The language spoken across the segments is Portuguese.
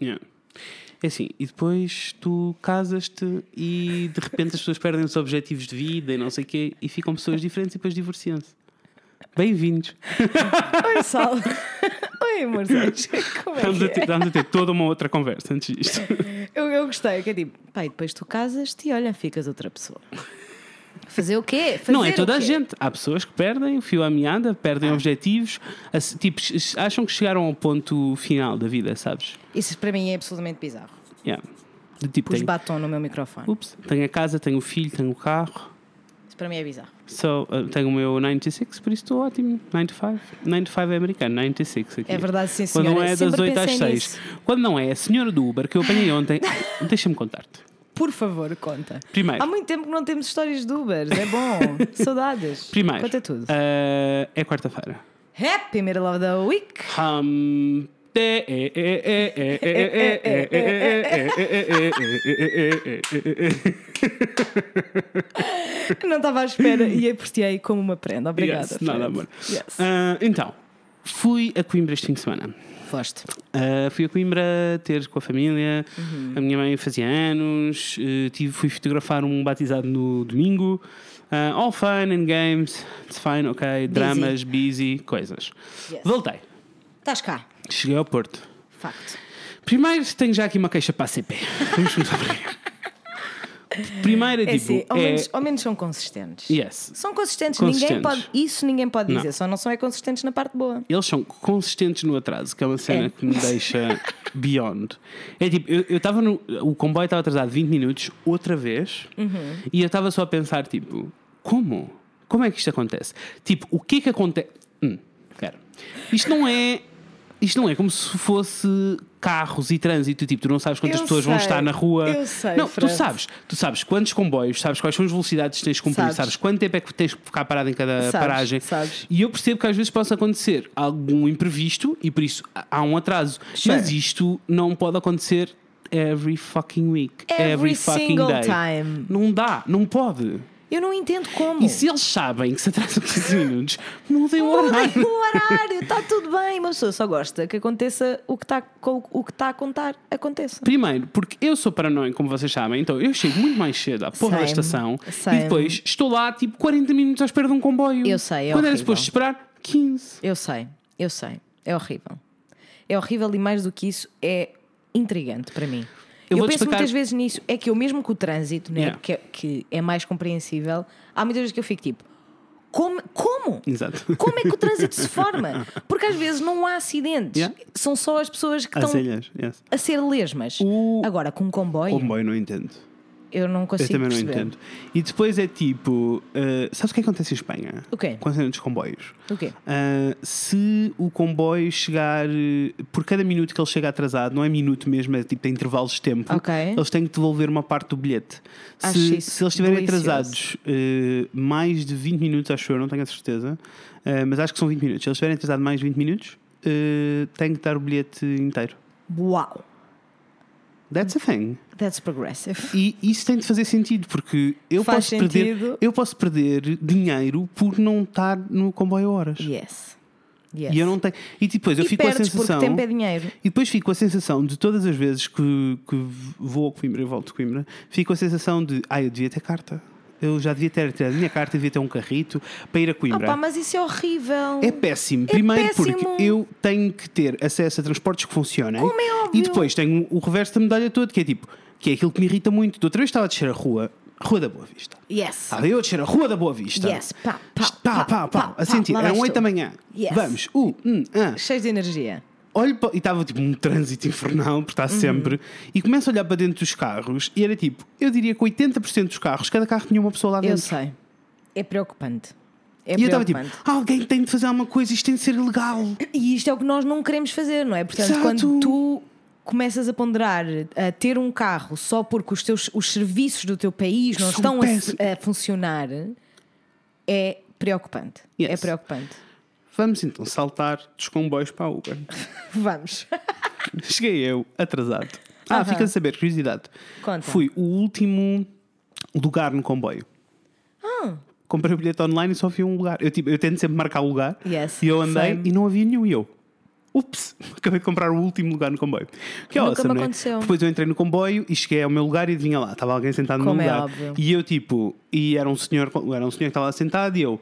Yeah. É assim, e depois tu casas-te e de repente as pessoas perdem os objetivos de vida e não sei o quê e ficam pessoas diferentes e depois divorciam-se. Bem-vindos. Oi, Sal. Oi. Como é Estamos a, que ter, é? estamos a ter toda uma outra conversa antes disto. Eu, eu gostei, que é tipo, pai, depois tu casas-te e olha, ficas outra pessoa. Fazer o quê? Fazer Não é toda a gente. Há pessoas que perdem o fio à meada, perdem objetivos, ass- tipo, acham que chegaram ao ponto final da vida, sabes? Isso para mim é absolutamente bizarro. Yeah. De tipo, Pus tenho, batom no meu microfone. ups, tenho a casa, tenho o filho, tenho o carro. Isso para mim é bizarro. So, uh, tenho o meu 96, por isso estou ótimo. 95. 95 é americano, 96 aqui. É verdade, sim, Quando senhora. não é das Sempre 8 às pensei 6. nisso. Quando não é a senhora do Uber que eu apanhei ontem. Deixa-me contar-te. Por favor, conta. Primeiro. Há muito tempo que não temos histórias de Ubers, é bom. Saudades. Primeiro. Conta tudo. uh, é quarta-feira. Happy Middle of the Week. Hum, Não estava à espera e apreciei como uma prenda. Obrigada. Yes, nada, amor. Yes. Ah, então, fui a Coimbra este fim de semana. Foste. Ah, fui a Coimbra ter com a família. A minha mãe fazia anos. eh, tive, fui fotografar um batizado no domingo. Ah, all fun and games. It's fine, ok. Dramas, busy, coisas. Yes. Voltei. Estás cá. Cheguei ao Porto. Facto. Primeiro, tenho já aqui uma queixa para a CP. Vamos começar por aí. Primeiro é tipo. assim, ao, é- menos, ao menos são consistentes. Yes. São consistentes. Consistentes. Ninguém pode, isso ninguém pode Não. dizer. Só não são é consistentes na parte boa. Eles são consistentes no atraso, que é uma cena É. que me deixa beyond. É tipo, eu estava no. O comboio estava atrasado 20 minutos, outra vez, Uhum. e eu estava só a pensar, tipo, como? Como é que isto acontece? Tipo, o que é que acontece. Hum. Isto não é. Isto não é como se fosse carros e trânsito, tipo, tu não sabes quantas Eu pessoas vão sei, estar na rua. eu sei, não, tu Fred. sabes, tu sabes quantos comboios, sabes quais são as velocidades que tens de cumprir, Sabes. sabes, quanto tempo é que tens de ficar parado em cada Sabes, paragem. sabes. E eu percebo que às vezes possa acontecer algum imprevisto e por isso há um atraso. Sure. Mas isto não pode acontecer every fucking week. Every fucking single day. time. Não dá, não pode. Eu não entendo como. E se eles sabem que se atrasam 15 minutos, mudem o Mudem horário. o horário, está tudo bem. Uma pessoa só gosta que aconteça o que está está a contar, aconteça. Primeiro, porque eu sou paranoico, como vocês sabem, então eu chego muito mais cedo à porra da estação same. e depois estou lá tipo 40 minutos à espera de um comboio. Eu sei, é Quando era horrível. suposto esperar 15. Eu sei, eu sei. É horrível. É horrível e mais do que isso, é intrigante para mim. Eu Eu, penso explicar- muitas vezes nisso. É que eu, mesmo com o trânsito, né, Yeah. que, é, que é mais compreensível, há muitas vezes que eu fico tipo: como? Como? Exato. Como é que o trânsito se forma? Porque às vezes não há acidentes. Yeah. São só as pessoas que estão yes. a ser lesmas. O- Agora, com um comboio, Comboio não entendo. Eu não Eu consigo também não perceber. entendo. E depois é tipo, uh, sabes o que acontece em Espanha? O quê? Com dos comboios. O quê? Uh, se o comboio chegar, por cada minuto que ele chega atrasado, não é minuto mesmo, é tipo tem intervalos de tempo, Ok. eles têm que devolver uma parte do bilhete. Acho Se, se eles estiverem atrasados uh, mais de 20 minutos, acho eu, não tenho a certeza, mas acho que são 20 minutos. Se eles estiverem atrasados mais de 20 minutos, têm que dar o bilhete inteiro. Uau! That's a thing. That's progressive. E isso tem de fazer sentido, porque eu Faz posso, perder, sentido. eu posso perder dinheiro por não estar no comboio a horas. Yes. yes. E eu não tenho. E depois eu E fico com a sensação. tempo é dinheiro. E depois fico com a sensação de todas as vezes que, que vou a Coimbra e volto de Coimbra, fico com a sensação de ah, eu devia ter carta. Eu já devia ter tirado a minha carta, devia ter um carrito para ir a Coimbra. Opa, mas isso é horrível. É péssimo. Primeiro péssimo. porque eu tenho que ter acesso a transportes que funcionem. Como é óbvio. E depois tenho o reverso da medalha toda, que é tipo, que é aquilo que me irrita muito. De outra vez estava a descer a rua, Rua da Boa Vista. Yes. Estava eu a descer a Rua da Boa Vista. Yes. Pá, pá, Pá, pá, pá, pá, pá, a sentir. Eram tu. 8 da manhã. Yes. Vamos. Uh, hum, ah. Cheio de energia. Olho para, e estava tipo um trânsito infernal, porque está Uhum. sempre. E começo a olhar para dentro dos carros e era tipo, eu diria que 80% dos carros, cada carro tinha uma pessoa lá Eu dentro. sei. É preocupante. É e eu estava tipo, preocupante. alguém tem de fazer alguma coisa, isto tem de ser ilegal. E isto é o que nós não queremos fazer, não é? Portanto, Exato. quando tu começas a ponderar a ter um carro só porque os, teus, os serviços do teu país não São estão a, a funcionar, é preocupante. Yes. É preocupante. Vamos então saltar dos comboios para a Uber. Vamos. Cheguei eu, atrasado. Ah, Aham. fica a saber, curiosidade. Conta. Fui o último lugar no comboio. Ah. Comprei o bilhete online e só havia um lugar. Eu, tipo, eu tento sempre marcar o lugar. Yes, E eu andei same. e não havia nenhum. E eu, Ups, acabei de comprar o último lugar no comboio. Que é Nunca awesome, me né? aconteceu. Depois eu entrei no comboio e cheguei ao meu lugar e adivinha lá, estava alguém sentado no Como meu é lugar. óbvio. E eu tipo, e era um senhor, era um senhor que estava sentado e eu.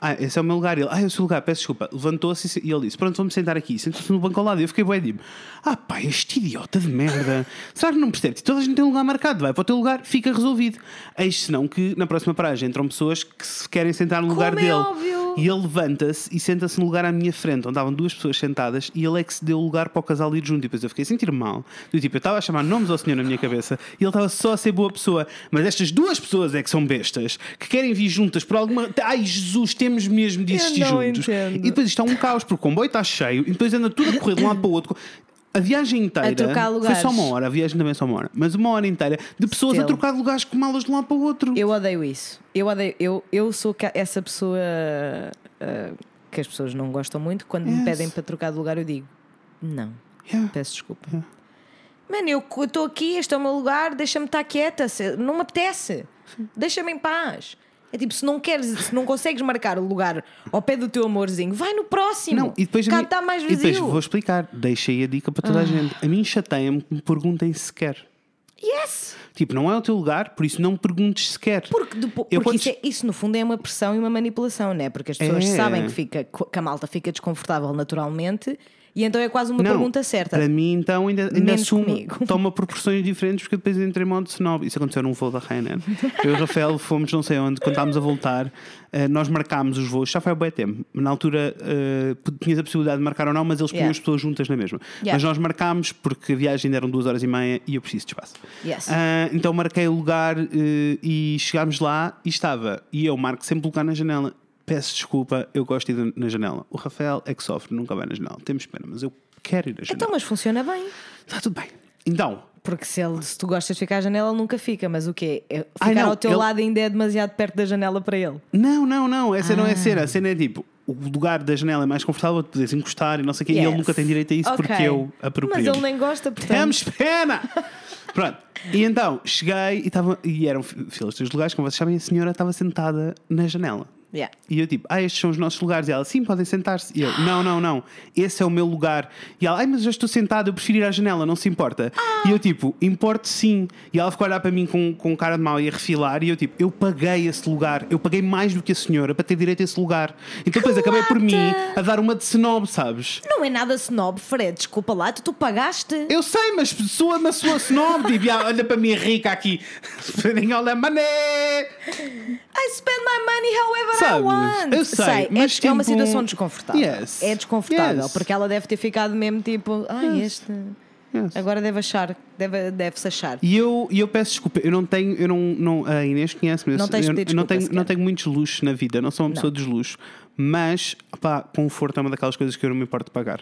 Ah, esse é o meu lugar. Ele, ah, é o seu lugar, peço desculpa. Levantou-se e ele disse: Pronto, vamos sentar aqui. Sentou-se no banco ao lado. E eu fiquei bué, tipo, ah, pá, este idiota de merda. Será que não percebe? Toda a gente tem um lugar marcado, vai para o teu lugar, fica resolvido. Eis senão que na próxima paragem entram pessoas que se querem sentar no lugar Como é dele. óbvio. E ele levanta-se e senta-se no lugar à minha frente, onde estavam duas pessoas sentadas, e ele é que se deu o lugar para o casal ir junto. E depois eu fiquei a sentir mal. Do tipo, eu estava a chamar nomes ao senhor na minha cabeça e ele estava só a ser boa pessoa. Mas estas duas pessoas é que são bestas, que querem vir juntas por alguma. Ai, Jesus, temos mesmo de existir juntos. entendo. E depois isto é um caos, porque o comboio está cheio e depois anda tudo a correr de um lado para o outro. A viagem inteira trocar foi só uma hora, a viagem também é só uma hora, mas uma hora inteira de pessoas a Still. trocar de lugares com malas de um lado para o outro. Eu odeio isso. Eu odeio. Eu, eu sou essa pessoa ah, que as pessoas não gostam muito. Quando Yes. me pedem para trocar de lugar, eu digo: Não, Yeah. peço desculpa. Mano, eu estou aqui, este é o meu lugar, deixa-me estar quieta. se- Não me apetece. Deixa-me em paz. É tipo, se não queres, se não consegues marcar o lugar ao pé do teu amorzinho, vai no próximo. Não, e depois, Cá está mais e depois vazio. Ah. vou explicar. Deixei a dica para toda a gente. A mim chateia-me que me perguntem sequer. Yes! Tipo, não é o teu lugar, por isso não me perguntes sequer. Porque, depo- Eu porque quando- isso, é- isso, no fundo é uma pressão e uma manipulação, né? Porque as pessoas É. sabem que, fica, que a malta fica desconfortável naturalmente e então é quase uma não, pergunta certa. Para mim, então, ainda, ainda toma proporções diferentes porque depois entrei em modo snob. Isso aconteceu num voo da Ryanair. Eu e o Rafael fomos não sei onde, quando estávamos a voltar, eh, nós marcámos os voos, já foi há bem tempo. Na altura eh, tinhas a possibilidade de marcar ou não, mas eles punham Yeah. as pessoas juntas na mesma. Yeah. Mas nós marcámos porque a viagem ainda eram duas horas e meia e eu preciso de espaço. Yes. Ah, então marquei o lugar eh, e chegámos lá e estava. E eu marco sempre o lugar na janela. Peço desculpa, eu gosto de ir na janela. O Rafael é que sofre, nunca vai na janela. Temos pena, mas eu quero ir na janela. Então, mas funciona bem. Está tudo bem. Então, Porque se, ele, se tu gostas de ficar à janela, ele nunca fica. Mas o quê? É- Ficar Ai, não, ao teu ele- lado ainda é demasiado perto da janela para ele. não, não, não. Essa não é Ah. a cena. A cena é tipo. O lugar da janela é mais confortável, podes encostar e não sei o quê, e ele Yes. nunca tem direito a isso Ok. porque eu aproprio. Mas ele nem gosta, portanto. Temos pena! Pronto. E então, cheguei e, estava, e eram fi- filas três lugares, como vocês sabem, a senhora estava sentada na janela. Yeah. E eu tipo, ah, estes são os nossos lugares. E ela, sim, podem sentar-se. E eu, não, não, não, esse é o meu lugar. E ela, ai, mas eu já estou sentado, eu prefiro ir à janela, não se importa. E eu tipo, importo sim. E ela ficou a olhar para mim com, com cara de mal e a refilar. E eu tipo, eu paguei esse lugar, eu paguei mais do que a senhora para ter direito a esse lugar. Então depois acabei por mim a dar uma de snob, sabes? Não é nada snob, Fred. Desculpa lá, tu, tu pagaste. Eu sei, mas pessoa na sua snob, tipo, ah, olha para mim rica aqui, spending all that money. I spend my money however I Sabes? Eu sei, é- mas é, uma tipo- situação desconfortável. Yes. É desconfortável, Yes. porque ela deve ter ficado mesmo tipo, ai, Yes. este. Yes. Agora deve achar, deve- deve-se achar. E eu, eu peço desculpa, eu não tenho, eu não, não a Inês conhece-me, eu, Não eu, eu não, tenho, não tenho muitos luxos na vida, não sou uma pessoa dos luxos, mas pá, conforto é uma daquelas coisas que eu não me importo de pagar.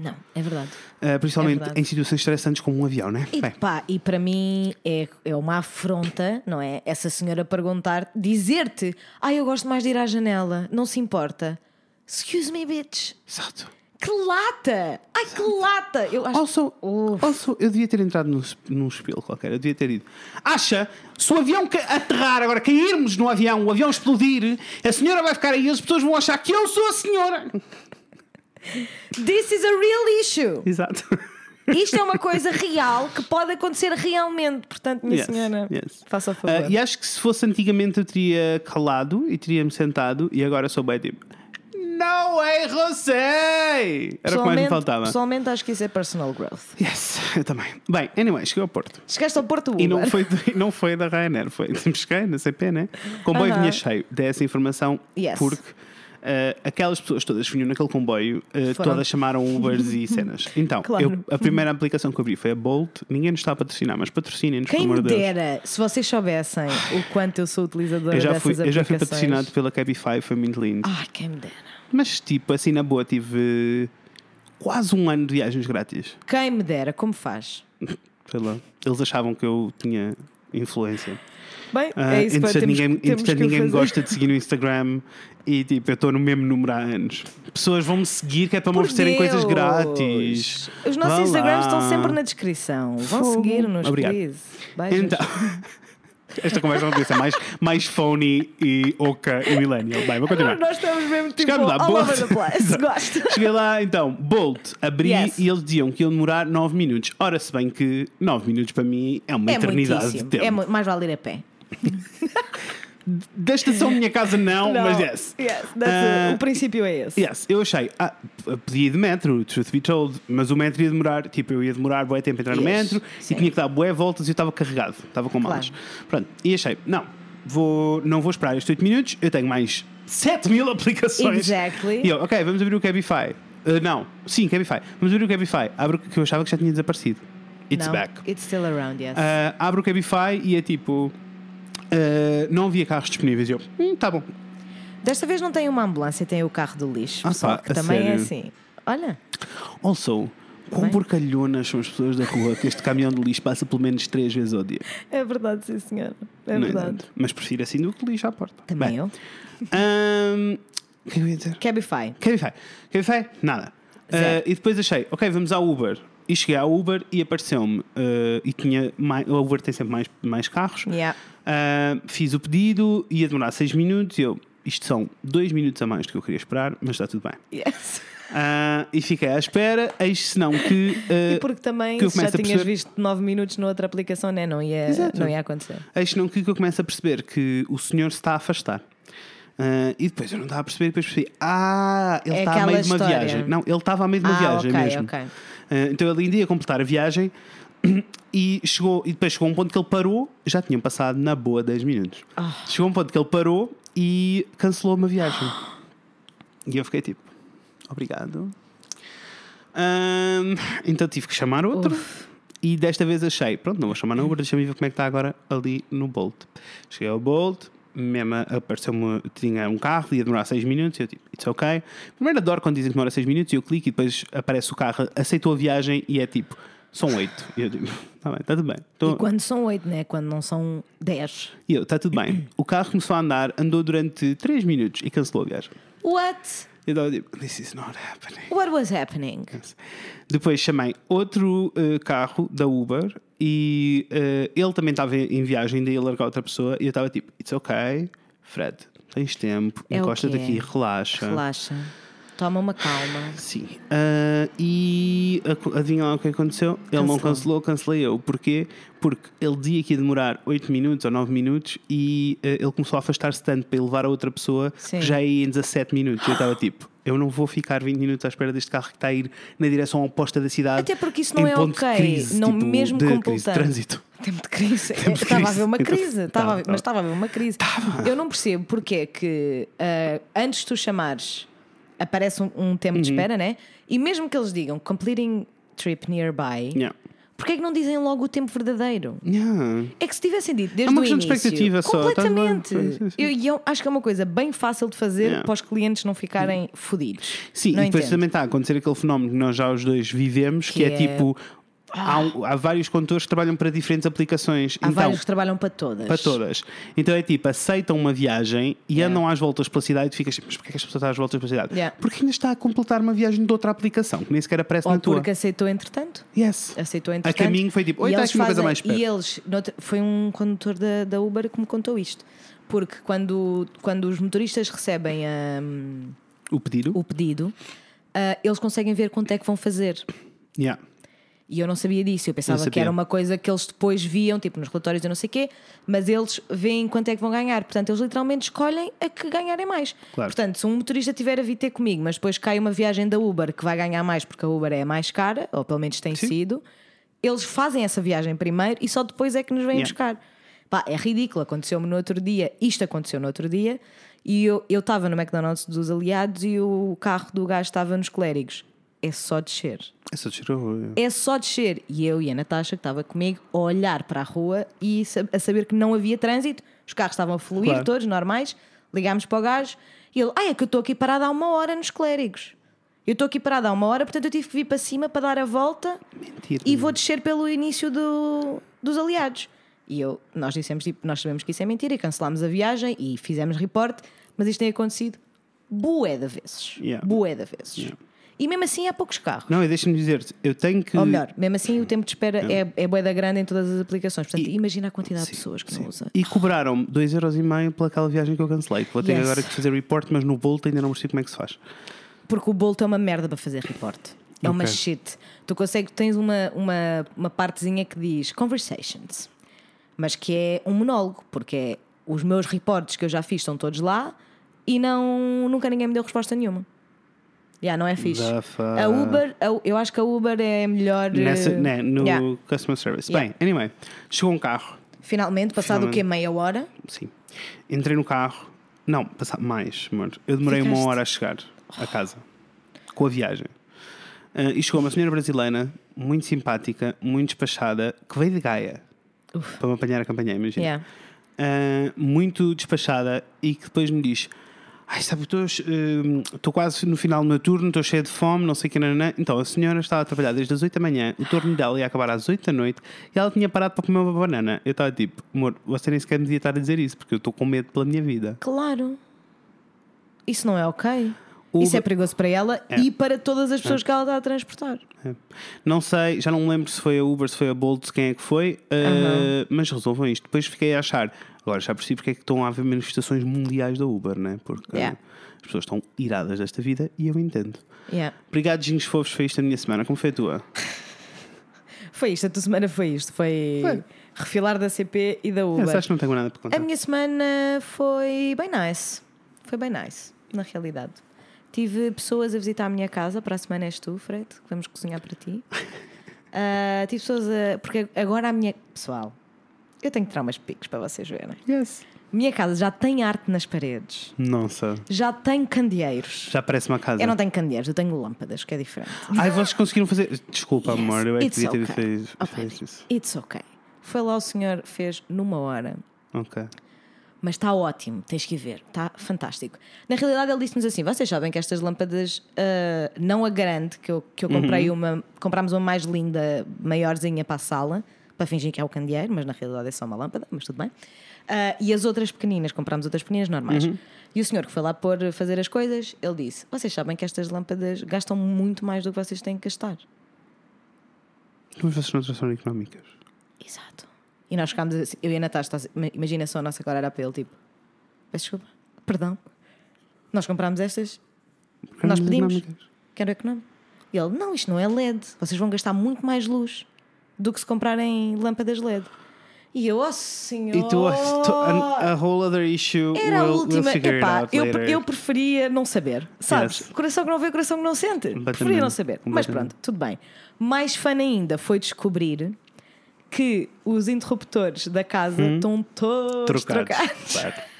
Não, é verdade. Uh, principalmente verdade. em situações estressantes como um avião, né? E Bem, pá, e para mim é, é uma afronta, não é? Essa senhora perguntar, dizer-te, ai, eu gosto mais de ir à janela, não se importa. Excuse me, bitch. exato. Que lata! Ai, que lata! Eu acho Also, Uf. also, eu devia ter entrado num, num espelho qualquer, eu devia ter ido. Acha, se o avião aterrar, agora cairmos no avião, o avião explodir, a senhora vai ficar aí e as pessoas vão achar que eu sou a senhora. This is a real issue. Exato. Isto é uma coisa real que pode acontecer realmente. Portanto, minha Yes, senhora, yes. faça o favor. Uh, e acho que se fosse antigamente eu teria calado e teria-me sentado e agora sou bem tipo. No way, José! Era o que mais me faltava. pessoalmente acho que isso é personal growth. Yes, eu também. Bem, anyway, cheguei ao Porto. Chegaste ao Porto E não Uber. foi, não foi da Ryanair, foi. Cheguei na CP, né? Comboio Aham. vinha cheio. Dei essa informação Yes. porque uh, aquelas pessoas todas que vinham naquele comboio, uh, todas chamaram Ubers e cenas. Então, Claro. eu- a primeira aplicação que eu abri foi a Bolt. Ninguém nos está a patrocinar, mas patrocinem-nos, pelo amor me de Deus. dera, se vocês soubessem o quanto eu sou utilizadora Eu já, dessas fui, eu já fui patrocinado pela Cabify, foi muito lindo. Ai, quem me dera. Mas, tipo, assim na boa, tive quase um ano de viagens grátis. Quem me dera, como faz? Sei lá. Eles achavam que eu tinha influência. Bem, Ah, é isso que entretanto, ninguém, temos entretanto, ninguém me gosta de seguir no Instagram e tipo, eu estou no mesmo número há anos. Pessoas vão me seguir que é para me Por oferecerem coisas Deus! grátis. Os nossos Vá Instagrams lá. estão sempre na descrição. Vão seguir-nos, please. Beijos. Então, Esta conversa não podia ser mais, mais phony e oca e millennial. Bem, vou continuar. Nós estamos mesmo tipo Chegámos lá, all Bolt. over the place. Gosto. Cheguei lá, então, Bolt, abri Yes. e eles diziam que iam demorar 9 minutos. Ora, se bem que 9 minutos para mim é uma É eternidade de muitíssimo. tempo. É mais vale ir a pé. Da estação minha casa não, mas yes. Yes, Ah, it. o princípio é esse. Yes, eu achei, ah, podia ir de metro, truth be told, mas o metro ia demorar, tipo, eu ia demorar bué tempo a entrar no Yes, metro sim. e tinha que dar bué voltas e eu estava carregado, estava com malas. Pronto, e achei, não, vou, não vou esperar estes 8 minutos, eu tenho mais 7 mil aplicações. Exactly. E eu, ok, vamos abrir o Cabify. Uh, não, sim, Cabify. Vamos abrir o Cabify. Abro que eu achava que já tinha desaparecido. It's Não, back. It's still around, yes. Uh, abro o Cabify e é tipo. Uh, não havia carros disponíveis. E eu, hum, tá bom. Desta vez não tem uma ambulância, tem o carro do lixo. Ah, pessoal, pá, que também é sério? assim. Olha, Also, quão Bem. porcalhonas são as pessoas da rua que este caminhão de lixo passa pelo menos 3 vezes ao dia. é verdade, sim, senhora. É No verdade. entanto. Mas prefiro assim do que lixo à porta. Também Bem, eu. um, o que eu ia dizer? Cabify. Cabify. Cabify, nada. Uh, e depois achei, ok, vamos ao Uber. E cheguei ao Uber e apareceu-me. uh, e tinha mais. O Uber tem sempre mais, mais carros. Yeah. Uh, fiz o pedido, ia demorar 6 minutos. E eu, isto são 2 minutos a mais do que eu queria esperar, mas está tudo bem. Yes. Uh, e fiquei à espera, eis senão que. uh, E porque também que eu já a tinhas perceber- visto 9 minutos noutra aplicação, né? não, ia, Exato. não ia acontecer. Eis não que eu começo a perceber que o senhor se está a afastar. Ah, e depois eu não estava a perceber, depois percebi, ah, ele É está a meio de uma história. viagem. Não, ele estava a meio de uma Ah, viagem ok, mesmo. ok. Ah, então ele ainda ia completar a viagem e chegou, e depois chegou a um ponto que ele parou, já tinham passado na boa 10 minutos. Ah. Chegou a um ponto que ele parou e cancelou uma viagem. E eu fiquei tipo, obrigado. Ahm, então tive que chamar outro. E desta vez achei, pronto, não vou chamar no Uber, deixa-me ver como é que está agora ali no Bolt. Cheguei ao Bolt, mesmo apareceu-me, tinha um carro, ia demorar 6 minutos, e eu tipo, it's ok. Primeiro adoro quando dizem que demora 6 minutos, e eu clico e depois aparece o carro, aceitou a viagem e é tipo, são 8. E eu digo, está bem, está tudo bem. Tô- E quando são 8, né? Quando não são 10. E eu, está tudo bem. O carro começou a andar, andou durante 3 minutos e cancelou a viagem. What? Eu estava tipo, this is not happening. What was happening? Depois chamei outro eh, carro da Uber e eh, ele também estava em viagem, daí ia largar outra pessoa e eu estava tipo, it's ok, Fred, tens tempo, É o encosta-te quê? aqui, relaxa. Relaxa. Toma uma calma. Sim. Ah, e adivinha lá o que aconteceu? Ele não Cancelou. cancelou, cancelei eu. Porquê? Porque ele dizia que ia demorar 8 minutos ou 9 minutos e ah, ele começou a afastar-se tanto para ir levar a outra pessoa Sim. que já ia em 17 minutos. Eu estava tipo, eu não vou ficar 20 minutos à espera deste carro que está a ir na direção oposta da cidade. Até porque isso não é ok. crise, Não tipo, mesmo de crise trânsito. Tempo de crise. Tempo de Estava a crise. haver uma crise. estava, Estava a estava. Mas estava a haver uma crise. Eu não percebo porque é que ah, antes de tu chamares aparece um, um tempo Uhum. de espera, né? E mesmo que eles digam completing trip nearby, Yeah. Porquê é que não dizem logo o tempo verdadeiro? Yeah. É que se tivessem dito desde É uma o questão de início, expectativa só, bem? completamente. Sim, sim, sim. Eu, eu acho que é uma coisa bem fácil de fazer Yeah. para os clientes não ficarem fodidos. Sim, não e depois entendo. também está a acontecer aquele fenómeno que nós já os dois vivemos, que, Que é, é- tipo. Há, um- há vários condutores que trabalham para diferentes aplicações. Há então, vários que trabalham para todas. para todas. Então é tipo, aceitam uma viagem e Yeah. andam às voltas pela cidade e tu ficas, mas porquê é que as pessoas estão às voltas pela cidade? Yeah. Porque ainda está a completar uma viagem de outra aplicação, que nem sequer aparece Ou na tua. porque aceitou entretanto. Yes. Aceitou A entretanto. caminho foi tipo, oi, está uma coisa mais perto. E eles, foi um condutor da, da Uber que me contou isto. Porque quando, quando os motoristas recebem hum, O pedido? o pedido, ah, eles conseguem ver quanto é que vão fazer. Yeah. E eu não sabia disso, eu pensava que era uma coisa que eles depois viam, tipo nos relatórios e não sei o quê, mas eles veem quanto é que vão ganhar. Portanto, eles literalmente escolhem a que ganharem mais. Claro. Portanto, se um motorista tiver a vir ter comigo, mas depois cai uma viagem da Uber que vai ganhar mais porque a Uber é mais cara, ou pelo menos tem Sim. sido, eles fazem essa viagem primeiro e só depois é que nos vêm Yeah. buscar. Pá, é ridículo, aconteceu-me no outro dia, isto aconteceu no outro dia, e eu estava no McDonald's dos aliados e o carro do gajo estava nos clérigos. É só descer. É só tirou. É só descer. E eu e a Natasha, que estava comigo, a olhar para a rua e a saber que não havia trânsito, os carros estavam a fluir, Claro. todos normais. Ligámos para o gajo e ele, ah, é que eu estou aqui parado há uma hora nos clérigos. Eu estou aqui parado há uma hora, portanto eu tive que vir para cima para dar a volta Mentira. e vou descer pelo início do- dos aliados. E eu, nós dissemos, tipo, nós sabemos que isso é mentira e cancelámos a viagem e fizemos reporte, mas isto tem acontecido bué de vezes. Yeah. Bué de vezes. Yeah. E mesmo assim há poucos carros. Não, e deixa-me dizer-te, eu tenho que. Ou melhor, mesmo assim o tempo de espera é, é bué da grande em todas as aplicações. Portanto, E- imagina a quantidade Sim, de pessoas que sim. não usam. E cobraram-me 2,5€ pelaquela viagem que eu cancelei. Vou ter Yes. agora que fazer report, mas no Bolt ainda não percebi como é que se faz. Porque o Bolt é uma merda para fazer report. É uma Ok. shit. Tu consegues, tens uma, uma, uma partezinha que diz conversations, mas que é um monólogo, porque é os meus reportes que eu já fiz estão todos lá e não, nunca ninguém me deu resposta nenhuma. Já, não é fixe. A Uber, a- eu acho que a Uber é melhor. Nessa, eh, né, no yeah. Customer Service. Yeah. Bem, anyway, chegou um carro. Finalmente, passado o quê? Meia hora? Sim. Entrei no carro. Não, passar mais, amor. Eu demorei uma Ficaste- hora a chegar a casa. Com a viagem. Ah, e chegou uma senhora brasileira, muito simpática, muito despachada, que veio de Gaia. Para me apanhar a campanha, imagina. Yeah. Ah, muito despachada e que depois me diz: Ai, sabe, estou hum, quase no final do meu turno, estou cheia de fome, não sei o que. nananã." Então a senhora estava a trabalhar desde as 8 da manhã, o turno dela ia acabar às 8 da noite e ela tinha parado para comer uma banana. Eu estava tipo: Amor, você nem sequer me devia estar a dizer isso porque eu estou com medo pela minha vida. Claro. Isso não é ok. Uber- Isso é perigoso para ela É. e para todas as pessoas que ela está a transportar. É. Não sei, já não me lembro se foi a Uber, se foi a Bolt, quem é que foi, ah, mas resolvam isto. Depois fiquei a achar, agora já percebi porque é que estão a haver manifestações mundiais da Uber, né? Porque Yeah. as pessoas estão iradas desta vida e eu entendo. Yeah. Obrigado, Ginhos Fofos, foi isto a minha semana. Como foi a tua? Foi isto, a tua semana foi isto. Foi, Foi. refilar da CP e da Uber. acho que não tenho nada para contar. A minha semana foi bem nice. Foi bem nice, na realidade. Tive pessoas a visitar a minha casa. Para a semana és tu, Fred, que vamos cozinhar para ti. Ah, tive pessoas a. Porque agora a minha. Pessoal, eu tenho que tirar umas picos para vocês verem. Yes. Minha casa já tem arte nas paredes, Nossa, já tem candeeiros. já parece uma casa. Eu não tenho candeeiros, eu tenho lâmpadas, que é diferente. Ai, vocês conseguiram fazer. Desculpa, Yes, amor, eu é que devia ter okay. feito, Oh, isso. It's ok. Foi lá o senhor, fez numa hora. Ok. Mas está ótimo, tens que ver, está fantástico. Na realidade, ele disse-nos assim: vocês sabem que estas lâmpadas, ah, não a grande, que eu, que eu comprei uma, comprámos uma mais linda, maiorzinha para a sala, para fingir que é o candeeiro, mas na realidade é só uma lâmpada, mas tudo bem. Ah, e as outras pequeninas, comprámos outras pequeninas normais. E o senhor que foi lá pôr fazer as coisas, ele disse: vocês sabem que estas lâmpadas gastam muito mais do que vocês têm que gastar. Mas vocês não são económicas. Exato. E nós ficámos assim, eu e a Natasha, imagina só a nossa cara era para ele, tipo, peço desculpa, perdão. Nós comprámos estas, Porque Nós não são pedimos. económicas. quero económico. E ele, não, isto não é LED, vocês vão gastar muito mais luz do que se comprarem lâmpadas LED. E eu, oh senhor. E tu, a, a whole other issue Era a we'll, última. we'll Epá, eu, eu preferia não saber. Sabes? Yes. Coração que não vê, coração que não sente. Preferia não saber. Mas pronto, tudo bem. Mais fã ainda foi descobrir que os interruptores da casa estão todos Hum? Trocados. trocados.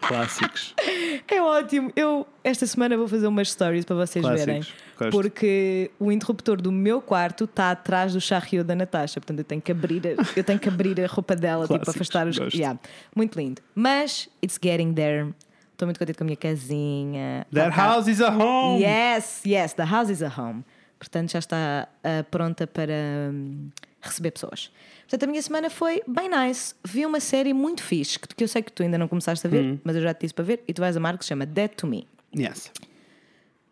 Clássicos. É ótimo. Eu esta semana vou fazer umas stories para vocês Clássicos. verem. Gosto. Porque o interruptor do meu quarto está atrás do charrio da Natasha. Portanto, eu tenho que abrir a, eu tenho que abrir a roupa dela, tipo, Clássicos. afastar os. Yeah. Muito lindo. Mas it's getting there. Estou muito contente com a minha casinha. That Tá cá. house is a home! Yes, yes, the house is a home. Portanto, já está ah, pronta para hum, receber pessoas. Portanto, a minha semana foi bem nice. Vi uma série muito fixe, que, eu sei que tu ainda não começaste a ver, Hum. mas eu já te disse para ver, e tu vais amar, que se chama Dead to Me. Yes.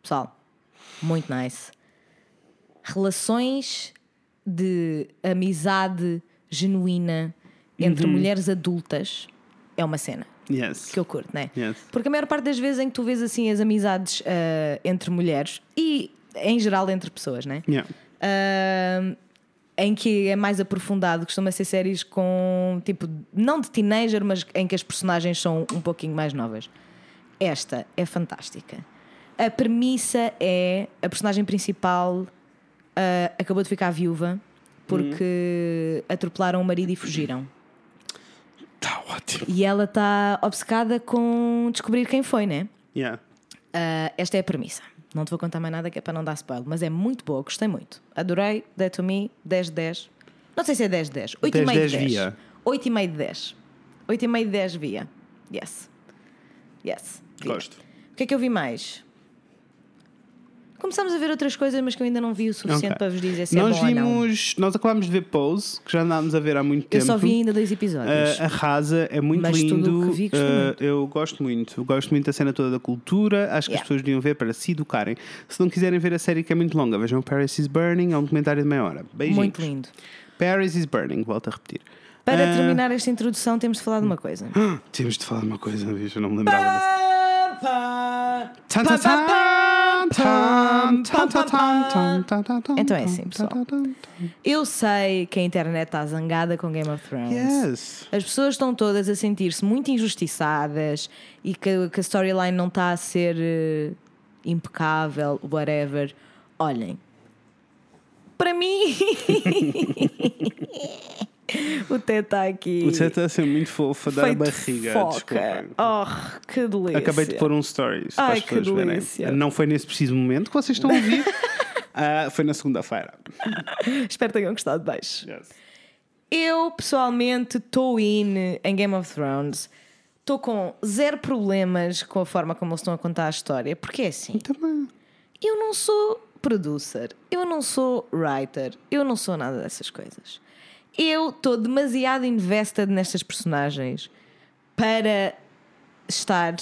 Pessoal, muito nice. Relações de amizade genuína entre Uhum. mulheres adultas é uma cena Yes. que eu curto, né? Yes. Porque a maior parte das vezes em que tu vês assim as amizades ah, entre mulheres e em geral entre pessoas, né? Yeah. Ah, em que é mais aprofundado, costuma ser séries com tipo, não de teenager, mas em que as personagens são um pouquinho mais novas. Esta é fantástica. A premissa é a personagem principal ah, acabou de ficar viúva porque atropelaram o marido e fugiram. Tá ótimo. E ela está obcecada com descobrir quem foi, né? Yeah. Ah, esta é a premissa. Não te vou contar mais nada que é para não dar spoiler, mas é muito boa, gostei muito. Adorei, Dead to Me, 10 de 10. Não sei se é 10 de 10. 8 10 e meio de 10 10. via. 8 e meio de 10. 8 e meio de 10 via. Yes. Yes. via. Gosto. O que é que eu vi mais? Começámos a ver outras coisas, mas que eu ainda não vi o suficiente Ok. para vos dizer se nós é bom ou não. vimos, nós acabámos de ver Pose, que já andámos a ver há muito Eu tempo. só vi ainda dois episódios. Uh, arrasa, é muito Mas lindo. vi, gostei Uh, muito. eu gosto muito. Eu gosto muito da cena toda da cultura. Acho que as Yeah. pessoas deviam ver para se educarem. Se não quiserem ver a série que é muito longa, vejam Paris is Burning, é um documentário de meia hora. Beijinhos. Muito lindo. Paris is Burning, volto a repetir. Para Ah, terminar esta introdução, temos de falar de uma coisa. Temos de falar de uma coisa, bicho, eu não me lembrava dessa. Tan, tan, tan, tan, Então é assim, pessoal. Eu sei que a internet está zangada com Game of Thrones. Yes. As pessoas estão todas a sentir-se muito injustiçadas e que, que a storyline não está a ser eh, impecável, whatever. Olhem, para mim. o Té está aqui. Você está a ser muito fofo a dar a barriga. Foca. Oh, que delícia. Acabei de pôr um stories para Ai, as que pessoas verem. delícia. Não foi nesse preciso momento que vocês estão a ouvir. Ah, foi na segunda-feira. Espero que tenham gostado. Beijo. Yes. Eu, pessoalmente, estou in em Game of Thrones. Estou com zero problemas com a forma como eles estão a contar a história. Porque é assim, Também. eu não sou producer, eu não sou writer, eu não sou nada dessas coisas. Eu estou demasiado invested nestas personagens para estar.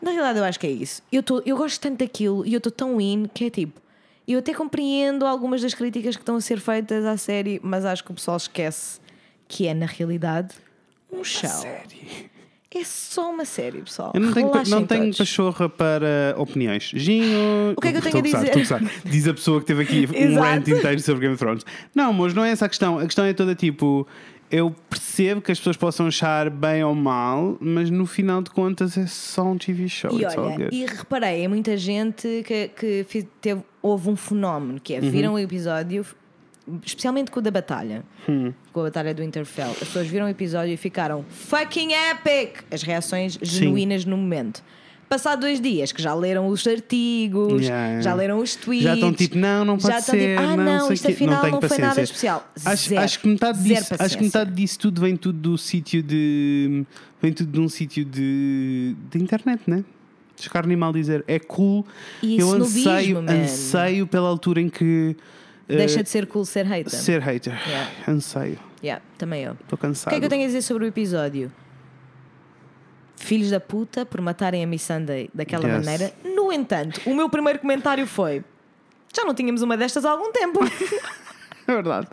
Na realidade, eu acho que é isso. Eu, tô, eu gosto tanto daquilo e eu estou tão in que é tipo. Eu até compreendo algumas das críticas que estão a ser feitas à série, mas acho que o pessoal esquece que é, na realidade, um show. Série. É só uma série, pessoal. Eu não tenho, Relaxem não tenho todos. pachorra para opiniões. Ginho. O que é que eu tenho a dizer? estou gozar. Diz a pessoa que teve aqui um Exato. rant inteiro sobre Game of Thrones. Não, mas não é essa a questão. A questão é toda tipo. Eu percebo que as pessoas possam achar bem ou mal, mas no final de contas é só um TV show. E It's all olha, good. e reparei, é muita gente que, que fi- teve, houve um fenómeno que é Uhum. viram o episódio, especialmente com o da batalha, Hum. com a batalha do Interfell. As pessoas viram o episódio e ficaram fucking epic! As reações genuínas no momento. Passado dois dias que já leram os artigos, Yeah, já leram os tweets. Já estão tipo, não, não pode já estão ser. tipo, ah, não, sei isto afinal tenho não, foi nada especial. Acho, Zero. acho que metade disso, acho que metade disso tudo vem tudo do sítio de. vem tudo de um sítio de, de internet, né? Descar animal dizer é cool. E eu anseio, anseio pela altura em que. Eh, Deixa de ser cool ser hater. ser hater. Yeah. Anseio. Yeah, também eu. Estou O cansado. que é que eu tenho a dizer sobre o episódio? Filhos da puta por matarem a Miss Sunday daquela Yes. maneira. No entanto, o meu primeiro comentário foi: já não tínhamos uma destas há algum tempo. É verdade.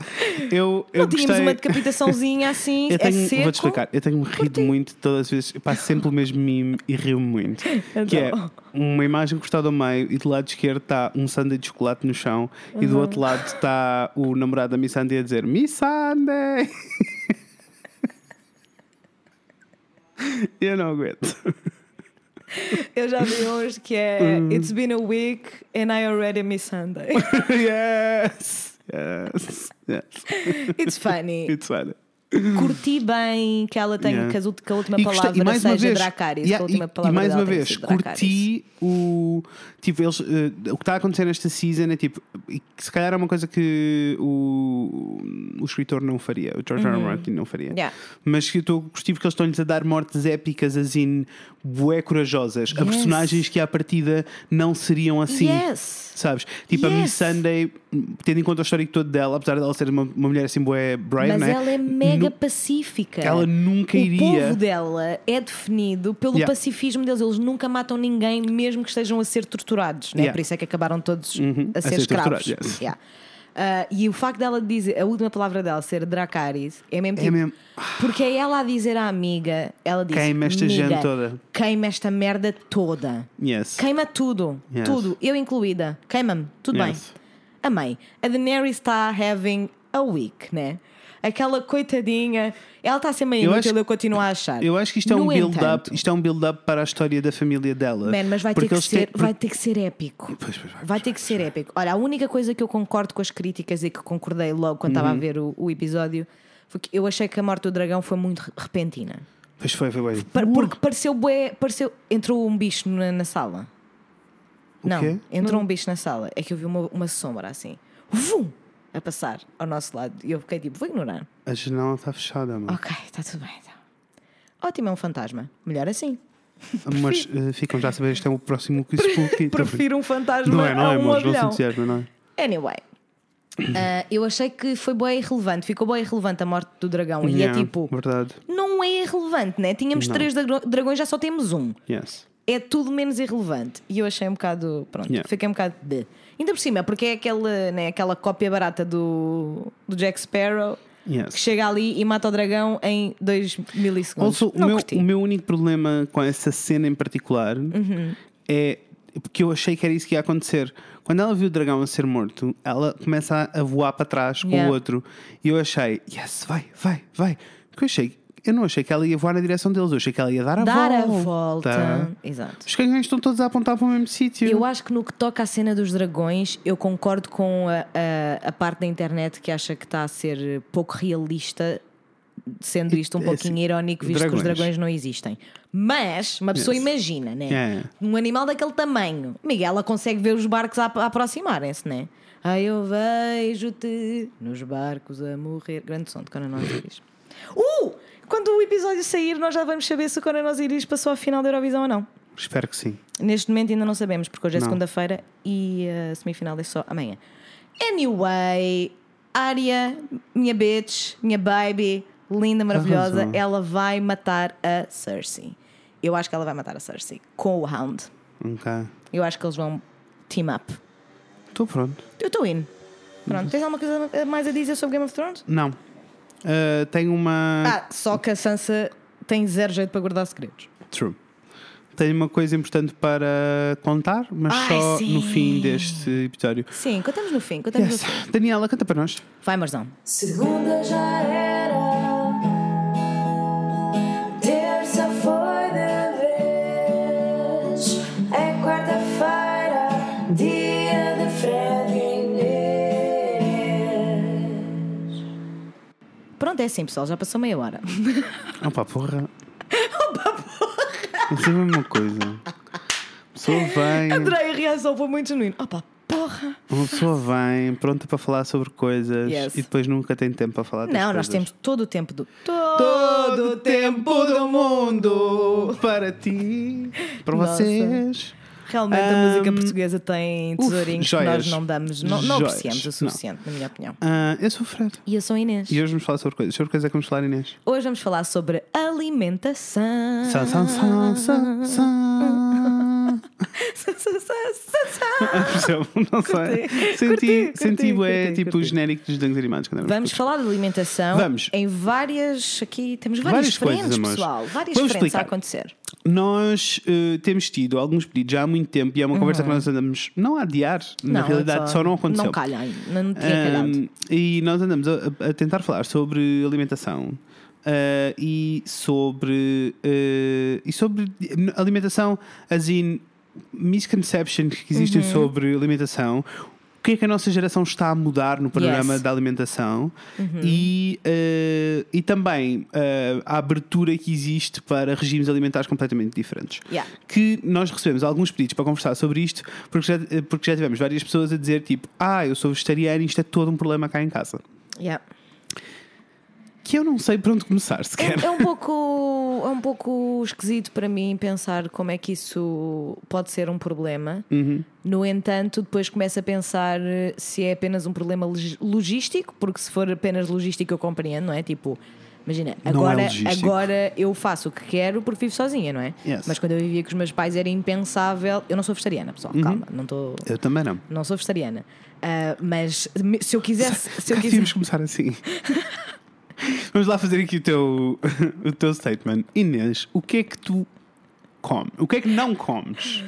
Eu, eu não tínhamos gostei... uma decapitaçãozinha assim. Eu tenho, é seco. vou-te explicar, eu tenho rido muito todas as vezes, eu passo sempre o mesmo meme e rio muito. Que é Então. uma imagem cortada ao meio e do lado esquerdo está um sundae de chocolate no chão e do outro lado está o namorado da Miss Sunday a dizer Miss Sunday! eu não aguento. Eu já vi hoje que é Hum. It's been a week and I already miss Sunday. yes! Yes! Yes! It's funny. It's funny. Curti bem que ela tenha Yeah. que, ult- que a última E gostei- palavra e mais seja vez, Dracarys. yeah, a última e- palavra e mais uma vez, curti o. Tipo, eles, eh, o que está a acontecer nesta season é tipo. se calhar é uma coisa que o, o escritor não faria, o George R. R. Martin não faria. Uhum. Yeah. Mas que eu estou a curtir porque eles estão-lhes a dar mortes épicas, assim, bué corajosas, a Yes. personagens que à partida não seriam assim. Yes! Sabes? Tipo, a Miss Yes. Sunday, tendo em conta o histórico todo dela, apesar dela ser uma, uma mulher assim, bué brave, Mas né? ela é mega Nu- pacífica. Ela nunca o iria. povo dela é definido pelo Yeah. pacifismo deles. Eles nunca matam ninguém, mesmo que estejam a ser torturados. Né? Yeah. Por isso é que acabaram todos Uhum, a a ser ser escravos. yes. Yeah. Ah, e o facto dela dizer, a última palavra dela ser Dracarys, é mesmo É tipo. mesmo. Porque é ela a dizer à amiga, ela diz: Queima esta "Miga, gente toda." Queima esta merda toda. Yes. Queima tudo. Yes. Tudo. Eu incluída. Queima-me. Tudo Yes. bem. Amei. A Daenerys está having a week, né? Aquela coitadinha. Ela está a ser meio Eu inútil, acho- eu continuo a achar. Eu acho que isto é No um build-up, é um build-up para a história da família dela. Man, mas vai ter, que ser, têm- vai ter que ser épico. Pois, pois vai, Vai ter que ser épico. Olha, a única coisa que eu concordo com as críticas e que concordei logo quando estava a Uhum. ver o, o episódio foi que eu achei que a morte do dragão foi muito re- repentina. Pois foi, foi bem. Porque pareceu bué, pareceu. Entrou um bicho na, na sala. O Não, quê? entrou um bicho na sala. É que eu vi uma, uma sombra assim. Vum! A passar ao nosso lado. E eu fiquei tipo, vou ignorar. A janela está fechada, mano. Ok, está tudo bem então. Ótimo, é um fantasma. Melhor assim. Mas eh, ficam já a saber, este é o próximo que Spooky. Prefiro um fantasma Não é, não a é, um mas não se entusiasma, não é? Anyway. ah, eu achei que foi bem irrelevante, ficou bem irrelevante a morte do dragão. E é Yeah, tipo, Verdade. não é irrelevante, né? Tínhamos Não. três dra- dragões, já só temos um. Yes. É tudo menos irrelevante. E eu achei um bocado. Pronto, Yeah. fiquei um bocado de. Ainda por cima, porque é aquela, né, aquela cópia barata do, do Jack Sparrow que Yes. chega ali e mata o dragão em 2 milissegundos. Also, o, meu, o meu único problema com essa cena em particular Uhum. é porque eu achei que era isso que ia acontecer. Quando ela viu o dragão a ser morto, ela começa a a voar para trás com Yeah. o outro. E eu achei, yes, vai, vai, vai. Porque eu achei, eu não achei que ela ia voar na direção deles, eu achei que ela ia dar a Dar a volta. volta. Exato. Os canhões estão todos a apontar para o mesmo sítio. Eu acho que no que toca à cena dos dragões, eu concordo com a, a, a parte da internet que acha que está a ser pouco realista, sendo isto um É pouquinho assim, irónico, visto que os dragões. dragões não existem. Mas, uma pessoa Yes. imagina, né? Yeah. Um animal daquele tamanho, Miguel, ela consegue ver os barcos a, a aproximarem-se, né? Ai, eu vejo-te nos barcos a morrer. Grande som de Conan Osiris. Uh! Quando o episódio sair, nós já vamos saber se o Conan Osiris passou à final da Eurovisão ou não. Espero que sim. Neste momento ainda não sabemos, porque hoje é segunda-feira e a semifinal é só amanhã. Anyway, Arya, minha bitch, minha baby, linda, maravilhosa, Arrasou. ela vai matar a Cersei. Eu acho que ela vai matar a Cersei com o Hound. Ok. Eu acho que eles vão team up. Estou pronto. Eu estou in. Pronto, tens alguma coisa mais a dizer sobre Game of Thrones? Não. Ah, tenho uma. Ah, só que a Sansa tem zero jeito para guardar segredos. True. Tenho uma coisa importante para contar, mas Ai, só sim. no fim deste episódio. Sim, contamos no fim, contamos Yes. no fim. Daniela, canta para nós. Vai, Marzão. Segunda já era, Pronto, é assim, pessoal, já passou meia hora. Opa, porra. Opa, porra. Isso é a mesma coisa. A pessoa vem. Adorei a reação, foi muito genuíno. Opa, porra! Uma pessoa vem pronta para falar sobre coisas Yes. e depois nunca tem tempo para falar Não, coisas. nós temos todo o tempo do. todo o tempo do mundo para ti, para Nossa. vocês. Realmente a Ahm, música portuguesa tem tesourinhos que nós não damos, não, não Joias. apreciamos o Não. suficiente, na minha opinião. Ah, eu sou o Fred E eu sou a Inês. e hoje vamos falar sobre coisas. Sobre coisas é que vamos falar, Inês. Hoje vamos falar sobre alimentação. Sá, sá, sá, sá, sá. Não sei. Curti, Senti, curti, senti curti, bué, curti, tipo o genérico dos desenhos animados. Quando Vamos falar de alimentação Vamos. em várias. Aqui temos várias, Várias coisas, frentes, amores. pessoal. Várias Vamos frentes explicar. a acontecer. Nós eh, temos tido alguns pedidos já há muito tempo e é uma conversa que nós andamos não a adiar, na Não, realidade só, não aconteceu. Não calha não tinha. Um, e nós andamos a, a tentar falar sobre alimentação uh, e sobre uh, e sobre alimentação, as in misconceptions que existem Uhum. sobre alimentação. O que é que a nossa geração está a mudar no panorama Yes. da alimentação Uhum. e, uh, e também uh, a abertura que existe para regimes alimentares completamente diferentes Yeah. que nós recebemos alguns pedidos para conversar sobre isto, porque já, porque já tivemos várias pessoas a dizer tipo, ah, eu sou vegetariano e isto é todo um problema cá em casa. Yeah. Que eu não sei por onde começar sequer. É, é um pouco, é um pouco esquisito para mim pensar como é que isso pode ser um problema. Uhum. No entanto, depois começo a pensar eh, se é apenas um problema log- logístico, porque se for apenas logístico eu compreendo, não é? Tipo, imagina, Não é agora, logístico. agora eu faço o que quero porque vivo sozinha, não é? Yes. Mas quando eu vivia com os meus pais era impensável. Eu não sou vegetariana, pessoal, Uhum. calma, não estou. Eu também não. Não sou vegetariana. Ah, mas se eu quisesse. Se eu quisesse começar assim. Vamos lá fazer aqui o teu, o teu statement. Inês, o que é que tu comes? O que é que não comes?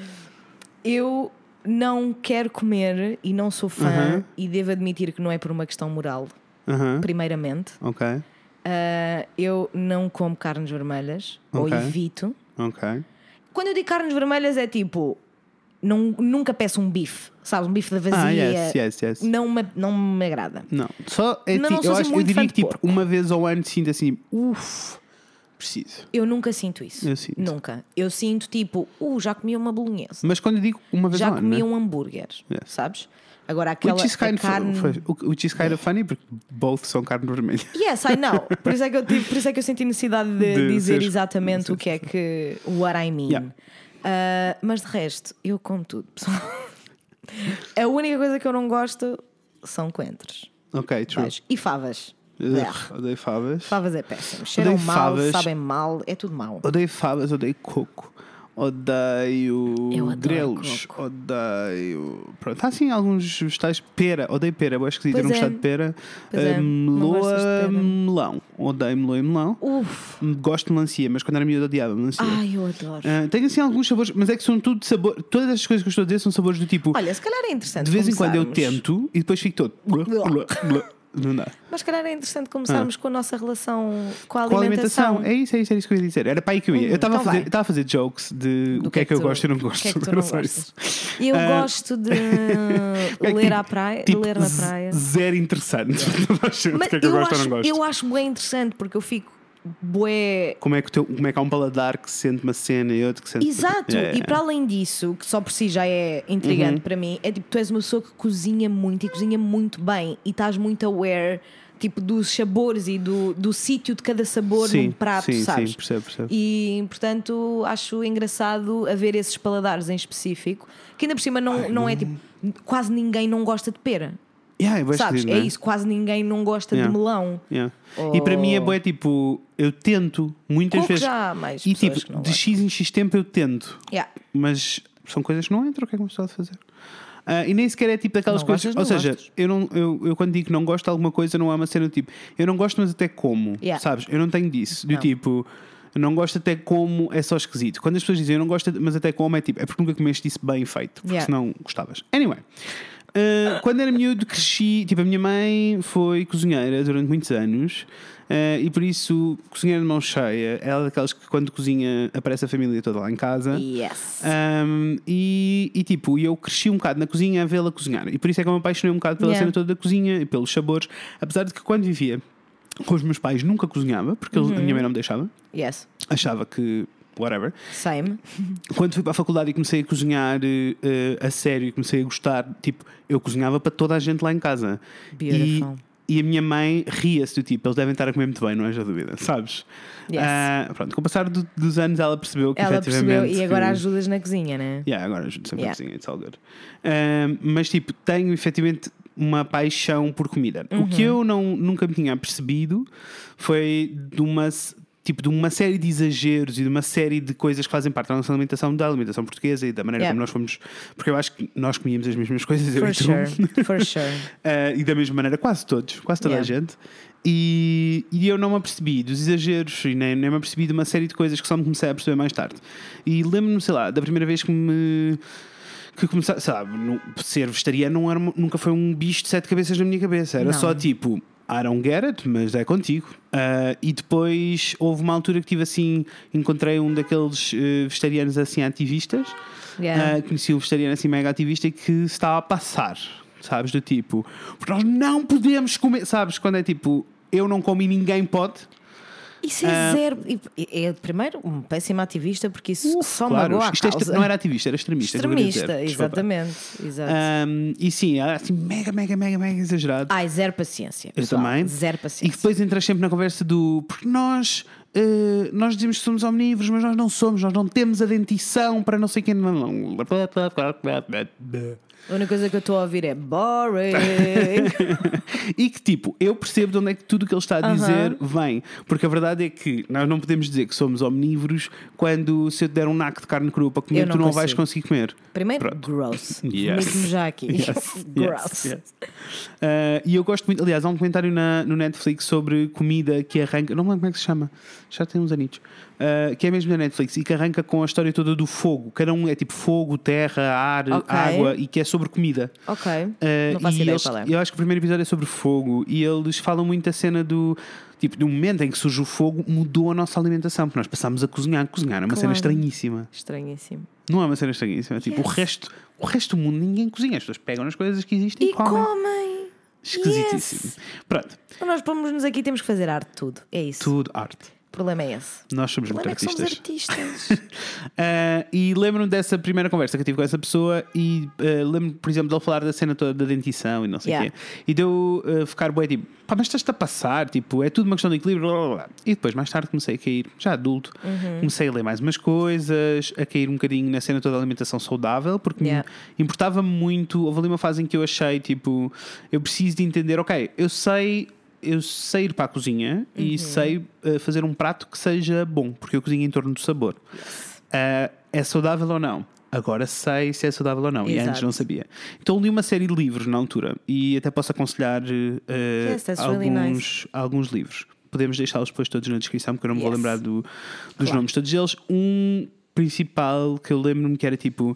Eu não quero comer e não sou fã Uhum. e devo admitir que não é por uma questão moral, Aham, primeiramente. Ok, Ah, eu não como carnes vermelhas ou Ok. evito. ok. Quando eu digo carnes vermelhas é tipo, não, nunca peço um bife, sabes? Um bife da vazia. Ah, yes, yes, yes. Não, me, não me agrada. Não, só é Não, ti- não eu, assim acho, eu diria que tipo, porco. uma vez ao ano sinto assim, uff, preciso. Eu nunca sinto isso. Eu sinto. Nunca. Eu sinto tipo, uh, já comi uma bolonhesa. Mas quando eu digo uma vez Já ao ano, comi né? um hambúrguer, Yes. sabes? Agora aquela Which is, kind of, carne. foi- o- which is kind of funny porque both são carne vermelha. Yes, I know. Por isso é que eu, tive, por isso é que eu senti necessidade de, De dizer seres- exatamente o que é que. What I mean. Yeah. Ah, mas de resto, eu como tudo, pessoal. A única coisa que eu não gosto são coentros. Ok, true. E favas. Ugh, odeio favas. Favas é péssimo. Cheiram mal, favas. sabem mal, é tudo mal. Odeio favas, odeio coco. Odeio grelos. coco. Odeio. Pronto, há assim alguns vegetais. Pera, odeio pera. Eu acho que não é. gostar de pera. É, Uh, não meloa, melão. Odeio meloa e melão. Uf, Gosto de melancia, mas quando era miúdo odiava melancia. ai, eu adoro. Uh, tenho assim alguns sabores, mas é que são tudo de sabor. Todas estas coisas que eu estou a dizer são sabores do tipo. Olha, se calhar é interessante. de vez em quando eu tento e depois fico todo. Não dá. Mas calhar é interessante começarmos com a nossa relação com a Com alimentação. alimentação. É isso, é isso, é isso que eu ia dizer. Era para aí que eu ia. Hum, eu estava então a, fazer- a fazer jokes de Do o que é que eu tu- gosto e não gosto. que é que tu não gostas? eu Ah, gosto de É ler tipo- à praia, tipo, ler na praia. Zero interessante. O Mas que é que eu, eu, gosto ou acho, não gosto. eu acho bem interessante porque eu fico bué. Como, é que teu, como é que há um paladar que sente uma cena e outro que sente. Exato, É, e para além disso, que só por si já é intrigante Uhum. para mim, é tipo, tu és uma pessoa que cozinha muito e cozinha muito bem e estás muito aware tipo, dos sabores e do, do sítio de cada sabor sim, num prato, sim, sabes? Sim, percebo, percebo. E portanto acho engraçado haver esses paladares em específico, que ainda por cima não, não é tipo, quase ninguém não gosta de pera. Yeah, gosto Sabes? É né? isso, quase ninguém não gosta Yeah. de melão. Yeah. E para mim é boa, tipo, eu tento muitas Coco vezes. já há mais e tipo, de gostam. X em X tempo eu tento. Yeah. mas são coisas que não entram, o que é que uma pessoa há de fazer? Ah, e nem sequer é tipo daquelas Não coisas. gostas, ou seja, gostas. eu, não, eu, eu quando digo que não gosto de alguma coisa, não é uma cena do tipo, eu não gosto, mas até como. Sabes? Eu não tenho disso. Do Não. tipo, eu não gosto até como, é só esquisito. Quando as pessoas dizem eu não gosto, mas até como, é tipo, é porque nunca comeste isso bem feito, porque Yeah. senão gostavas. Anyway. Ah, quando era miúdo, cresci. Tipo, a minha mãe foi cozinheira durante muitos anos ah, e por isso, cozinheira de mão cheia, ela é daquelas que quando cozinha aparece a família toda lá em casa. Yes. Um, e, e, tipo, eu cresci um bocado na cozinha a vê-la cozinhar. E por isso é que eu me apaixonei um bocado pela Yeah. cena toda da cozinha e pelos sabores. Apesar de que quando vivia com os meus pais nunca cozinhava, porque eles- a Uhum. minha mãe não me deixava. Yes. Achava que. Whatever. Same. Quando fui para a faculdade e comecei a cozinhar eh, a sério e comecei a gostar, tipo, eu cozinhava para toda a gente lá em casa. E, Beautiful. e a minha mãe ria-se do tipo, eles devem estar a comer muito bem, não é já dúvida, sabes? Yes. Ah, pronto, com o passar do- dos anos ela percebeu que Ela efetivamente. percebeu e agora que- ajudas na cozinha, né? Yeah, agora ajudo sempre Yeah. a cozinha, it's all good. Um, mas tipo, tenho efetivamente uma paixão por comida. O Uhum. que eu não, nunca me tinha percebido foi de uma, tipo, de uma série de exageros e de uma série de coisas que fazem parte da nossa alimentação, da alimentação portuguesa e da maneira Yeah. como nós fomos. Porque eu acho que nós comíamos as mesmas coisas, eu For e tu. sure. For sure. Uh, e da mesma maneira, quase todos, quase toda a Yeah. gente. E, e eu não me apercebi dos exageros e nem, nem me apercebi de uma série de coisas que só me comecei a perceber mais tarde. E lembro-me, sei lá, da primeira vez que me. que lá, no- ser vegetariano não era, nunca foi um bicho de sete cabeças na minha cabeça. Era Não. só tipo. I don't get it, mas é contigo. Uh, e depois houve uma altura que tive assim, encontrei um daqueles uh, vegetarianos assim ativistas. Yeah. Uh, conheci um vegetariano assim mega ativista que estava a passar, sabes? Do tipo, porque nós não podemos comer, sabes? Quando é tipo, eu não como e ninguém pode. Isso é Ah. zero. e- e- É, primeiro, um péssimo ativista, porque isso Uf, só claro, magoa a isto é causa. não era ativista, era extremista. Extremista, exatamente. Exato. Um, e sim, era assim mega, mega, mega, mega exagerado. Ai, zero paciência. eu pessoal. também. Zero E paciência. depois entras sempre na conversa do porque nós. eh, nós dizemos que somos omnívoros, mas nós não somos, nós não temos a dentição para não sei quem. A única coisa que eu estou a ouvir é boring. e que tipo, eu percebo de onde é que tudo o que ele está a dizer vem. Porque a verdade é que nós não podemos dizer que somos omnívoros quando se eu te der um naco de carne crua para comer, não tu não vais consigo. conseguir comer. Primeiro, Pronto. gross. Yes. Vomito-me já aqui. Yes, gross. yes, yes. Uh, e eu gosto muito, aliás, há um comentário na, no Netflix sobre comida que arranca, não me lembro como é que se chama, já tem uns anitos, uh, que é mesmo da Netflix e que arranca com a história toda do fogo. Cada um é tipo fogo, terra, ar, Ok. água e que é sobre comida. Ok. Uh, não faço e ideia eles- é. Eu acho que o primeiro episódio é sobre fogo e eles falam muito da cena do. Tipo, do momento em que surge o fogo, mudou a nossa alimentação, porque nós passámos a cozinhar. Cozinhar é uma cena Claro. estranhíssima. Estranhíssimo. Não é uma cena estranhíssima. Tipo, o Yes. resto, o resto do mundo ninguém cozinha. As pessoas pegam nas coisas que existem e, E comem. comem. Esquisitíssimo. Yes. Pronto, nós pomos-nos aqui temos que fazer arte tudo. É isso. tudo arte. O problema é esse. Nós somos muito é artistas. artistas. Ah, e lembro-me dessa primeira conversa que eu tive com essa pessoa e ah, lembro-me, por exemplo, de ele falar da cena toda da dentição e não sei o Yeah. quê. E deu uh, ficar bué tipo, pá, mas estás-te a passar, tipo, é tudo uma questão de equilíbrio, blá, blá, blá. E depois, mais tarde, comecei a cair, já adulto, Uhum. comecei a ler mais umas coisas, a cair um bocadinho na cena toda da alimentação saudável, porque Yeah. me importava muito. Houve ali uma fase em que eu achei, tipo, eu preciso de entender, ok, eu sei. Eu sei ir para a cozinha Uhum. e sei uh, fazer um prato que seja bom, porque eu cozinho em torno do sabor. Uh, é saudável ou não? Agora sei se é saudável ou não, e Exato. antes não sabia. Então li uma série de livros na altura e até posso aconselhar uh, Yes, alguns, really nice. alguns livros. Podemos deixá-los depois todos na descrição, porque eu não me vou Yes. lembrar do- dos Claro. nomes todos eles. Um principal que eu lembro-me que era tipo.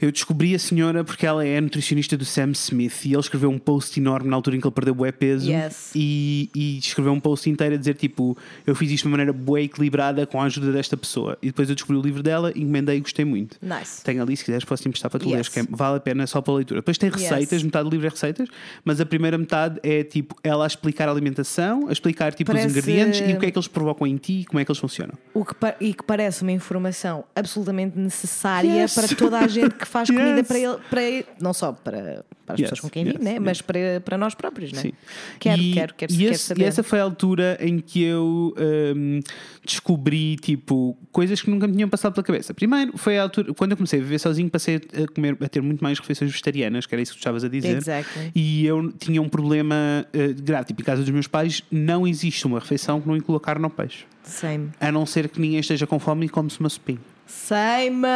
Eu descobri a senhora porque ela é nutricionista do Sam Smith e ele escreveu um post enorme na altura em que ele perdeu bué peso Yes. e, e escreveu um post inteiro a dizer tipo eu fiz isto de uma maneira bué equilibrada com a ajuda desta pessoa e depois eu descobri o livro dela, encomendei e gostei muito. Nice. Tenho ali, se quiseres, posso emprestar para tu Yes. leres, é- vale a pena só para a leitura. Depois tem receitas, Yes. metade do livro é receitas, mas a primeira metade é tipo ela a explicar a alimentação, a explicar tipo Parece- os ingredientes e o que é que eles provocam em ti e como é que eles funcionam. O que e que parece uma informação absolutamente necessária para toda a gente que faz comida Yes. para ele, para ele- não só para, para as Yes, pessoas com quem yes, vive, né? mas para, para nós próprios. Né? Sim. Quero, e, quero, quero, e, quero esse- saber. e essa foi a altura em que eu hum, descobri tipo coisas que nunca me tinham passado pela cabeça. Primeiro foi a altura quando eu comecei a viver sozinho, passei a comer a ter muito mais refeições vegetarianas, que era isso que tu estavas a dizer. Exactly. E eu tinha um problema uh, grave. Tipo, em casa dos meus pais não existe uma refeição que não inclua carne ou peixe. Same. A não ser que ninguém esteja com fome e come-se uma sopinha. Same!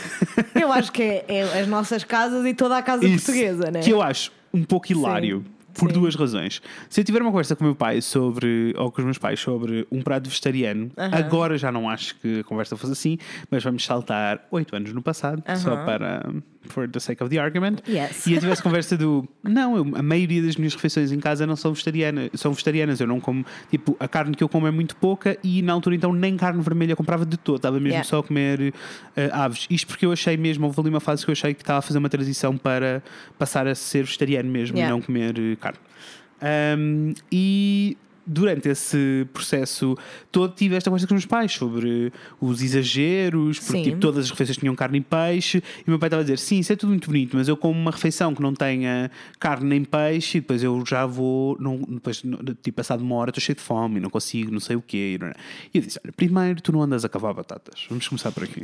eu acho que é, é as nossas casas e toda a casa Isso, portuguesa, né? Que eu acho um pouco hilário. Por Sim. duas razões. Se eu tiver uma conversa com o meu pai sobre, ou com os meus pais sobre um prato vegetariano, Aham. agora já não acho que a conversa fosse assim, mas vamos saltar oito anos no passado, só Aham. para, for the sake of the argument. Yes. E eu tivesse conversa do, não, eu- a maioria das minhas refeições em casa não são vegetarianas, são vegetarianas, eu não como, tipo, a carne que eu como é muito pouca e na altura então nem carne vermelha comprava de todo, estava mesmo Yeah. só a comer eh, aves. Isto porque eu achei mesmo, houve ali uma fase que eu achei que estava a fazer uma transição para passar a ser vegetariano mesmo Yeah. e não comer carne. Um, e durante esse processo todo tive esta conversa com os meus pais sobre os exageros, porque tipo, todas as refeições tinham carne e peixe, e o meu pai estava a dizer: sim, isso é tudo muito bonito, mas eu como uma refeição que não tenha carne nem peixe, e depois eu já vou, não, depois, tipo, passado uma hora estou cheio de fome, não consigo, não sei o quê. E eu disse: olha, primeiro tu não andas a cavar batatas, vamos começar por aqui.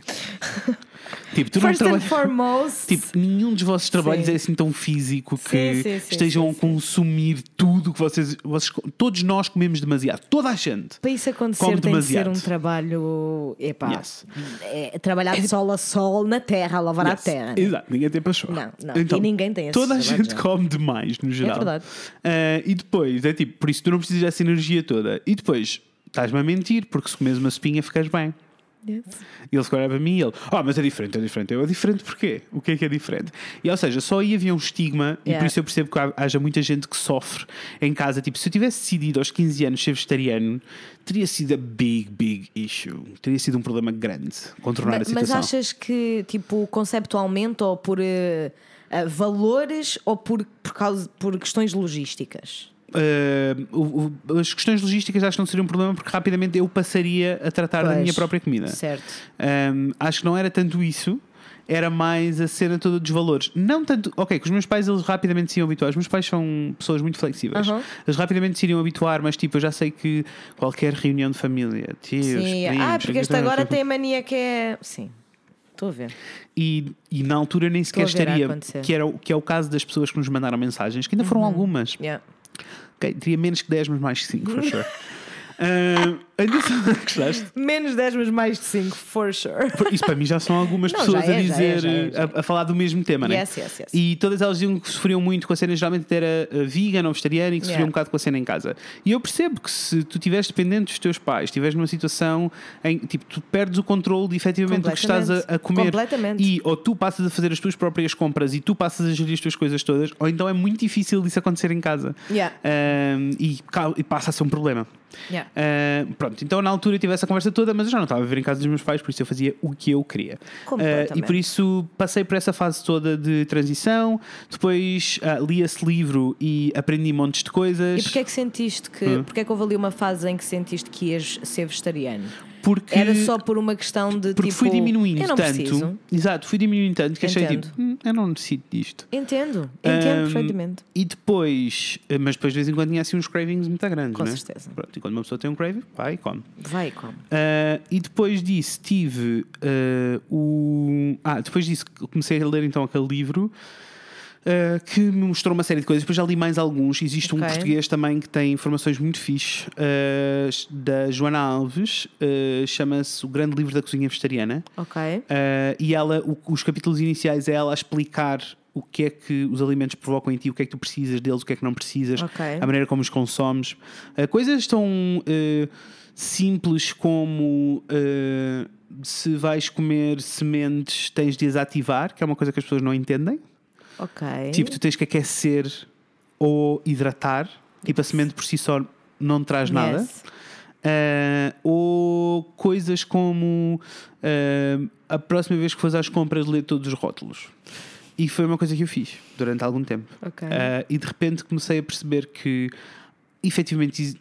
tipo, tu First não and trabalhas. foremost. Tipo, nenhum dos vossos trabalhos Sim. é assim tão físico que Sim, sim, estejam a consumir tudo que vocês, vocês. Todos nós comemos demasiado. Toda a gente. para isso acontecer Come tem de ser demasiado. um trabalho epá, Yes. é, trabalhar de sol a sol na terra, a lavar a Yes. terra. né? Exato, ninguém tem paixão. Não, não. E ninguém tem Toda a gente já. come demais, no geral. verdade. Ah, e depois, é tipo, por isso tu não precisas dessa energia toda. E depois, estás-me a mentir, porque se comes uma espinha ficas bem. Yes. E ele ficou a olhar para mim e ele, ah, mas é diferente, é diferente. Eu, é diferente porquê? O que é que é diferente? E ou seja, só aí havia um estigma e por Yeah. isso eu percebo que há- haja muita gente que sofre em casa. Tipo, se eu tivesse decidido aos 15 anos ser vegetariano, teria sido a big, big issue. Teria sido um problema grande contornar a Ma- Mas situação. achas que, tipo, conceptualmente ou por eh, eh, valores ou por, por, causa, por questões logísticas? Uh, o- o- as questões logísticas acho que não seria um problema porque rapidamente eu passaria a tratar da Pois, minha própria comida. Certo. Um, acho que não era tanto isso, era mais a cena toda dos valores. Não tanto. Ok, que os meus pais eles rapidamente se iam habituar. Os meus pais são pessoas muito flexíveis. Aham. Eles rapidamente se iriam habituar, mas tipo, eu já sei que qualquer reunião de família, tios, Sim. primos, Ah, porque este agora tem a mania que é. Sim. Estou a ver. E, e na altura nem sequer estaria, que, era, que é o caso das pessoas que nos mandaram mensagens, que ainda foram algumas. Yeah. Ok, teria menos que 10, mas mais que 5, for sure. Ah, ainda gostaste? Menos 10, mas mais de 5, for sure. Isso para mim já são algumas Não, pessoas já a é, já dizer, é, já é, já é. A, a falar do mesmo tema, né? Yes, yes, yes. E todas elas diziam que sofriam muito com a cena, geralmente era uh, vegan ou vegetariana e que sofriam Yeah. um bocado com a cena em casa. E eu percebo que se tu estiveres dependente dos teus pais, estiveres numa situação em tipo, tu perdes o controle de efetivamente do que estás a, a comer Completamente. e ou tu passas a fazer as tuas próprias compras e tu passas a gerir as tuas coisas todas, ou então é muito difícil disso acontecer em casa. Yeah. Um, e, e passa a ser um problema. Yeah. Pronto, então na altura tive essa conversa toda, mas eu já não estava a viver em casa dos meus pais, por isso eu fazia o que eu queria. Ah, e por isso passei por essa fase toda de transição, depois ah, li esse livro e aprendi montes de coisas. E porquê é que sentiste que. Hum. Porquê é que houve ali uma fase em que sentiste que ias ser vegetariano? Porque, Era só por uma questão de porque tipo. fui diminuindo tanto. preciso. Exato, fui diminuindo tanto que achei Entendo. tipo, "Hum, eu não necessito disto. Entendo, entendo Ahm, perfeitamente. E depois, eh, mas depois de vez em quando tinha assim uns cravings muito grandes, Com né? certeza. Pronto, e quando uma pessoa tem um craving, vai e come. Vai, como? Ah, e depois disso tive ah, o. Ah, depois disso comecei a ler então aquele livro. Ah, que me mostrou uma série de coisas, depois já li mais alguns. Existe um Ok. português também que tem informações muito fixe ah, da Joana Alves, ah, chama-se O Grande Livro da Cozinha Vegetariana. Ok. Uh, e ela, o- os capítulos iniciais é ela a explicar o que é que os alimentos provocam em ti, o que é que tu precisas deles, o que é que não precisas, Ok. a maneira como os consomes. Uh, coisas tão uh, simples como uh, se vais comer sementes, tens de as ativar, que é uma coisa que as pessoas não entendem. Ok. Tipo, tu tens que aquecer ou hidratar. Tipo, a semente por si só não traz nada. Yes. Uh, ou coisas como uh, a próxima vez que fores às compras ler todos os rótulos. E foi uma coisa que eu fiz durante algum tempo. Ok. Uh, e de repente comecei a perceber que efetivamente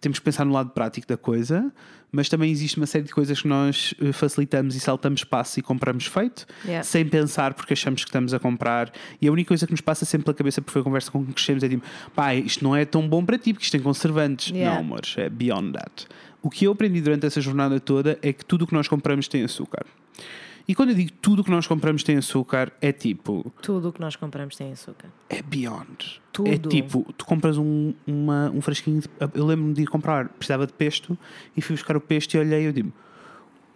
temos que pensar no lado prático da coisa, mas também existe uma série de coisas que nós uh, facilitamos e saltamos passo e compramos feito, Yeah. sem pensar porque achamos que estamos a comprar. E a única coisa que nos passa sempre pela cabeça, porque foi a conversa com que crescemos, é tipo, pá, isto não é tão bom para ti, porque isto tem conservantes. Yeah. Não, amores, é beyond that. O que eu aprendi durante essa jornada toda é que tudo o que nós compramos tem açúcar. E quando eu digo tudo o que nós compramos tem açúcar, é tipo, Tudo o que nós compramos tem açúcar. é beyond. Tudo. É tipo, tu compras um, uma, um frasquinho. De, eu lembro-me de ir comprar, precisava de pesto e fui buscar o pesto e olhei e eu digo: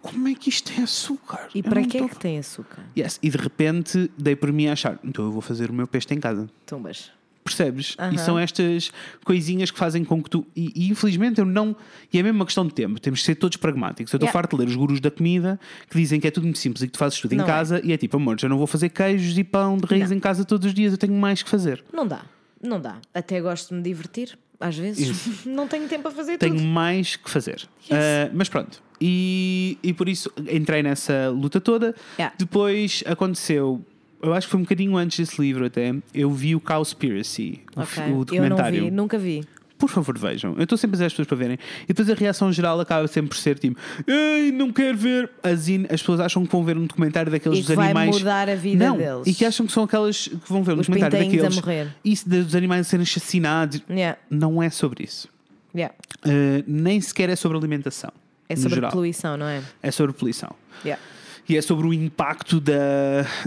como é que isto tem açúcar? E Eu para que é tô- que tem açúcar? Yes. E de repente dei por mim a achar: então eu vou fazer o meu pesto em casa. Tumbas. Percebes? Aham. E são estas coisinhas que fazem com que tu. E, e, infelizmente eu não. E é mesmo uma questão de tempo. Temos que ser todos pragmáticos. Eu estou Yeah. farto de ler os gurus da comida que dizem que é tudo muito simples e que tu fazes tudo Não em é. casa. E é tipo, amor, eu não vou fazer queijos e pão de raiz Não. em casa todos os dias. Eu tenho mais que fazer. Não dá. Não dá. Até gosto de me divertir. Às vezes não tenho tempo a fazer Tenho tudo. mais que fazer. Ah, mas pronto. E, e por isso entrei nessa luta toda. Yeah. Depois aconteceu. Eu acho que foi um bocadinho antes desse livro até. Eu vi o Cowspiracy, o, Ok. o Eu não documentário. vi, nunca vi. Por favor, vejam. Eu estou sempre a dizer às pessoas para verem. E depois a reação geral acaba sempre por ser tipo: Ei, não quero ver. As, in- as pessoas acham que vão ver um documentário daqueles E dos vai animais. mudar a vida não, deles. E que acham que são aquelas que vão ver um Os documentário pintainhos a daqueles. morrer. Isso dos animais a serem assassinados. Yeah. Não é sobre isso. Yeah. Uh, nem sequer é sobre alimentação. É sobre geral. poluição, não é? É sobre poluição. Yeah. E é sobre o impacto da,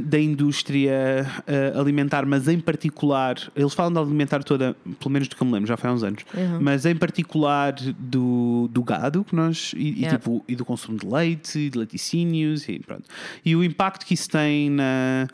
da indústria uh, alimentar, mas em particular, eles falam da alimentar toda, pelo menos do que eu me lembro, já foi há uns anos, Uhum. mas em particular do, do gado que nós, e, e Yeah. tipo, e do consumo de leite, e de laticínios, e pronto. E o impacto que isso tem na,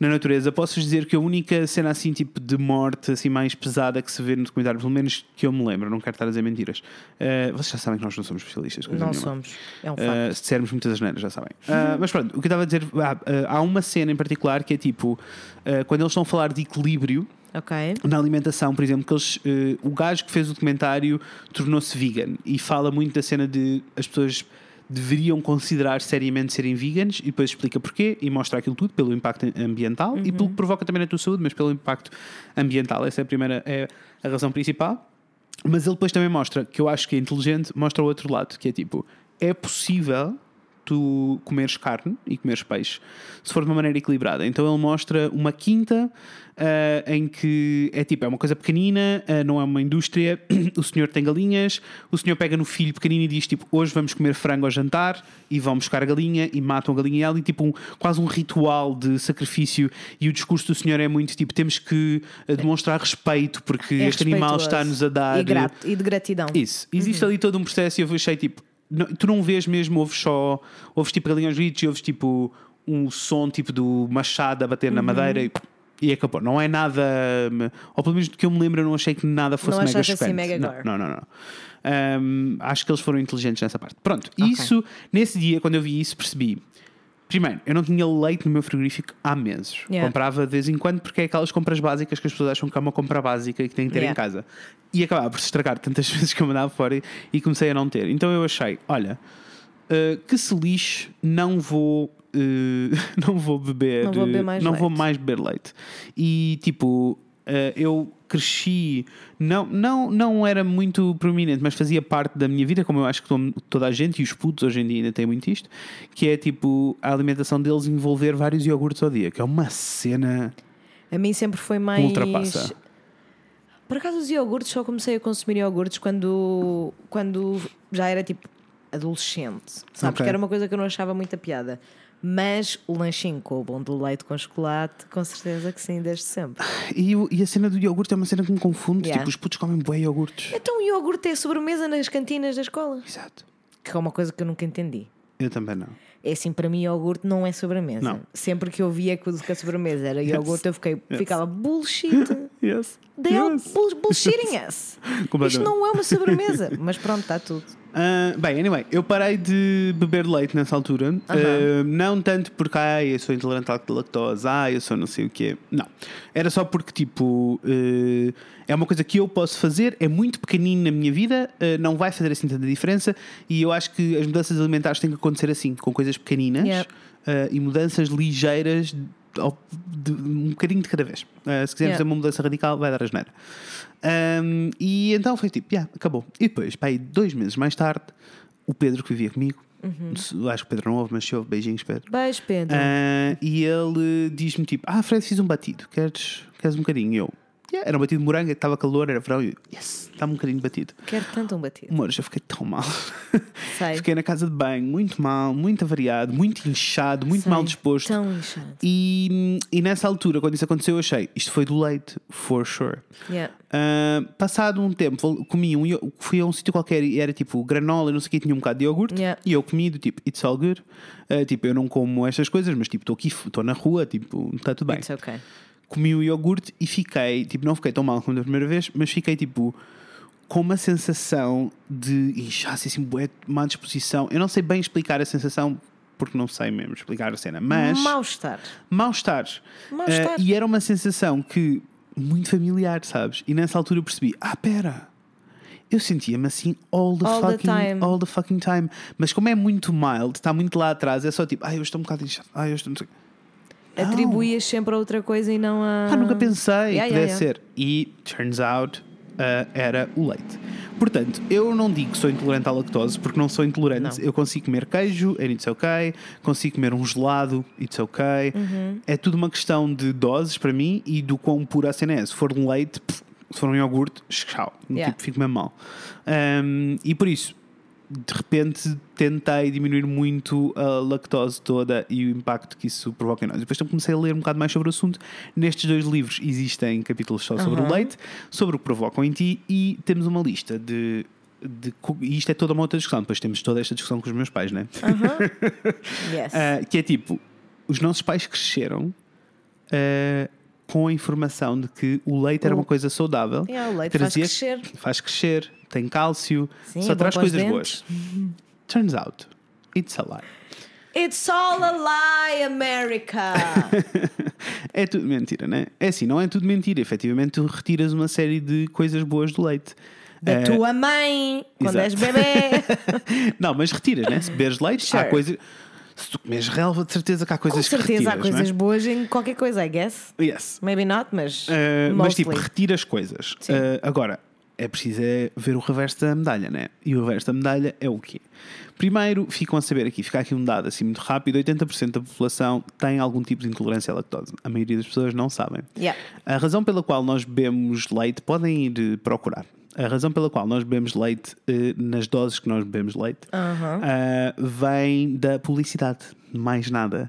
na natureza. Posso dizer que a única cena assim, tipo de morte assim mais pesada que se vê no documentário, pelo menos que eu me lembro, não quero estar a dizer mentiras. uh, vocês já sabem que nós não somos especialistas. coisa Não nenhuma. somos. É um Uh, facto. se dissermos muitas asneiras, já sabem. Uh, mas pronto, o que eu estava a dizer, ah, uh, há uma cena em particular que é tipo, uh, quando eles estão a falar de equilíbrio Ok. na alimentação, por exemplo, que eles, uh, o gajo que fez o documentário tornou-se vegan e fala muito da cena de as pessoas deveriam considerar seriamente serem veganos e depois explica porquê e mostra aquilo tudo pelo impacto ambiental e pelo que provoca também na tua saúde, mas pelo impacto ambiental. Essa é a primeira, é a razão principal. Mas ele depois também mostra, que eu acho que é inteligente, mostra o outro lado, que é tipo, é possível tu comeres carne e comeres peixe se for de uma maneira equilibrada. Então ele mostra uma quinta ah, em que é tipo, é uma coisa pequenina, ah, não é uma indústria, o senhor tem galinhas, o senhor pega no filho pequenino e diz tipo, hoje vamos comer frango ao jantar e vão buscar a galinha e matam a galinha e ela e tipo um, quase um ritual de sacrifício e o discurso do senhor é muito tipo, temos que ah, demonstrar respeito porque É este animal está-nos a dar E, grato, e de gratidão. isso. Existe ali todo um processo e eu achei tipo. Não- tu não vês mesmo, ouves só. Ouves tipo galinhas gritos e ouves tipo um som tipo do machado a bater Uhum. na madeira e, e acabou. Não é nada. Ou pelo menos do que eu me lembro, eu não achei que nada fosse Não mega achaste assim chocante. mega não, gore? não, não, não. Ahm, acho que eles foram inteligentes nessa parte. Pronto, isso, nesse dia, quando eu vi isso, percebi. Primeiro, eu não tinha leite no meu frigorífico há meses. Yeah. Comprava de vez em quando porque é aquelas compras básicas que as pessoas acham que é uma compra básica e que têm que ter em Yeah. casa. E acabava por se estragar tantas vezes que eu mandava fora e, e comecei a não ter. Então eu achei, olha, uh, que se lixe, não vou. uh, não vou beber Não vou beber mais não vou leite. mais beber leite e tipo uh, eu cresci não, não, não era muito prominente mas fazia parte da minha vida como eu acho que to- toda a gente e os putos hoje em dia ainda têm muito isto que é tipo a alimentação deles envolver vários iogurtes ao dia que é uma cena A mim sempre foi mais. Ultrapassa. Por acaso os iogurtes só comecei a consumir iogurtes quando, quando já era tipo adolescente, sabe? Ok. Porque era uma coisa que eu não achava muita piada. Mas o lanchinho com o bom do leite com chocolate, com certeza que sim, desde sempre. e, e a cena do iogurte é uma cena que me confunde Yeah. tipo os putos comem bué iogurtes Então o iogurte é sobremesa nas cantinas da escola, exato que é uma coisa que eu nunca entendi. eu também não É assim, para mim, iogurte não é sobremesa. Não. Sempre que eu via que a sobremesa era iogurte, eu fiquei, Yes. ficava bullshit. yes. They are Yes. bull- bullshitting us. Isto não é uma sobremesa. Mas pronto, está tudo. Ah, bem, anyway, eu parei de beber leite nessa altura. Ah, não tanto porque ah, eu sou intolerante à lactose, ah, eu sou não sei o quê. Não. Era só porque, tipo, eh, é uma coisa que eu posso fazer, é muito pequenino na minha vida, não vai fazer assim tanta diferença. E eu acho que as mudanças alimentares têm que acontecer assim, com coisas pequeninas ah, e mudanças ligeiras. Ao- de- um bocadinho de cada vez. Ah, se quisermos Yeah. fazer uma mudança radical, vai dar a geneira. Um, e então foi tipo, yeah, acabou. E depois, pá, aí dois meses mais tarde, o Pedro que vivia comigo, Uhum. acho que o Pedro não ouve, mas se ouve, beijinhos, Pedro. Beijo, Pedro. Ah, e ele diz-me tipo: Ah, Fred, fiz um batido, queres, queres um bocadinho? E eu, yeah, era um batido de morango, estava calor, era verão. E eu, yes, está-me um bocadinho batido. Quero tanto um batido. Amor, já fiquei tão mal. Sei. Fiquei na casa de banho, muito mal, muito avariado, muito inchado, muito Sei. mal disposto. Tão inchado. E, e nessa altura, quando isso aconteceu, eu achei: Isto foi do leite, for sure. Yeah. Ah, passado um tempo, comi um, fui a um sítio qualquer e era tipo granola, não sei o que, tinha um bocado de iogurte. Yeah. E eu comi do tipo, it's all good. Ah, tipo, eu não como estas coisas, mas tipo, estou aqui, estou na rua, tipo, está tudo bem. It's okay. Comi o iogurte e fiquei, tipo, não fiquei tão mal como da primeira vez, mas fiquei tipo com uma sensação de inchaço, assim, bué, má disposição. Eu não sei bem explicar a sensação, porque não sei mesmo explicar a cena, mas Mal-estar. mal-estar. Mal-estar. Ah, e era uma sensação que muito familiar, sabes? E nessa altura eu percebi: ah, pera. Eu sentia-me assim all the, All the fucking time. all the fucking time. Mas como é muito mild, está muito lá atrás, é só tipo, ai, eu estou um bocado inchado, ai, eu estou. Não. Atribuías sempre a outra coisa e não a. Ah, nunca pensei Yeah, que yeah, pudesse ser. E turns out ah, era o leite. Portanto, eu não digo que sou intolerante à lactose, porque não sou intolerante. Não. Eu consigo comer queijo, and it's okay. Consigo comer um gelado, it's okay. Uhum. É tudo uma questão de doses para mim e do quão pura a cena é. Se for um leite, pff, se for um iogurte, tchau. Yeah. Tipo, fico mesmo mal. Ahm, e por isso, de repente tentei diminuir muito a lactose toda e o impacto que isso provoca em nós. Depois então comecei a ler um bocado mais sobre o assunto. Nestes dois livros existem capítulos só sobre o Aham. leite, sobre o que provocam em ti e temos uma lista de. de e isto é toda uma outra discussão. Depois temos toda esta discussão com os meus pais, né? Yes. Ah, que é tipo: os nossos pais cresceram ah, com a informação de que o leite era O- uma coisa saudável. Yeah, o leite faz crescer. faz crescer, tem cálcio, Sim, só é traz coisas boas. Turns out, it's a lie. It's all a lie, America! É tudo mentira, né? É assim, não é tudo mentira. Efetivamente, tu retiras uma série de coisas boas do leite. da Eh, tua mãe, quando és exato. bebê. Não, mas retiras, né? Se beberes leite, há Sure. coisas. Se tu comes relva, de certeza que há Com coisas que certeza há retiras, coisas não boas em qualquer coisa, I guess. é? Yes. Maybe not, mas. Uh, mas tipo, retiras coisas. Uh, agora, é preciso é ver o reverso da medalha, né? E o reverso da medalha é o quê? Primeiro, ficam a saber aqui, fica aqui um dado assim muito rápido: 80% da população tem algum tipo de intolerância à lactose. A maioria das pessoas não sabem. Yeah. A razão pela qual nós bebemos leite, podem ir eh, procurar. A razão pela qual nós bebemos leite, eh, nas doses que nós bebemos leite, ah, vem da publicidade, mais nada.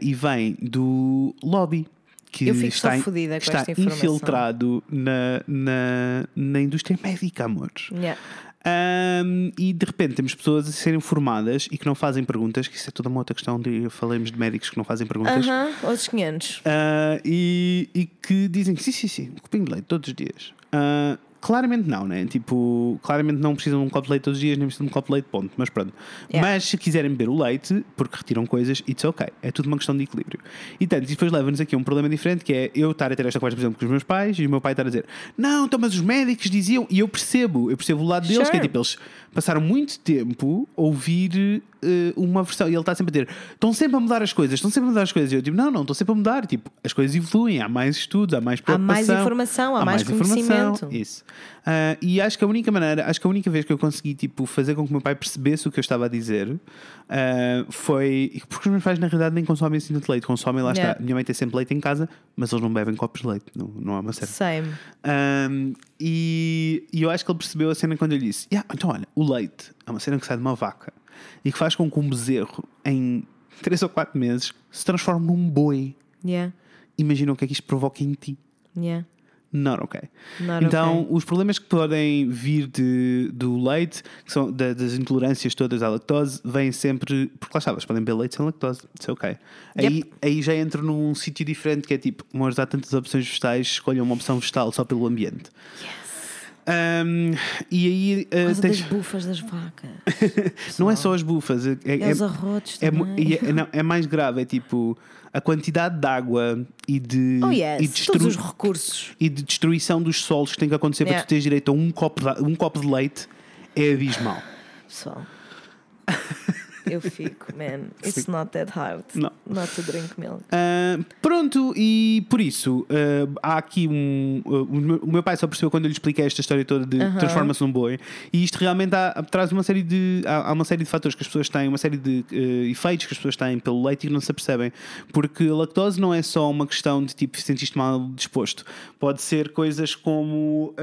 E vem do lobby. Que Eu fico só está, in- fodida com está infiltrado na, na, na indústria médica, amores. Yeah. Ahm, e de repente temos pessoas a serem formadas e que não fazem perguntas, que isso é toda uma outra questão de falemos de médicos que não fazem perguntas. Aham, outros 500. Ah, e, e que dizem que sim, sim, sim, um copinho de leite todos os dias. Ah, claramente não, né? Tipo, claramente não precisam de um copo de leite todos os dias, nem precisam de um copo de leite, ponto. Mas pronto. Yeah. Mas se quiserem beber o leite, porque retiram coisas, it's ok. É tudo uma questão de equilíbrio. E tanto, e depois leva-nos aqui a um problema diferente, que é eu estar a ter esta conversa, por exemplo, com os meus pais, e o meu pai estar a dizer, não, então, mas os médicos diziam, e eu percebo, eu percebo o lado deles, Sure. que é tipo, eles passaram muito tempo a ouvir eh, uma versão, e ele está sempre a dizer, estão sempre a mudar as coisas, estão sempre a mudar as coisas. E eu digo, não, não, estão sempre a mudar. Tipo, as coisas evoluem, há mais estudos, há mais Há preocupação. mais informação, há mais conhecimento. Isso. Ah, e acho que a única maneira, acho que a única vez que eu consegui tipo, fazer com que o meu pai percebesse o que eu estava a dizer ah, foi. Porque os meus pais, na realidade, nem consomem assim tanto leite, consomem lá Yeah. está. Minha mãe tem sempre leite em casa, mas eles não bebem copos de leite, não, não há uma série. Same. Um, e, e eu acho que ele percebeu a cena quando eu lhe disse: "Yeah, então, olha, o leite é uma cena que sai de uma vaca e que faz com que um bezerro, em 3 ou 4 meses, se transforme num boi. Yeah. Imagina o que é que isto provoca em ti. Yeah. Not ok. Not então, okay. os problemas que podem vir de, do leite, que são da- das intolerâncias todas à lactose, vêm sempre. Porque lá está, podem beber leite sem lactose. Isso é ok. Aí, aí já entro num sítio diferente que é tipo, mas há tantas opções vegetais, escolham uma opção vegetal só pelo ambiente. Um, e aí uh, tens- das bufas das vacas. não é só as bufas, é, é, É os arrotos é, também. é- não, é mais grave, é tipo a quantidade de água e de, Oh e, yes, destru- todos os recursos. e de destruição dos solos que tem que acontecer para Yeah. tu teres direito a um copo de, um copo de leite é abismal. Pessoal. Eu fico, man. It's not that hard. Não. Not to drink milk. Ah, pronto, e por isso ah, há aqui um. ah, o, meu, pai só percebeu quando eu lhe expliquei esta história toda de Aham. transforma-se num boi, e isto realmente há- traz uma série de. Há, há uma série de fatores que as pessoas têm, uma série de efeitos que as pessoas têm pelo leite e que não se apercebem. Porque a lactose não é só uma questão de tipo sentiste mal disposto, pode ser coisas como.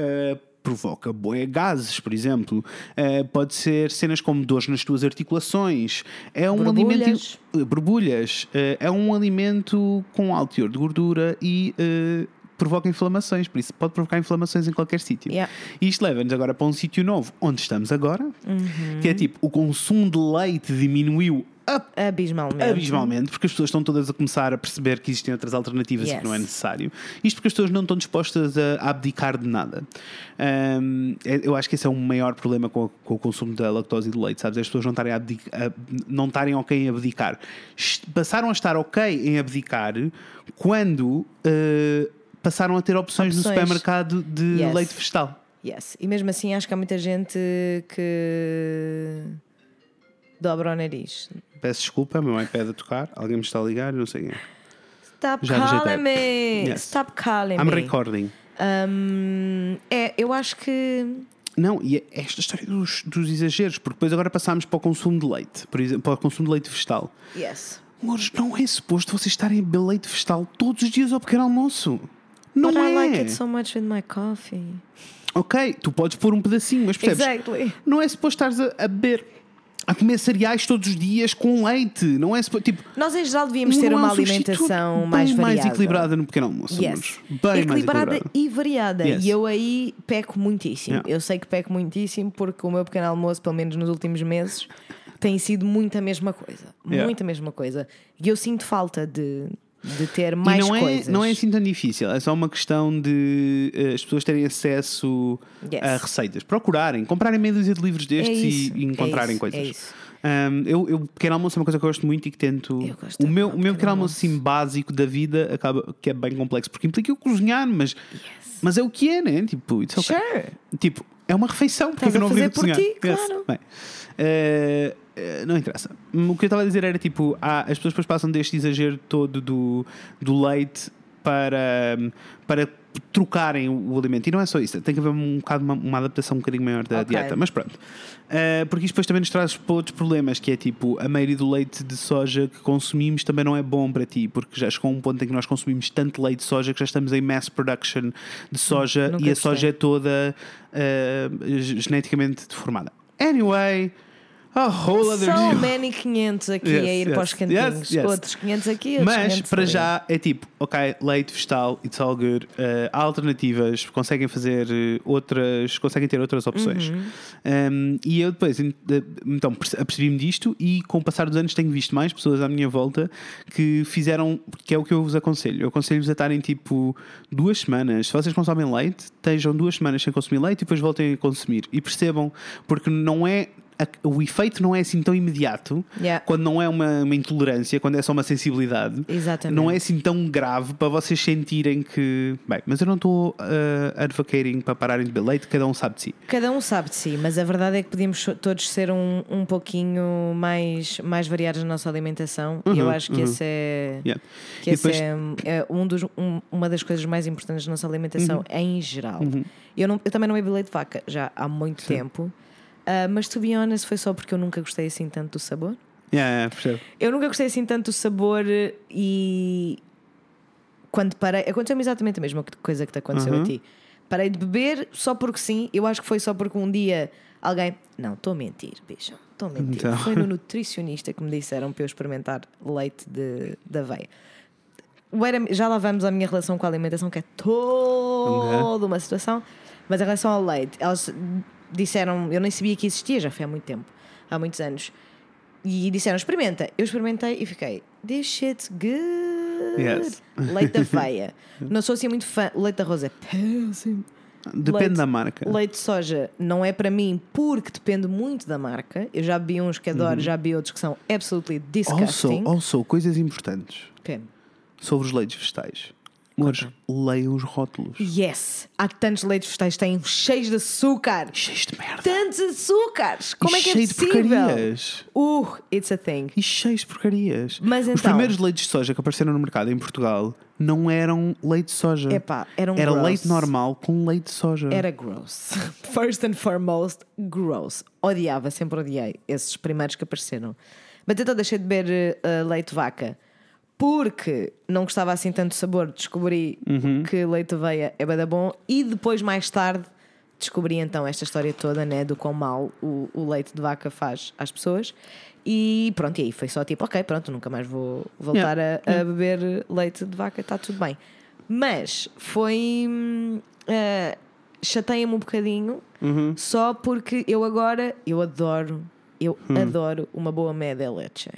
Provoca boé gases, por exemplo. Ah, pode ser cenas como dores nas tuas articulações. É um Borbulhas. alimento Uh, borbulhas uh, é um alimento com alto teor de gordura e uh, provoca inflamações, por isso pode provocar inflamações em qualquer sítio. Yeah. E isto leva-nos agora para um sítio novo, onde estamos agora, Uhum. que é tipo o consumo de leite diminuiu Abismalmente. abismalmente, porque as pessoas estão todas a começar a perceber que existem outras alternativas e Yes. que não é necessário. Isto porque as pessoas não estão dispostas a abdicar de nada. Um, é- eu acho que esse é o maior problema com, com o consumo da lactose e do leite, sabes? As pessoas não estarem, a não estarem ok em abdicar. Passaram a estar ok em abdicar quando uh, passaram a ter opções, no Opções. supermercado de Yes. leite vegetal. Yes. E mesmo assim acho que há muita gente que dobra o nariz. Peço desculpa, mãe pede a tocar, alguém me está a ligar, não sei quem. é. Stop Já calling me! Yes. Stop calling I'm me! recording. Um, é, eu acho que. Não, e é esta história dos, dos exageros, porque depois agora passámos para o consumo de leite, por exemplo, para o consumo de leite vegetal. Yes. Amores, não é suposto vocês estarem a beber leite vegetal todos os dias ao pequeno almoço. Não But é. I like it so much with my coffee. Ok, tu podes pôr um pedacinho, mas percebes? Exactly. Não é suposto estares a, a beber, a comer cereais todos os dias com leite. Não é. Tipo, Nós em geral devíamos ter uma substituto alimentação mais variada. mais equilibrada no pequeno almoço. Yes. Bem mais equilibrada equilibrada. e variada. Yes. E eu aí peco muitíssimo. Yeah. Eu sei que peco muitíssimo porque o meu pequeno almoço, pelo menos nos últimos meses, tem sido muito a mesma coisa. Yeah. Muito a mesma coisa. E eu sinto falta de, de ter E mais não é, coisas. não é assim tão difícil, é só uma questão de eh, as pessoas terem acesso Yes. a receitas, procurarem, comprarem meia dúzia de livros É destes isso, e, e encontrarem é isso, coisas. é. Um, eu, eu, pequeno almoço é uma coisa que eu gosto muito e que tento. O meu, o meu pequeno almoço assim, básico da vida acaba que é bem complexo, porque implica eu cozinhar, mas, mas é o que é, né? Tipo, it's okay. Sure. Tipo, é uma refeição, porque é Estás eu não fazer por cozinhar? ti, claro. Bem, eh, eh, não interessa. O que eu estava a dizer era tipo, as pessoas depois passam deste exagero todo do, do leite para, para trocarem o, alimento. E não é só isso, tem que haver um bocado uma, uma adaptação um bocadinho maior da Ok. dieta. Mas pronto. Eh, porque isto depois também nos traz outros problemas, que é tipo, a maioria do leite de soja que consumimos também não é bom para ti, porque já chegou a um ponto em que nós consumimos tanto leite de soja que já estamos em mass production de soja Nunca e a gostei. soja é toda eh, geneticamente deformada. Anyway, A whole other So many 500 aqui Yes, a ir yes, para os cantinhos. yes. Outros 500 aqui, outros Mas 500 para ali. já é tipo, ok, leite vegetal, it's all good. Uh, há alternativas, conseguem fazer uh, outras, conseguem ter outras opções. Uhum. Um, e eu depois, en- de- então, perce- apercebi-me disto e com o passar dos anos tenho visto mais pessoas à minha volta que fizeram, que é o que eu vos aconselho. Eu aconselho-vos a estarem tipo duas semanas. Se vocês consomem leite, estejam duas semanas sem consumir leite e depois voltem a consumir. E percebam, porque não é. O efeito não é assim tão imediato Yeah. quando não é uma, uma intolerância, quando é só uma sensibilidade. Exatamente. Não é assim tão grave para vocês sentirem que. Bem, mas eu não estou uh, advocating para pararem de beber leite, cada um sabe de si. Cada um sabe de si, mas a verdade é que podíamos todos ser um, um pouquinho mais, mais variados na nossa alimentação e eu acho que esse é, Uhum, Yeah. que esse depois- é, é um dos, um- uma das coisas mais importantes da nossa alimentação Uhum. em geral. Eu, não, eu também não bebo leite de vaca já há muito tempo, ah, mas to be honest, foi só porque eu nunca gostei assim tanto do sabor. Yeah, yeah, percebo. Eu nunca gostei assim tanto do sabor e quando parei, aconteceu-me exatamente a mesma coisa que te aconteceu Uhum. a ti. Parei de beber só porque sim. Eu acho que foi só porque um dia alguém. Não, estou a mentir, bicho. Estou a mentir. Então. Foi no nutricionista que me disseram para eu experimentar leite de, de aveia. Já lá vamos à minha relação com a alimentação, que é toda uma situação. Mas em relação ao leite, elas disseram, eu nem sabia que existia, já foi há muito tempo, há muitos anos. E disseram, experimenta. Eu experimentei e fiquei, this shit's good. Yes. Leite de aveia. Não sou assim muito fã. Leite de arroz é péssimo. Depende Leite- da marca. Leite de soja não é para mim porque depende muito da marca. Eu já bebi uns que adoro, já bebi outros que são absolutely Also, disgusting. also, coisas importantes Ok. sobre os leites vegetais. Amores, leiam os rótulos. Yes! Há tantos leites vegetais que têm cheios de açúcar. Cheios de merda. Tantos açúcares! Como E é que é cheio de possível? porcarias. Uh, it's a thing. E cheios de porcarias. Mas Os então- primeiros leites de soja que apareceram no mercado em Portugal não eram leite de soja. Epá, eram Era gross. leite normal com leite de soja. Era gross. First and foremost, gross. Odiava, sempre odiei esses primeiros que apareceram. Mas então deixei de beber eh, leite de vaca porque não gostava assim tanto do sabor. Descobri Uhum. que leite de aveia é bada bom e depois, mais tarde, descobri então esta história toda né, do quão mal o, o leite de vaca faz às pessoas. E pronto, e aí foi só tipo, ok, pronto, nunca mais vou voltar Yeah, a, a beber leite de vaca, está tudo bem. Mas foi. eh, chateia-me um bocadinho Uhum. só porque eu agora eu adoro eu Hum. adoro uma boa média leche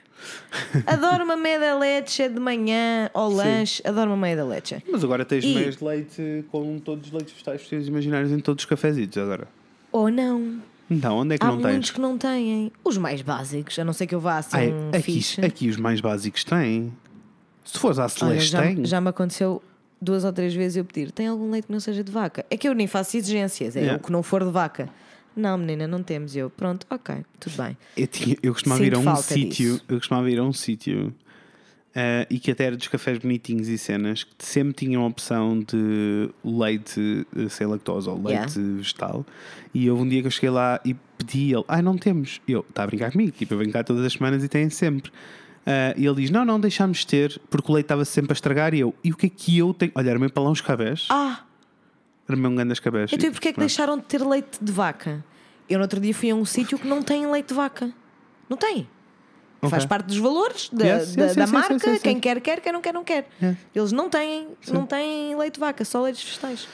adoro uma média leche de manhã ao lanche adoro uma média leche Mas agora tens E- meias de leite com todos os leites vegetais possíveis imaginários em todos os cafezitos agora. ou não Então, onde é que há não muitos tens? que não têm os mais básicos a não ser que eu vá assim é- um aqui, fixe aqui os mais básicos têm. Se fores à Olha, Celeste, já, tem. já me aconteceu duas ou três vezes eu pedir tem algum leite que não seja de vaca é que eu nem faço exigências é Yeah. o que não for de vaca não menina não temos E eu pronto ok tudo bem Eu, tinha- eu costumava ir a um sítio, disso. eu costumava ir a um sítio eh, e que até era dos cafés bonitinhos e cenas que sempre tinham a opção de leite eh, sem lactose ou leite vegetal. E houve um dia que eu cheguei lá e pedi ele, ai não temos. E eu, está a brincar comigo, tipo, eu venho cá todas as semanas e têm sempre. Eh, e ele diz: Não, não, deixámos ter, porque o leite estava sempre a estragar. E eu, e o que é que eu tenho? Olha, era meio para lá uns cabés. ah Era meio um grande cabés. Então e porquê é que Pronto. deixaram de ter leite de vaca? Eu no outro dia fui a um sítio que não tem leite de vaca. Não tem. Ok. Faz parte dos valores da, Yes, da, yes, da yes, marca. Quem quer, quer. Quem não quer, não quer. Eles não têm, não têm leite de vaca, só leites vegetais.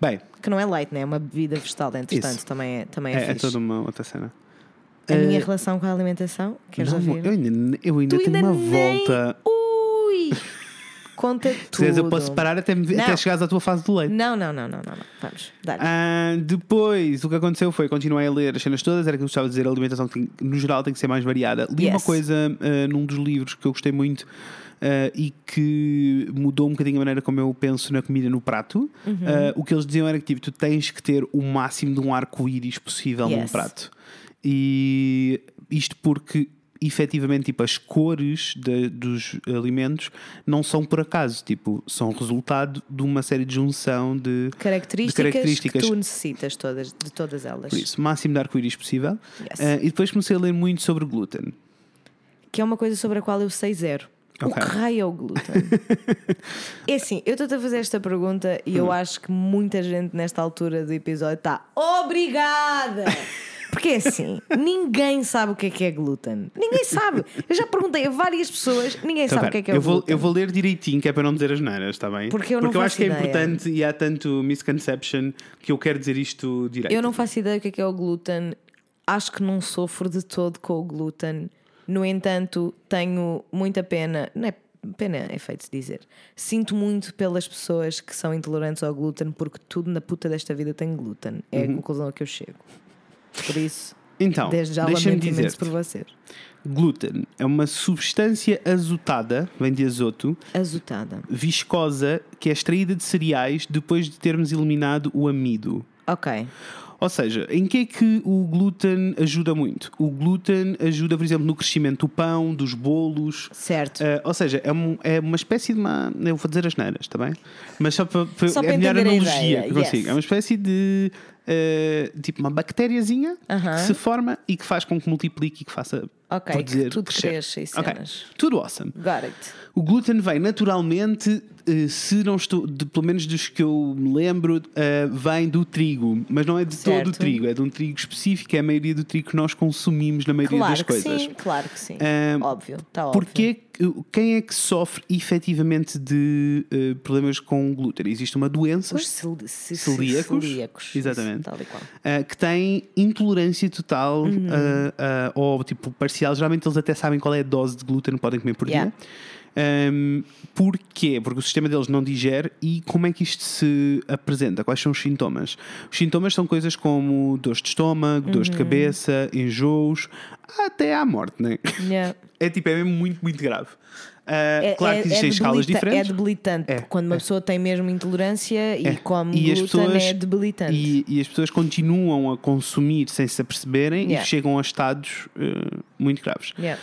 Bem, Que não é leite, né? é uma bebida vegetal, entretanto, Isso. também é, também é, é, é toda uma outra cena. A minha Eh, relação com a alimentação, queres Não, ouvir? eu ainda, eu ainda Tu tenho ainda uma volta. Conta Se tudo. eu posso parar até, me- até chegares à tua fase do leite. Não, não, não, não, não, não. Vamos, dá Ah, depois, o que aconteceu foi continuei a ler as cenas todas. Era que eu gostava de dizer: a alimentação, tem- no geral, tem que ser mais variada. Li uma Yes. coisa ah, num dos livros que eu gostei muito ah, e que mudou um bocadinho a maneira como eu penso na comida no prato. Uhum. Ah, o que eles diziam era que tipo, tu tens que ter o máximo de um arco-íris possível num Yes. prato. E isto porque efetivamente tipo, as cores de- dos alimentos não são por acaso, tipo, são resultado de uma série de junção de Características, de características. que tu necessitas todas, de todas elas. por isso, máximo de arco-íris possível. Yes. Ah, e depois comecei a ler muito sobre glúten. que é uma coisa sobre a qual eu sei zero. Ok. O que raio é o glúten? é assim, eu estou a fazer esta pergunta e Hum. eu acho que muita gente nesta altura do episódio está obrigada Porque é assim, ninguém sabe o que é que é glúten. Ninguém sabe. Eu já perguntei a várias pessoas, ninguém Então, sabe pera, o que é que é o eu, vou, glúten. eu vou ler direitinho, que é para não dizer as neiras, está bem? Porque eu não Porque eu acho que é ideia. importante e há tanto misconception que eu quero dizer isto direito. Eu não faço ideia do que é que é o glúten. Acho que não sofro de todo com o glúten. No entanto, tenho muita pena. Não é pena, é feito de dizer. Sinto muito pelas pessoas que são intolerantes ao glúten, porque tudo na puta desta vida tem glúten. É Uhum. a conclusão a que eu chego. Por isso, Então, desde já lamento dizer por vocês. glúten é uma substância azotada, vem de azoto, Azotada. viscosa, que é extraída de cereais depois de termos eliminado o amido. Ok. Ou seja, em que é que o glúten ajuda muito? O glúten ajuda, por exemplo, no crescimento do pão, dos bolos. Certo. Eh, ou seja, é, um- é uma espécie de uma. Eu vou dizer as neiras, está bem? Mas só para, para Só é para a melhor analogia que consigo. yes. É uma espécie de. Eh, tipo uma bactériazinha Aham. que se forma e que faz com que multiplique e que faça Ok, produzir, que tudo crescer. cresça e Ok, cenas. Tudo awesome. Got it. O glúten vem naturalmente, eh, se não estou, de- pelo menos dos que eu me lembro, eh, vem do trigo, mas não é de todo Certo. o trigo, é de um trigo específico, é a maioria do trigo que nós consumimos na maioria Claro das que coisas. sim, claro que sim. Óbvio, está óbvio. Porquê, que- quem é que sofre efetivamente de problemas com glúten? Existe uma doença Os cel- ce- Celíacos? celíacos. Exatamente. Tal e qual. ah, que tem intolerância total Uhum. ah, ou tipo parcial. Geralmente eles até sabem qual é a dose de glúten que podem comer por Yeah. dia. Um, porquê? Porque o sistema deles não digere e como é que isto se apresenta? Quais são os sintomas? Os sintomas são coisas como dores de estômago, dores Uhum. de cabeça, enjoos, até à morte, né? Yeah. É tipo, é mesmo muito, muito grave. Ah, É, claro é- que existem é escalas debilita- diferentes. É debilitante. É, Quando uma pessoa tem mesmo intolerância e É. come E glúten pessoas- é debilitante. E, e as pessoas continuam a consumir sem se aperceberem Yeah. e chegam a estados eh, muito graves. Yeah.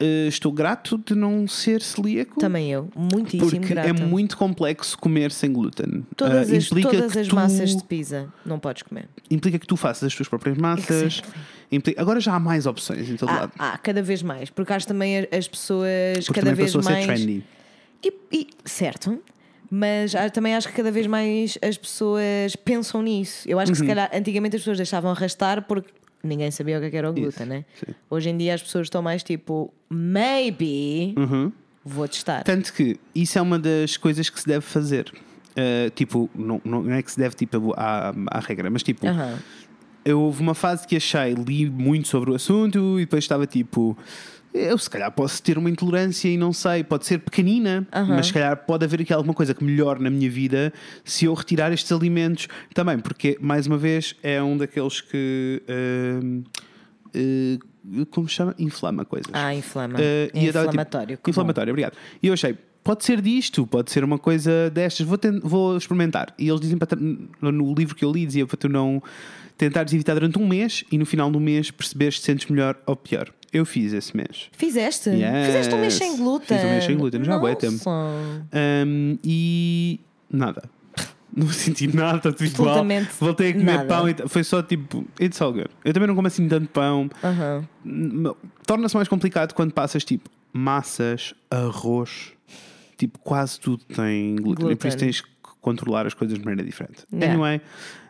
Eh, estou grato de não ser celíaco. Também eu. Muitíssimo Porque grata. é muito complexo comer sem glúten. Todas Ah, as, todas as tu- massas de pizza não podes comer. Implica que tu faças as tuas próprias massas. Implica- Agora já há mais opções em todo Há, lado. há, cada vez mais. Porque acho também as pessoas Porque cada vez a mais. ser trendy. E, e- certo. Mas também acho que cada vez mais as pessoas pensam nisso. Eu acho que Uhum. se calhar antigamente as pessoas deixavam arrastar porque ninguém sabia o que é era o glúten, né? sim. Hoje em dia as pessoas estão mais tipo, maybe Uhum. vou testar. Tanto que isso é uma das coisas que se deve fazer. Uh, tipo, não, não é que se deve tipo, à, à regra, mas tipo, Aham. eu houve uma fase que achei, li muito sobre o assunto e depois estava tipo. Eu se calhar posso ter uma intolerância e não sei, pode ser pequenina, Aham. mas se calhar pode haver aqui alguma coisa que melhore na minha vida se eu retirar estes alimentos também, porque mais uma vez é um daqueles que hum, eh, como se chama? Inflama coisas. Ah, inflama. Eh, é tipo, inflamatório. inflamatório, obrigado. E eu achei, pode ser disto, pode ser uma coisa destas, vou, ten- vou experimentar. E eles dizem para no livro que eu li, dizia para tu não tentares evitar durante um mês e no final do mês perceberes se te sentes melhor ou pior. Eu fiz esse mês. Fizeste? Yes. Fizeste um mês sem glúten. Fiz um mês sem glúten, já há bué tempo. Um, e nada. Não senti nada de visual. Absolutamente Voltei a comer nada. pão e t- foi só tipo, it's all good. Eu também não como assim tanto pão. N- Torna-se mais complicado quando passas tipo massas, arroz, tipo quase tudo tem glúten. E por isso Glúten. tens que controlar as coisas de maneira diferente. Yeah. Anyway,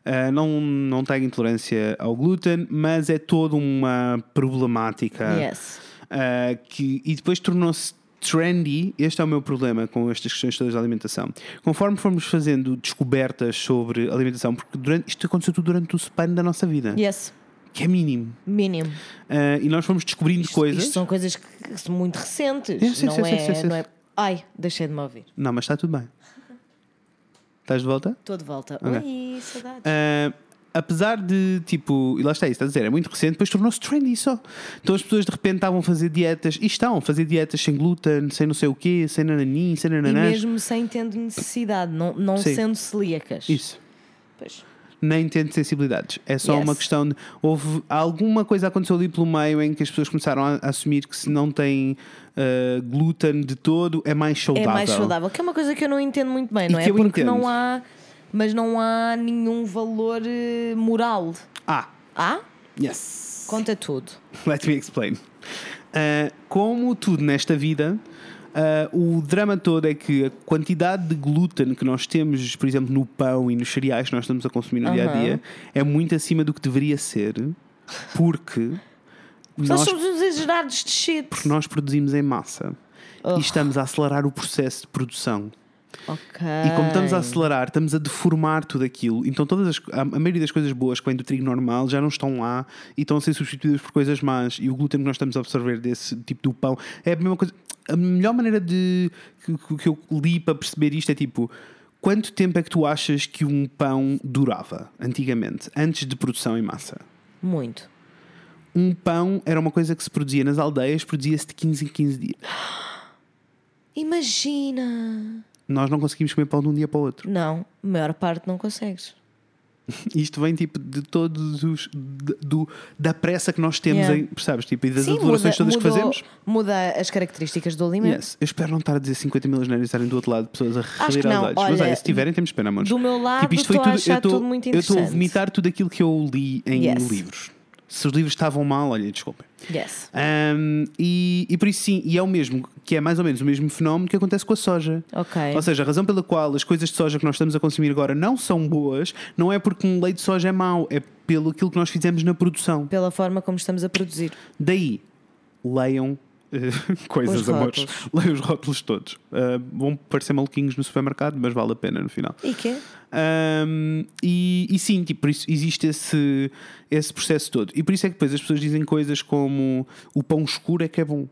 uh, não, não tenho intolerância ao glúten, mas é toda uma problemática Yes. uh, que, e depois tornou-se trendy. Este é o meu problema com estas questões todas da alimentação. Conforme formos fazendo descobertas sobre alimentação, porque durante, isto aconteceu tudo durante o span da nossa vida, Yes. que é mínimo. Mínimo. Uh, e nós fomos descobrindo coisas. Isto são coisas que são muito recentes. É, sim, não, sim, sim, é, sim, sim. não é. Ai, deixei de me ouvir. Não, mas está tudo bem. Estás de volta? Estou de volta. Ok. Ui, saudades. Uh, apesar de, tipo, e lá está isso, está a dizer, é muito recente, depois tornou-se trendy só. Então as pessoas de repente estavam a fazer dietas, e estão a fazer dietas sem glúten, sem não sei o quê, sem nananim, sem e nananás. mesmo sem tendo necessidade, não, não Sim. sendo celíacas. Isso. Pois. Nem tendo sensibilidades. É só Yes. uma questão de. Houve alguma coisa aconteceu ali pelo meio em que as pessoas começaram a, a assumir que se não tem uh, glúten de todo é mais É saudável. mais saudável, que é uma coisa que eu não entendo muito bem, E não é? Porque entendo. não há. Mas não há nenhum valor eh, moral. Ah, Há? yes. Conta tudo. Let me explain. Uh, como tudo nesta vida, uh, o drama todo é que a quantidade de glúten que nós temos, por exemplo, no pão e nos cereais que nós estamos a consumir no dia a dia, é muito acima do que deveria ser Porque Nós nós, somos uns exagerados de shit. porque nós produzimos em massa Oh. e estamos a acelerar o processo de produção. Ok. E como estamos a acelerar, estamos a deformar tudo aquilo. Então todas as, a, a maioria das coisas boas que vêm do trigo normal já não estão lá e estão a ser substituídas por coisas más. E o glúten que nós estamos a absorver desse tipo do pão é a mesma coisa. A melhor maneira de que, que eu li para perceber isto é tipo. Quanto tempo é que tu achas que um pão durava antigamente, antes de produção em massa? Muito. Um pão era uma coisa que se produzia nas aldeias, produzia-se de 15 em 15 dias. Imagina. Nós não conseguimos comer pão de um dia para o outro. Não, a maior parte não consegues. Isto vem tipo de todos os. de- do, da pressa que nós temos Yeah. em. Percebes? Tipo, e das Sim, adorações todas que mudou- fazemos. Muda as características do alimento. Yes. Eu espero não estar a dizer 50 mil asneiros e estarem do outro lado pessoas a que revirar os não. olhos. Mas Olha, olha, se tiverem, temos pena, amores. do meu lado, tipo, isto foi tudo. eu estou a vomitar tudo aquilo que eu li em Yes. livros. Se os livros estavam mal, olha, desculpem. Yes. Um, e, e por isso sim, e é o mesmo, que é mais ou menos o mesmo fenómeno que acontece com a soja. Ok. Ou seja, a razão pela qual as coisas de soja que nós estamos a consumir agora não são boas, não é porque um leite de soja é mau, é pelo aquilo que nós fizemos na produção. Pela forma como estamos a produzir. Daí, leiam eh, coisas, Os amores. rótulos. Leiam os rótulos todos. Uh, vão parecer maluquinhos no supermercado, mas vale a pena no final. E quê? Um, e, e sim, tipo, por isso existe esse, esse processo todo. E por isso é que depois as pessoas dizem coisas como o pão escuro é que é bom.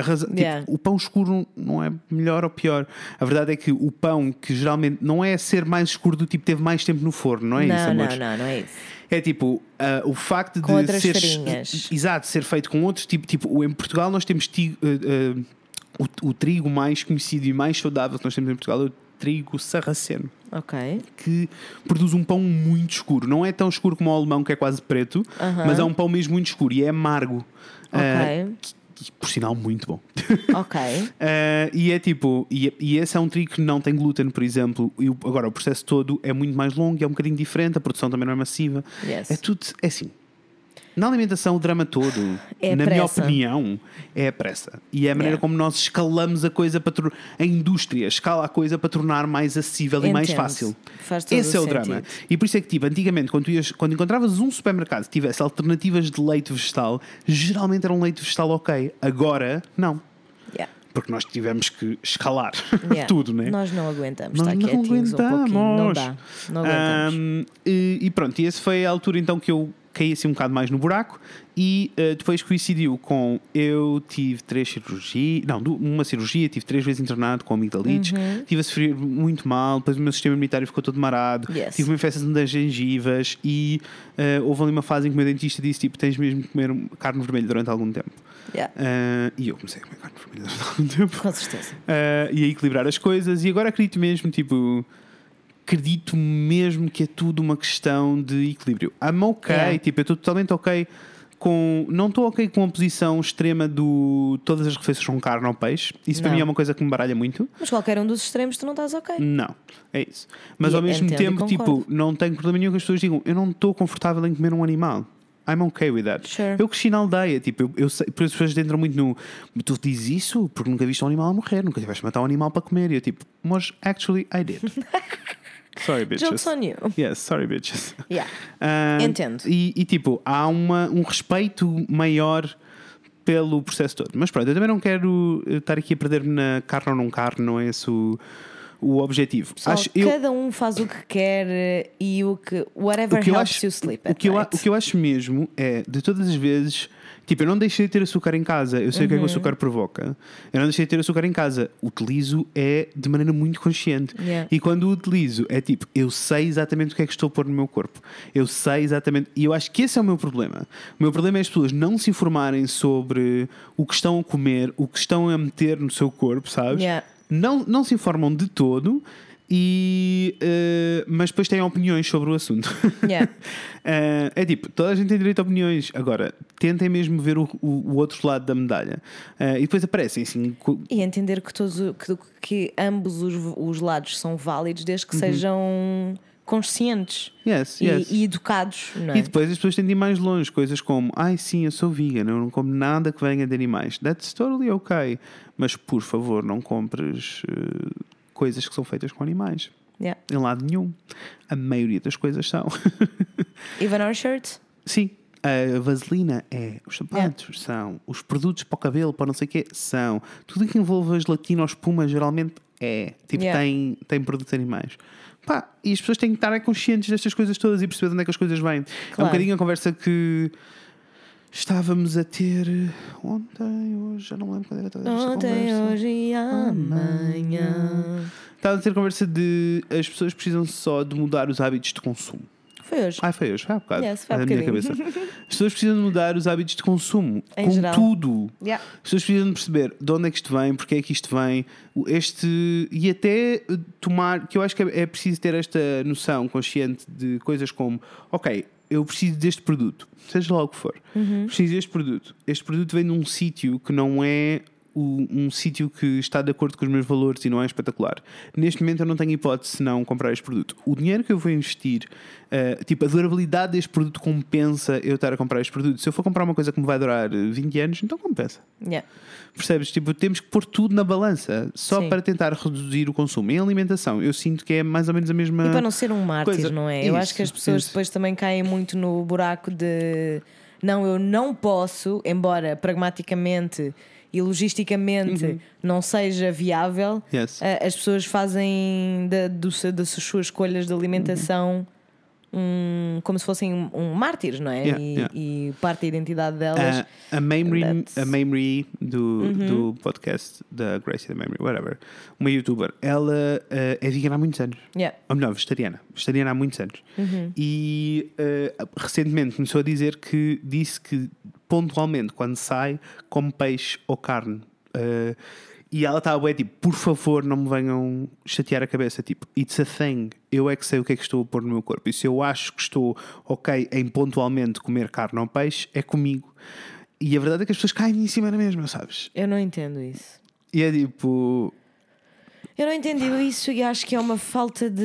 Razão, tipo, Yeah. o pão escuro não é melhor ou pior. A verdade é que o pão, que geralmente não é ser mais escuro do tipo teve mais tempo no forno, não é não, isso, não, amores? não, não é isso. É tipo, ah, o facto Com de ser. farinhas. Exato, ser feito com outros tipo. Tipo, em Portugal nós temos ti- ah, ah, o, o trigo mais conhecido e mais saudável que nós temos em Portugal é o trigo sarraceno Ok. que produz um pão muito escuro. Não é tão escuro como o alemão, que é quase preto, mas é um pão mesmo muito escuro e é amargo. Ok. Que- que, por sinal, muito bom. Ok. Ah, e é tipo, e, e esse é um trigo que não tem glúten, por exemplo. E o- agora, o processo todo é muito mais longo e é um bocadinho diferente, a produção também não é massiva. Yes. É tudo, é assim. Na alimentação, o drama todo, É na minha opinião, é a pressa. E é a maneira Yeah. como nós escalamos a coisa para a indústria escala a coisa para tornar mais acessível e mais Entendo. fácil. Faz todo Esse é o o drama. sentido. E por isso é que, tipo, antigamente, quando, ias- quando encontravas um supermercado que tivesse alternativas de leite vegetal, geralmente era um leite vegetal ok. Agora, não. Yeah. Porque nós tivemos que escalar Yeah. tudo, né? Nós não aguentamos. Nós Está não quietinhos um pouquinho. Não aguentamos. dá. Não aguentamos. Ahm, e, e pronto, e essa foi a altura então que eu caí assim um bocado mais no buraco e eh, depois coincidiu com eu tive três cirurgias, não, uma cirurgia, tive três vezes internado com amigdalites, Uhum. tive a sofrer muito mal, depois o meu sistema imunitário ficou todo marado, Yes. tive uma infecção das gengivas e eh, houve ali uma fase em que o meu dentista disse tipo, tens mesmo que comer carne vermelha durante algum tempo. Yeah. Ah, e eu comecei a comer carne vermelha durante algum tempo. Com certeza. Uh, e a equilibrar as coisas. E agora acredito mesmo, tipo, acredito mesmo que é tudo uma questão de equilíbrio. I'm ok, Yeah. tipo, eu estou totalmente ok com. Não estou ok com a posição extrema do todas as refeições são carne ou peixe. Isso para Não. mim é uma coisa que me baralha muito. Mas qualquer um dos extremos tu não estás ok. Não, é isso. Mas E ao mesmo tempo, tipo, não tenho problema nenhum que as pessoas digam eu não estou confortável em comer um animal. I'm okay with that. Sure. Eu cresci na aldeia, tipo, eu, eu sei, por isso as pessoas entram muito no. Tu dizes isso porque nunca viste um animal a morrer, nunca tiveste matar um animal para comer. E eu, tipo, mas actually I did. Sorry, bitches. Jokes on you. Yes, sorry, bitches. Yeah. Ah, Entendo. E, e, tipo, há uma, um respeito maior pelo processo todo. Mas pronto, eu também não quero eh, estar aqui a perder-me na carne ou não carne, não é esse o, o objetivo. Pessoal, Acho- eu- cada um faz o que quer eh, e o que. Whatever o que eu helps acho, you sleep o que, eu, night. o que eu acho mesmo é, de todas as vezes, tipo, eu não deixei de ter açúcar em casa, eu sei o que é que o Uhum. açúcar provoca. Eu não deixei de ter açúcar em casa. Utilizo é de maneira muito consciente. Yeah. E quando o utilizo, é tipo, eu sei exatamente o que é que estou a pôr no meu corpo. Eu sei exatamente. E eu acho que esse é o meu problema. O meu problema é as pessoas não se informarem sobre o que estão a comer, o que estão a meter no seu corpo, sabes? Yeah. Não, não se informam de todo. E, eh, mas depois têm opiniões sobre o assunto. Yeah. Eh, é tipo, toda a gente tem direito a opiniões. Agora, tentem mesmo ver o, o- o outro lado da medalha. Eh, e depois aparecem assim. E entender que, todos, que, que ambos os, os lados são válidos desde que sejam conscientes Yes, e, yes. e educados, é? E depois as pessoas ir mais longe, coisas como ai sim, eu sou vegan, eu não como nada que venha de animais. That's totally ok. Mas por favor, não compres eh, coisas que são feitas com animais. Yeah. Em lado nenhum. A maioria das coisas são. Even our shirt? sim. A vaselina é, os sapatos são, os produtos para o cabelo, para não sei o quê, são. Tudo que envolve a gelatina ou espuma geralmente é. Tipo, Yeah. tem, tem produtos animais. Pá, e as pessoas têm que estar conscientes destas coisas todas e perceber de onde é que as coisas vêm. É um Claro. bocadinho a conversa que estávamos a ter ontem, hoje, já não lembro quando era toda esta Ontem, conversa. hoje e amanhã. Estava a ter conversa de as pessoas precisam só de mudar os hábitos de consumo. Foi hoje. Ah, foi hoje, foi há bocado. Yes, foi há minha cabeça. As pessoas precisam de mudar os hábitos de consumo. Em com geral. tudo. Yeah. As pessoas precisam de perceber de onde é que isto vem, porque é que isto vem, este e até eh, tomar, que eu acho que é, é preciso ter esta noção consciente de coisas como, ok, eu preciso deste produto, seja lá o que for, preciso deste produto. Este produto vem de um sítio que não é um sítio que está de acordo com os meus valores e não é espetacular. Neste momento eu não tenho hipótese se não comprar este produto. O dinheiro que eu vou investir, eh, tipo, a durabilidade deste produto compensa eu estar a comprar este produto. Se eu for comprar uma coisa que me vai durar eh, 20 anos, então compensa. Yeah. Percebes? Tipo, temos que pôr tudo na balança só Sim. para tentar reduzir o consumo. Em alimentação, eu sinto que é mais ou menos a mesma. E para não ser um mártir, coisa. não é? Eu acho que as Isso, pessoas isso. depois também caem muito no buraco de não, eu não posso, embora pragmaticamente e logisticamente não seja viável, Uhum. Yes. eh, as pessoas fazem da, do das suas escolhas de alimentação um, como se fossem um, um mártires, não é? Yeah, e, yeah. e parte da identidade delas. A, a That's- Uhum. a Mamrie do, do podcast da Gracie da Mamrie, whatever, uma youtuber, ela eh, é vegana há muitos anos. Yeah. Ou melhor, vegetariana. Vegetariana há muitos anos. Uhum. E eh, recentemente começou a dizer que disse que pontualmente, quando sai, come peixe ou carne. Eh, e ela estava bem tipo, por favor, não me venham chatear a cabeça. Tipo, it's a thing. Eu é que sei o que é que estou a pôr no meu corpo. E se eu acho que estou ok em pontualmente comer carne ou peixe, é comigo. E a verdade é que as pessoas caem em cima da mesma, sabes? Eu não entendo isso. E é tipo. Eu não entendi isso e acho que é uma falta de,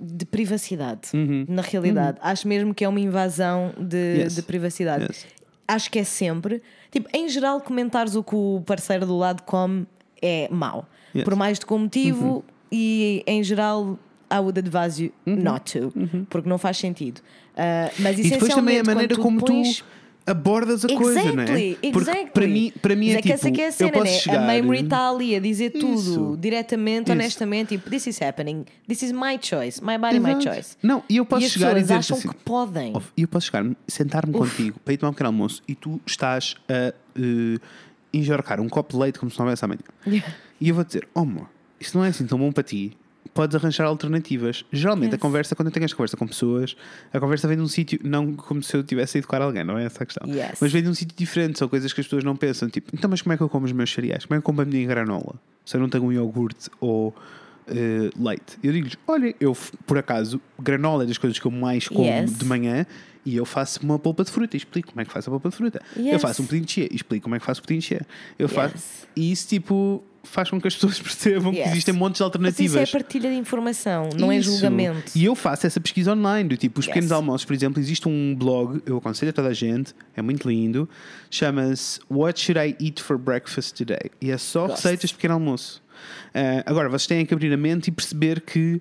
de privacidade. Na realidade, acho mesmo que é uma invasão de, Uhum. Yes. de privacidade. Yes. Acho que é sempre. Tipo, em geral, comentares o que o parceiro do lado come é mau. Yes. Por mais de que motivo, e em geral, I would advise you Uhum. not to, porque não faz sentido. Ah, mas E depois também a maneira como pões- tu abordas a coisa, não é? Exactly, Porque exactly. para mim, para mim Mas é que tipo, essa que é a eu cena, posso né? chegar... A memory está ali a dizer tudo Isso. diretamente, Isso. honestamente, tipo, this is happening, this is my choice, my body, my Exato. choice. Não, e eu posso e chegar e dizer acham assim, que podem. E eu posso chegar, sentar-me contigo para ir tomar um pequeno almoço e tu estás a uh, enjorcar um copo de leite como se não houvesse amanhã. Yeah. E eu vou dizer, oh, amor, isso não é assim tão bom para ti. Podes arranjar alternativas. Geralmente a Yes. conversa, quando eu tenho esta conversa com pessoas, a conversa vem de um sítio, não como se eu tivesse a educar alguém, não é essa a questão. Yes. Mas vem de um sítio diferente, são coisas que as pessoas não pensam. Tipo, então, mas como é que eu como os meus cereais? Como é que eu como a minha granola? Se eu não tenho um iogurte ou eh, leite. Eu digo-lhes, olha, eu por acaso, granola é das coisas que eu mais como Yes. de manhã e eu faço uma polpa de fruta e explico como é que faço a polpa de fruta. Eu Yes. faço um pudim de chia e explico como é que faço o pudim de chia. Eu faço. Yes. E isso, tipo, faz com que as pessoas percebam que Yes. existem montes de Mas isso é alternativas. partilha de informação, não é Isso. julgamento. E eu faço essa pesquisa online, do tipo, os Yes. pequenos almoços, por exemplo, existe um blog, eu aconselho a toda a gente, é muito lindo, chama-se What Should I Eat for Breakfast Today? E é só Gosto. receitas de pequeno almoço. Ah, agora, vocês têm que abrir a mente e perceber que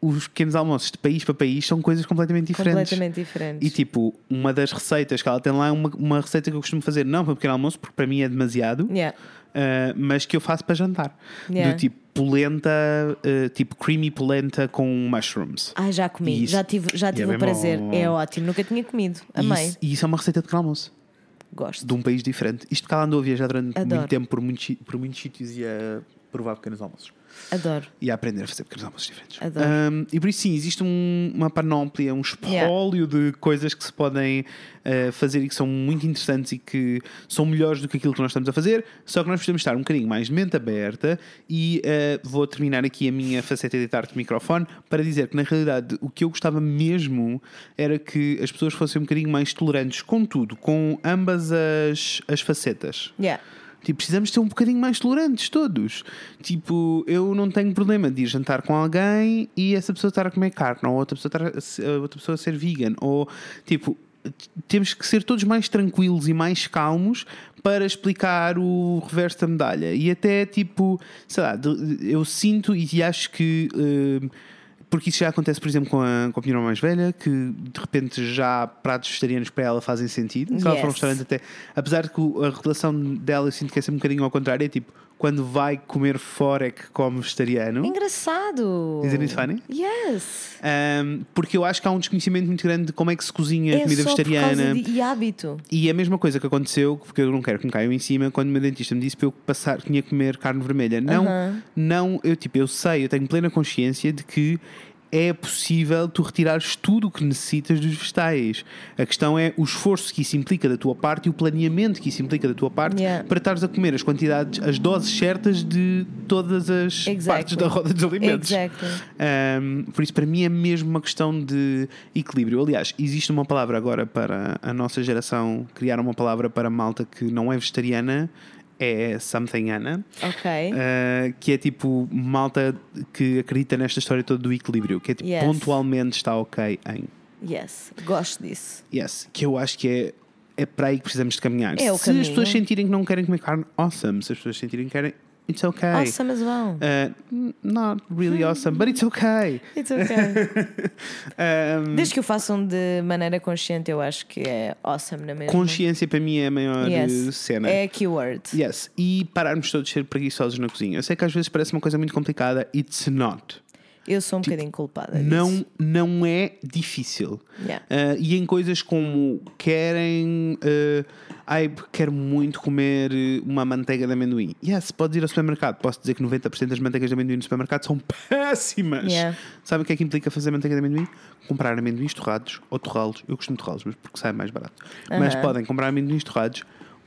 os pequenos almoços de país para país são coisas completamente diferentes. Completamente diferentes. E tipo, uma das receitas que ela tem lá é uma, uma receita que eu costumo fazer, não para pequeno almoço, porque para mim é demasiado, Yeah. Uh, mas que eu faço para jantar. Yeah. Do tipo polenta, uh, tipo creamy polenta com mushrooms. Ah, já comi, Isso. já tive, já é tive bem o prazer. bom. É ótimo, nunca tinha comido. Amei, isso, e isso é uma receita de pequeno almoço, gosto. de um país diferente. Isto porque ela andou a viajar durante Adoro. muito tempo por muitos, por muitos sítios e a provar pequenos almoços. Adoro. E a aprender a fazer pequenos almoços diferentes. Adoro. Um, e por isso, sim, existe um- uma panóplia, um espólio de coisas que se podem uh, fazer e que são muito interessantes e que são melhores do que aquilo que nós estamos a fazer. Só que nós precisamos estar um bocadinho mais de mente aberta. E uh, vou terminar aqui a minha faceta de editar de microfone para dizer que, na realidade, o que eu gostava mesmo era que as pessoas fossem um bocadinho mais tolerantes com tudo, com ambas as, as facetas. Yeah. Tipo, precisamos ser um bocadinho mais tolerantes todos. Tipo, eu não tenho problema de ir jantar com alguém e essa pessoa estar a comer carne, ou outra pessoa, estar a, se- outra pessoa a ser vegan, ou tipo, temos que ser todos mais tranquilos e mais calmos para explicar o reverso da medalha. E até tipo, sei lá, eu sinto e acho que. eh, porque isso já acontece, por exemplo, com a, com a minha irmã mais velha, que de repente já pratos vegetarianos para ela fazem sentido. Se ela for um restaurante até. Apesar de que a relação dela eu sinto que é sempre um bocadinho ao contrário, é tipo, quando vai comer fora é que come vegetariano. Engraçado. Isn't it funny? Yes. Um, porque eu acho que há um desconhecimento muito grande de como é que se cozinha É comida vegetariana. de, e hábito. E a mesma coisa que aconteceu, porque eu não quero que me caiam em cima, quando o meu dentista me disse para eu passar, tinha que comer carne vermelha. Não, Aham. não, eu tipo, eu sei, eu tenho plena consciência de que é possível tu retirares tudo o que necessitas dos vegetais. A questão é o esforço que isso implica da tua parte e o planeamento que isso implica da tua parte Yeah. para estares a comer as quantidades, as doses certas de todas as Exactly. partes da roda dos alimentos. Exactly. Um, por isso, para mim, é mesmo uma questão de equilíbrio. Aliás, existe uma palavra agora para a nossa geração criar uma palavra para malta que não é vegetariana, é something Ok. uh, que é tipo malta que acredita nesta história toda do equilíbrio, que é tipo Yes. pontualmente está ok em Yes. Gosto disso. yes, que eu acho que é. É para aí que precisamos de caminhar. É o Se as caminho. pessoas sentirem que não querem comer carne, awesome. Se as pessoas sentirem que querem, it's okay. Awesome as well. Uh, not really awesome, but it's okay. It's okay. Um, Desde que o façam de maneira consciente, eu acho que é awesome na mesma. Consciência para mim é a maior eh, Yes. cena. É a keyword. Yes. E pararmos todos de ser preguiçosos na cozinha. Eu sei que às vezes parece uma coisa muito complicada. It's not. Eu sou um bocadinho culpada disso. Não, não é difícil. Yeah. Ah, e em coisas como querem. ah, ai, quero muito comer uma manteiga de amendoim. Yes, podes ir ao supermercado. Posso dizer que 90% das manteigas de amendoim no supermercado são péssimas. Yeah. Sabe o que é que implica fazer manteiga de amendoim? Comprar amendoins torrados ou torrá-los. Eu costumo torrá-los, mas porque sai mais barato. Mas Aham. podem comprar amendoins torrados,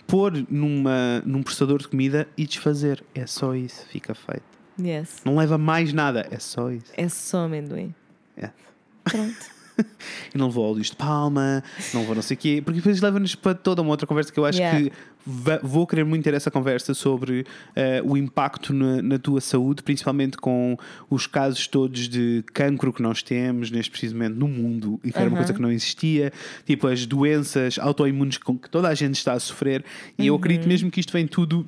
pôr numa, num processador de comida e desfazer. É só isso, fica feito. Yes. Não leva mais nada, é só isso. É só amendoim. É. Pronto. E não vou ao lixo de palma, não vou não sei o quê, porque depois leva-nos para toda uma outra conversa que eu acho Yeah. que vou querer muito ter essa conversa sobre eh, o impacto na, na tua saúde, principalmente com os casos todos de cancro que nós temos neste preciso momento no mundo e que era uma coisa que não existia, tipo as doenças autoimunes com que toda a gente está a sofrer, e eu Uhum. acredito mesmo que isto vem tudo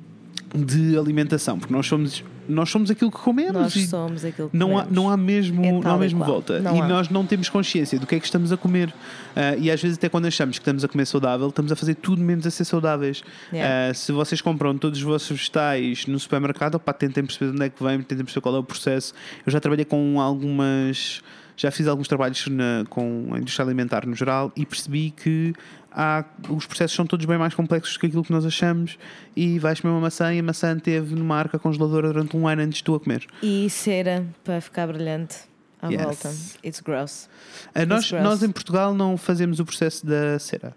de alimentação, porque nós somos, nós somos aquilo que comemos Nós somos aquilo que não há, comemos. não há mesmo, É não há e mesmo volta. Não e há. nós não temos consciência do que é que estamos a comer. Ah, e às vezes, até quando achamos que estamos a comer saudável, estamos a fazer tudo menos a ser saudáveis. Yeah. Ah, se vocês compram todos os vossos vegetais no supermercado, opá, tentem perceber de onde é que vem, tentem perceber qual é o processo. Eu já trabalhei com algumas. Já fiz alguns trabalhos na- com a indústria alimentar no geral e percebi que há, os processos são todos bem mais complexos do que aquilo que nós achamos. E vais comer uma maçã e a maçã teve numa arca congeladora durante um ano antes de tu a comer. E cera para ficar brilhante à Yes. volta. It's gross. Ah, nós, gross. nós em Portugal não fazemos o processo da cera.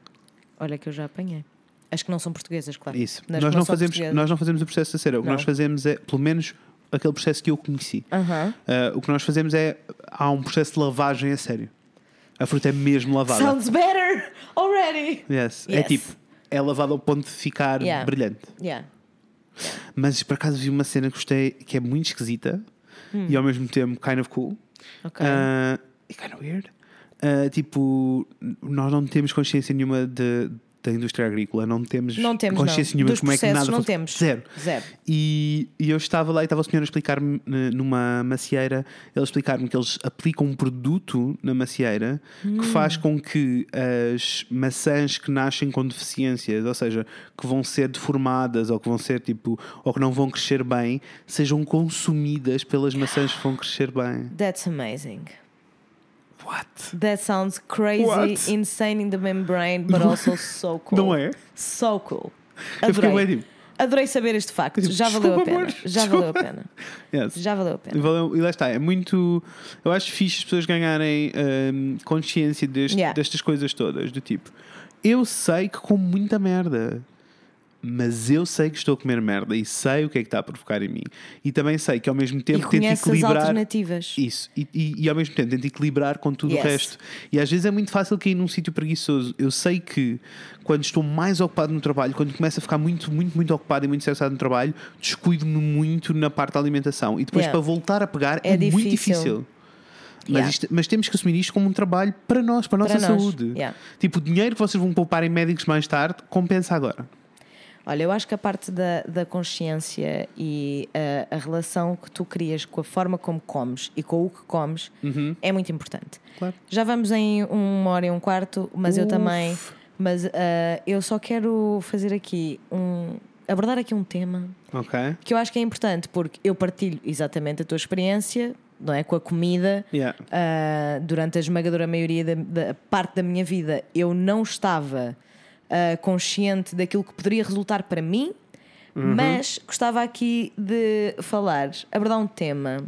Olha que eu já apanhei. As que não são portuguesas, claro. Isso. Nas Nós que não, fazemos, nós não fazemos o processo da cera. O que Não. nós fazemos é, pelo menos, aquele processo que eu conheci. Ah, o que nós fazemos é. Há um processo de lavagem a sério. A fruta é mesmo lavada. Sounds better already. Yes. É Yes. tipo. É lavada ao ponto de ficar Yeah. brilhante. Yeah. Mas por acaso vi uma cena que gostei que é muito esquisita e ao mesmo tempo kind of cool. Ok. E kind of weird. Ah, tipo, nós não temos consciência nenhuma de, da indústria agrícola, não temos, não temos consciência não. nenhuma Dos como é que nada não fun- temos. Zero. Zero. E, e eu estava lá e estava o senhor a explicar-me eh, numa macieira, ele explicar-me que eles aplicam um produto na macieira que faz com que as maçãs que nascem com deficiências, ou seja, que vão ser deformadas ou que vão ser tipo, ou que não vão crescer bem, sejam consumidas pelas maçãs que vão crescer bem. That's amazing. What? That sounds crazy, What? insane in the membrane, but also so cool. Não é? So cool. Eu fiquei Adorei. tipo, Adorei saber este facto. Tipo, Já valeu a desculpa, pena. amor, Já valeu a pena. yes. Já valeu a pena. valeu- E lá está, é muito. Eu acho fixe as pessoas ganharem hum, consciência deste- Yeah. destas coisas todas. Do tipo, eu sei que como muita merda, mas eu sei que estou a comer merda e sei o que é que está a provocar em mim. E também sei que ao mesmo tempo tento conhece as equilibrar. alternativas. Isso, e, e, e ao mesmo tempo tento equilibrar com tudo Yes. o resto. E às vezes é muito fácil cair num sítio preguiçoso. Eu sei que quando estou mais ocupado no trabalho, quando começo a ficar muito, muito, muito ocupado e muito estressado no trabalho, descuido-me muito na parte da alimentação. E depois Yeah. para voltar a pegar é, É muito difícil. difícil. Mas, Yeah. isto- mas temos que assumir isto como um trabalho para nós, para a nossa Para saúde. Yeah. Tipo, o dinheiro que vocês vão poupar em médicos mais tarde compensa agora. Olha, eu acho que a parte da, da consciência e a, a relação que tu crias com a forma como comes e com o que comes é muito importante. Claro. Já vamos em uma hora e um quarto, mas eu Uf. também. Mas ah, eu só quero fazer aqui um. abordar aqui um tema Ok. que eu acho que é importante, porque eu partilho exatamente a tua experiência, não é? Com a comida. Yeah. Ah, durante a esmagadora maioria da, da parte da minha vida, eu não estava ah, consciente daquilo que poderia resultar para mim, mas gostava aqui de falar, abordar um tema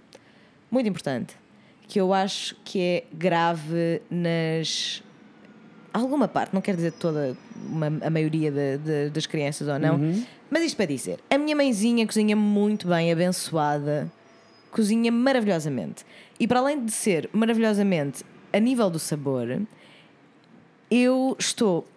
muito importante que eu acho que é grave nas. Alguma parte, não quero dizer toda uma- a maioria de- de- das crianças ou não, mas isto para dizer: a minha mãezinha cozinha muito bem, abençoada, cozinha maravilhosamente. E para além de ser maravilhosamente a nível do sabor, eu estou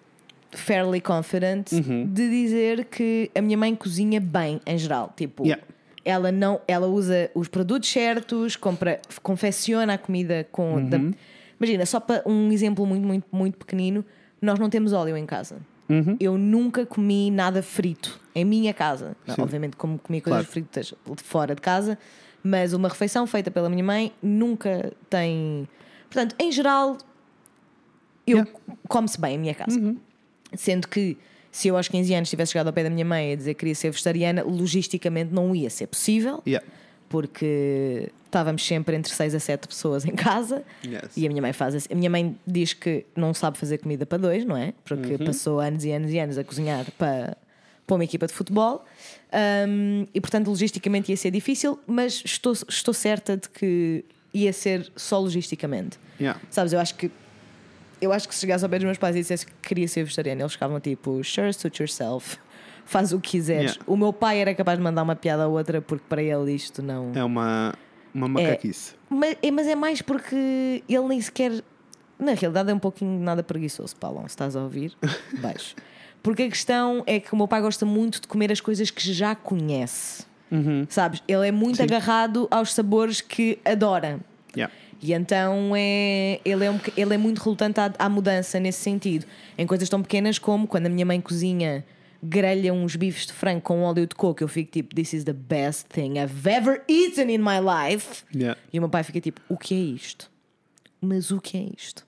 fairly confident de dizer que a minha mãe cozinha bem em geral. Tipo, Yeah. ela não, ela usa os produtos certos, compra, confecciona a comida com. da- imagina, só para um exemplo muito, muito, muito pequenino, nós não temos óleo em casa. Eu nunca comi nada frito em minha casa. Não, obviamente, como comi coisas Claro. fritas fora de casa, mas uma refeição feita pela minha mãe nunca tem. Portanto, em geral, eu Yeah. come-se bem em minha casa. Sendo que se eu aos 15 anos tivesse chegado ao pé da minha mãe a dizer que queria ser vegetariana, logisticamente não ia ser possível, Yeah. porque estávamos sempre entre 6 a 7 pessoas em casa. Yes. E a minha mãe faz assim. A minha mãe diz que não sabe fazer comida para dois, não é? Porque passou anos e anos e anos a cozinhar para, para uma equipa de futebol. Um, e portanto, logisticamente ia ser difícil, mas estou, estou certa de que ia ser só logisticamente. Yeah. Sabes, eu acho que eu acho que se chegasse ao pé dos meus pais e dissesse que queria ser vegetariano, eles ficavam tipo, sure, suit yourself, faz o que quiseres. Yeah. O meu pai era capaz de mandar uma piada a outra porque para ele isto não. É uma, uma macaquice. Mas, é- mas é mais porque ele nem sequer. Na realidade é um pouquinho nada preguiçoso, Paulo, se estás a ouvir, baixo. Porque a questão é que o meu pai gosta muito de comer as coisas que já conhece. Sabes? Ele é muito Sim. agarrado aos sabores que adora. Yeah. E então é, ele, é um, ele é muito relutante à, à mudança nesse sentido. Em coisas tão pequenas como quando a minha mãe cozinha, grelha uns bifes de frango com óleo de coco, eu fico tipo, This is the best thing I've ever eaten in my life. Yeah. E o meu pai fica tipo, o que é isto? Mas o que é isto?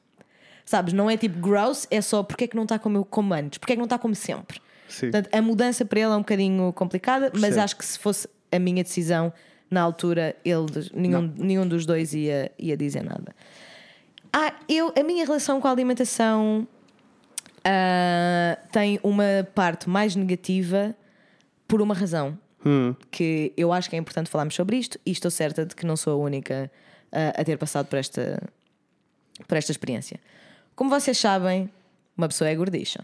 Sabes, não é tipo gross, é só porque é que não está como eu como antes, porque é que não está como sempre. Sim. Portanto, a mudança para ele é um bocadinho complicada, mas acho que se fosse a minha decisão na altura, eles, nenhum, nenhum dos dois ia, ia dizer nada. Ah, eu, a minha relação com a alimentação ah, tem uma parte mais negativa por uma razão Hum. que eu acho que é importante falarmos sobre isto e estou certa de que não sou a única ah, a ter passado por esta, por esta experiência. Como vocês sabem, uma pessoa é gordicha.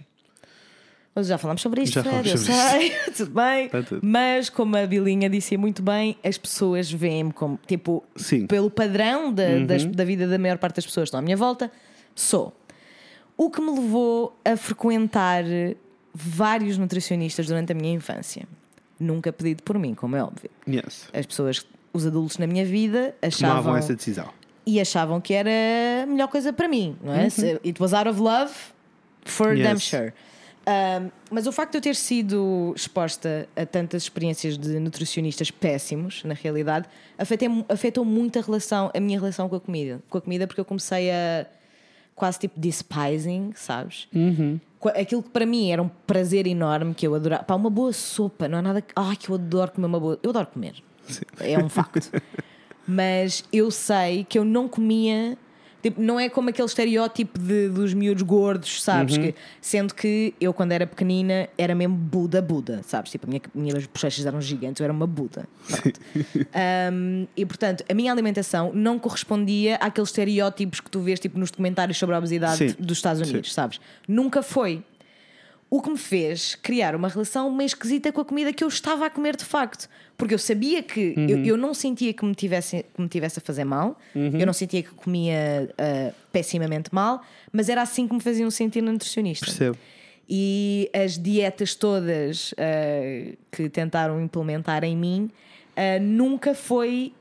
Já falámos sobre isto, Já Fred, eu sobre sei, tudo bem. Tá tudo. Mas, como a Bilinha disse muito bem, as pessoas veem-me como, tipo, Sim. Uhum. pelo padrão da, das- da vida da maior parte das pessoas que estão à minha volta, sou. O que me levou a frequentar vários nutricionistas durante a minha infância. Nunca pedido por mim, como é óbvio. Yes. As pessoas, os adultos na minha vida, Tomavam achavam essa decisão. e achavam que era a melhor coisa para mim, não é? Se- It was out of love for Yes. damn sure. Um, mas o facto de eu ter sido exposta a tantas experiências de nutricionistas péssimos, na realidade, afetou, afetou muito a relação, a minha relação com a comida. Com a comida, porque eu comecei a quase tipo despising, sabes? Qu- Aquilo que para mim era um prazer enorme que eu adorava. Pá, uma boa sopa, não há nada que. Ai, que eu adoro comer uma boa. Eu adoro comer. É um facto. Mas eu sei que eu não comia. Tipo, não é como aquele estereótipo de, dos miúdos gordos, sabes? Que, sendo que eu, quando era pequenina, era mesmo Buda Buda, sabes? Tipo, a minha, minhas bochechas eram gigantes, eu era uma Buda. Um, e portanto, a minha alimentação não correspondia àqueles estereótipos que tu vês tipo, nos documentários sobre a obesidade Sim. dos Estados Unidos, sabes? Nunca foi. O que me fez criar uma relação meio esquisita com a comida que eu estava a comer de facto. Porque eu sabia que eu, eu não sentia que me tivesse, que me tivesse a fazer mal, eu não sentia que comia ah, pessimamente mal, mas era assim que me faziam sentir na nutricionista. Percebo. E as dietas todas ah, que tentaram implementar em mim ah, nunca foi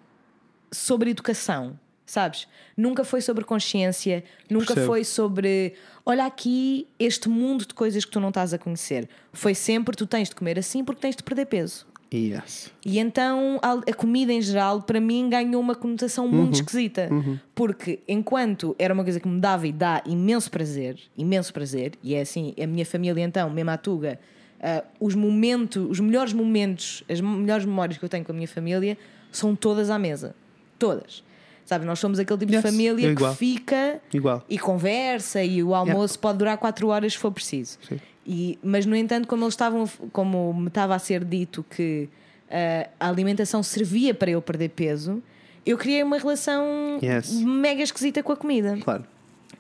sobre educação. Sabes? Nunca foi sobre consciência, nunca Percebo. foi sobre olha aqui este mundo de coisas que tu não estás a conhecer. Foi sempre tu tens de comer assim porque tens de perder peso. Yes. E então a, comida em geral, para mim, ganhou uma conotação muito esquisita. Porque enquanto era uma coisa que me dava e dá imenso prazer, imenso prazer, e é assim, a minha família então, mesmo a Tuga, ah, os momentos, os melhores momentos, as melhores memórias que eu tenho com a minha família são todas à mesa. Todas. Sabe, nós somos aquele tipo Yes, de família que fica Igual. e conversa e o almoço pode durar 4 horas se for preciso. Sim. E, mas no entanto, como eles estavam, como me estava a ser dito que ah, a alimentação servia para eu perder peso, eu criei uma relação Yes. mega esquisita com a comida. Claro.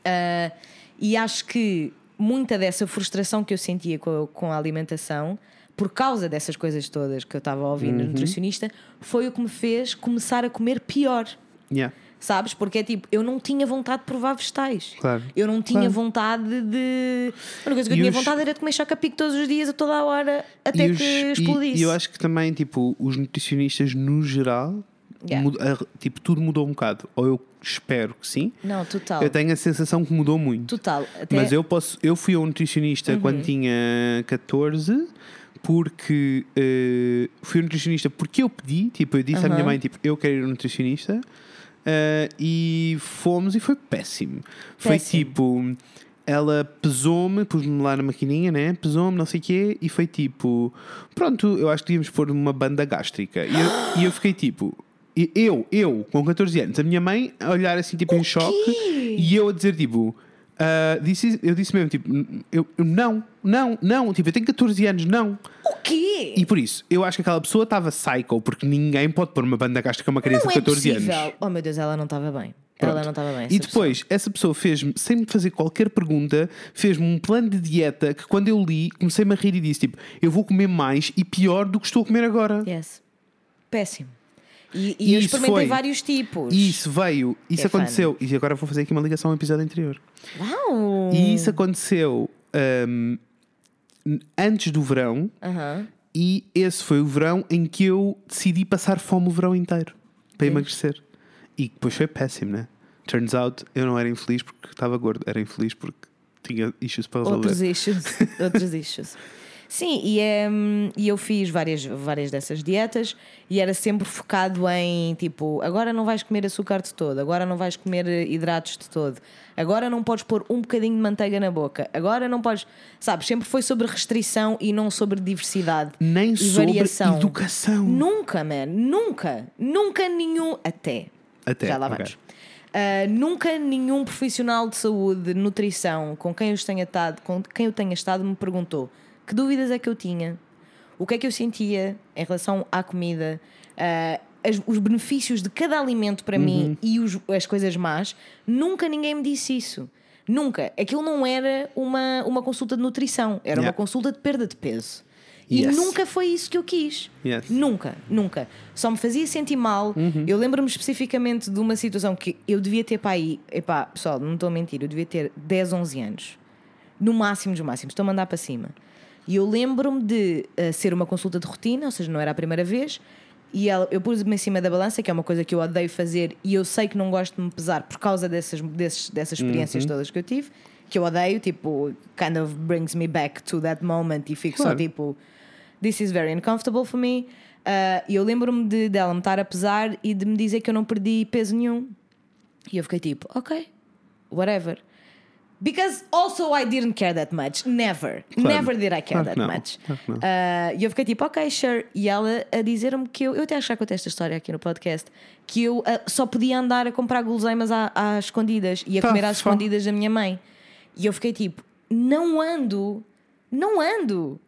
Ah, e acho que muita dessa frustração que eu sentia com a, com a alimentação, por causa dessas coisas todas que eu estava a ouvir Uhum. no nutricionista, foi o que me fez começar a comer pior. Yeah. Sabes? Porque é tipo, eu não tinha vontade de provar vegetais. Claro. Eu não tinha Claro. vontade de. A única coisa que eu E tinha os- vontade era de comer choca-pico todos os dias, a toda a hora, até E os- que e- explodisse. E eu acho que também, tipo, os nutricionistas no geral, Yeah. tipo, tudo mudou um bocado. Ou eu espero que sim. Não, total. Eu tenho a sensação que mudou muito. Total. Até... Mas eu posso. Eu fui a um nutricionista Uhum. quando tinha 14 porque eh, fui um nutricionista porque eu pedi, tipo, eu disse à minha Uhum. mãe, tipo, eu quero ir um nutricionista eh, e fomos e foi péssimo. Foi Péssimo. tipo, ela pesou-me, pus-me lá na maquininha, né? Pesou-me, não sei o quê, e foi tipo, pronto, eu acho que devíamos pôr uma banda gástrica. E eu, e eu fiquei tipo, eu, eu, com 14 anos, a minha mãe a olhar assim, tipo, em choque, e eu a dizer, tipo, ah, disse, eu disse mesmo, tipo, eu, eu não, não, não, tipo, eu tenho 14 anos, não. O quê? E por isso, eu acho que aquela pessoa estava psycho, porque ninguém pode pôr uma banda gástrica a uma criança não de é 14 possível. anos. Oh meu Deus, ela não estava bem. Pronto. Ela não estava bem. E essa pessoa. depois, essa pessoa fez-me, sem me fazer qualquer pergunta, fez-me um plano de dieta que quando eu li, comecei-me a rir e disse: tipo, eu vou comer mais e pior do que estou a comer agora. Yes. Péssimo. E, E e eu experimentei foi- vários tipos. E isso veio, isso É fun. aconteceu, e agora vou fazer aqui uma ligação ao episódio anterior. Uau! E isso aconteceu hum, antes do verão, Aham. e esse foi o verão em que eu decidi passar fome o verão inteiro para emagrecer. E depois foi péssimo, né? Turns out, eu não era infeliz porque estava gordo, era infeliz porque tinha issues para resolver. Outros issues. Outros issues. Sim, e, hum, e eu fiz várias, várias dessas dietas e era sempre focado em tipo, agora não vais comer açúcar de todo, agora não vais comer eh, hidratos de todo, agora não podes pôr um bocadinho de manteiga na boca, agora não podes. Sabes, sempre foi sobre restrição e não sobre diversidade. Nem e sobre variação. educação. Nunca, man, nunca, nunca nenhum. Até. Até, Já lá ok. vamos. Uh, nunca nenhum profissional de saúde, de nutrição, com quem eu tenha estado, com quem eu tenha estado, me perguntou que dúvidas é que eu tinha, o que é que eu sentia em relação à comida, uh, as- os benefícios de cada alimento para Uhum. mim e os- as coisas más. Nunca ninguém me disse isso. Nunca. Aquilo não era uma, uma consulta de nutrição, era uma Yeah. consulta de perda de peso. E Yes. nunca foi isso que eu quis. Yes. Nunca, nunca. Só me fazia sentir mal. Uhum. Eu lembro-me especificamente de uma situação que eu devia ter para aí. Epá, pessoal, não estou a mentir, eu devia ter 10, 11 anos. No máximo dos máximos, estou a mandar para cima. E eu lembro-me de eh, ser uma consulta de rotina, ou seja, não era a primeira vez. E ela, eu pus-me em cima da balança, que é uma coisa que eu odeio fazer, e eu sei que não gosto de me pesar por causa dessas, desses, dessas experiências Uhum. todas que eu tive, que eu odeio, tipo, kind of brings me back to that moment e fico só Claro. tipo, this is very uncomfortable for me. Uh, E eu lembro-me de, dela me estar a pesar e de me dizer que eu não perdi peso nenhum. E eu fiquei tipo, ok, whatever. Because also I didn't care that much. Never. Claro. Never did I care Claro that não. much. Claro. Uh, E eu fiquei tipo, ok, sure. E ela a dizer-me que eu, eu até acho que já contei esta história aqui no podcast, que eu uh, só podia andar a comprar guloseimas às escondidas e a Tá, comer às só. escondidas da minha mãe. E eu fiquei tipo, não ando, não ando.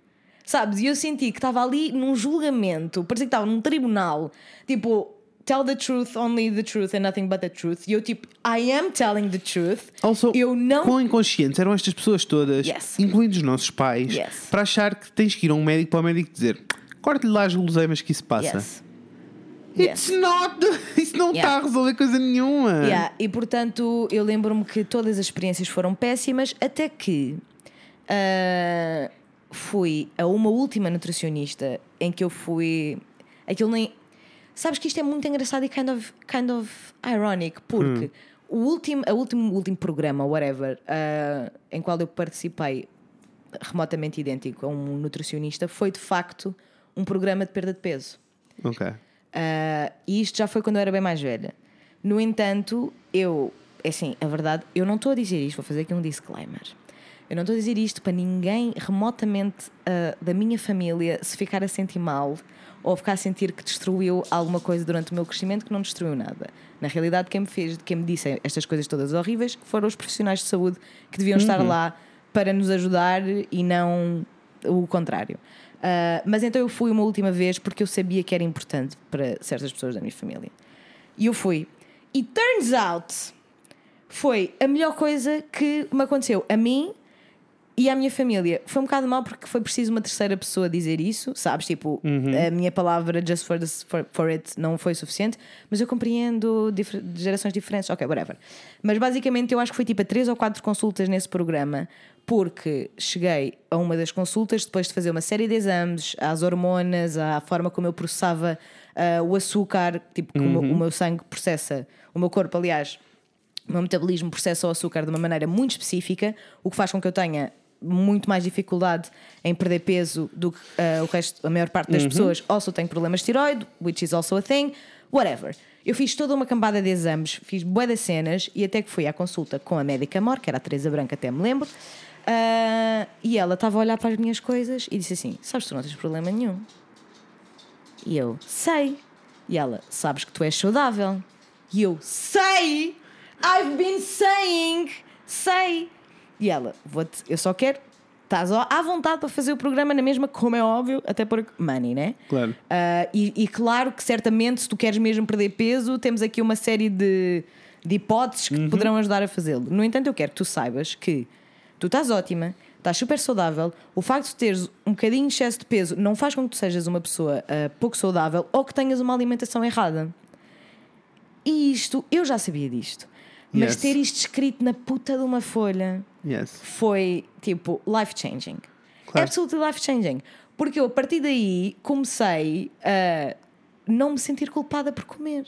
Sabes? E eu senti que estava ali num julgamento, parecia que estava num tribunal, tipo, tell the truth, only the truth and nothing but the truth. E eu tipo, I am telling the truth. Also, eu não. quão inconscientes eram estas pessoas todas, Yes. incluindo os nossos pais, Yes. para achar que tens que ir a um médico para o médico dizer corte-lhe lá as guloseimas que isso passa. Yes. It's not! Isso não está Yeah. a resolver coisa nenhuma. Yeah, E portanto, eu lembro-me que todas as experiências foram péssimas, até que ah, fui a uma última nutricionista em que eu fui. Aquilo nem. Sabes que isto é muito engraçado e kind of, kind of ironic, porque o, último, a último, o último programa, whatever, ah, em qual eu participei remotamente idêntico a um nutricionista, foi de facto um programa de perda de peso. Ok. Ah, e isto já foi quando eu era bem mais velha. No entanto, eu, é assim, a verdade, eu não estou a dizer isto, vou fazer aqui um disclaimer. Eu não estou a dizer isto para ninguém remotamente ah, da minha família se ficar a sentir mal ou ficar a sentir que destruiu alguma coisa durante o meu crescimento que não destruiu nada. Na realidade, quem me fez, quem me disse estas coisas todas horríveis foram os profissionais de saúde que deviam estar lá para nos ajudar e não o contrário. Ah, mas então eu fui uma última vez porque eu sabia que era importante para certas pessoas da minha família. E eu fui. E turns out foi a melhor coisa que me aconteceu a mim e à minha família. Foi um bocado mal porque foi preciso uma terceira pessoa dizer isso, sabes? Tipo, a minha palavra just for, this, for, for it não foi suficiente, mas eu compreendo difer- gerações diferentes, ok, whatever. Mas basicamente eu acho que foi tipo a três ou quatro consultas nesse programa, porque cheguei a uma das consultas depois de fazer uma série de exames, às hormonas, à forma como eu processava ah, o açúcar, tipo, como o meu sangue processa, o meu corpo, aliás, o meu metabolismo processa o açúcar de uma maneira muito específica, o que faz com que eu tenha muito mais dificuldade em perder peso do que ah, o resto, a maior parte das pessoas. Also tenho problemas de tiroide, which is also a thing, whatever. Eu fiz toda uma cambada de exames, fiz bué das cenas e até que fui à consulta com a médica Mor, que era a Teresa Branca, até me lembro, ah, e ela estava a olhar para as minhas coisas e disse assim: Sabes, tu não tens problema nenhum. E eu, sei. E ela, sabes que tu és saudável. E eu, sei! I've been saying! Sei! E ela, vou-te, eu só quero. Estás à vontade para fazer o programa na mesma, como é óbvio, até porque money, né? Claro. Ah, e, e claro que certamente, se tu queres mesmo perder peso, temos aqui uma série de, de hipóteses que te poderão ajudar a fazê-lo. No entanto, eu quero que tu saibas que tu estás ótima, estás super saudável. O facto de teres um bocadinho de excesso de peso não faz com que tu sejas uma pessoa ah, pouco saudável ou que tenhas uma alimentação errada. E isto, eu já sabia disto. Mas Yes. ter isto escrito na puta de uma folha Yes. foi tipo life changing. Claro. Absolutely life changing. Porque eu a partir daí comecei a não me sentir culpada por comer.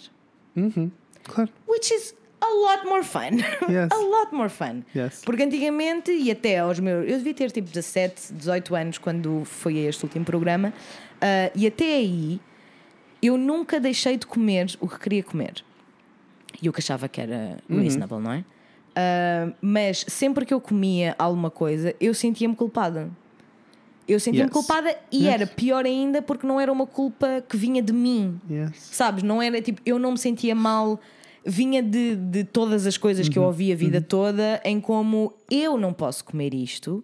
Claro. Which is a lot more fun. Yes. a lot more fun. Yes. Porque antigamente, e até aos meus. Eu devia ter tipo 17, 18 anos quando foi a este último programa, ah, e até aí eu nunca deixei de comer o que queria comer. E o que achava que era Uhum. reasonable, não é? Ah, mas sempre que eu comia alguma coisa, eu sentia-me culpada. Eu sentia-me Yes. culpada e Yes. era pior ainda porque não era uma culpa que vinha de mim. Yes. Sabes? Não era tipo, eu não me sentia mal, vinha de, de todas as coisas que eu ouvi a vida toda, em como eu não posso comer isto.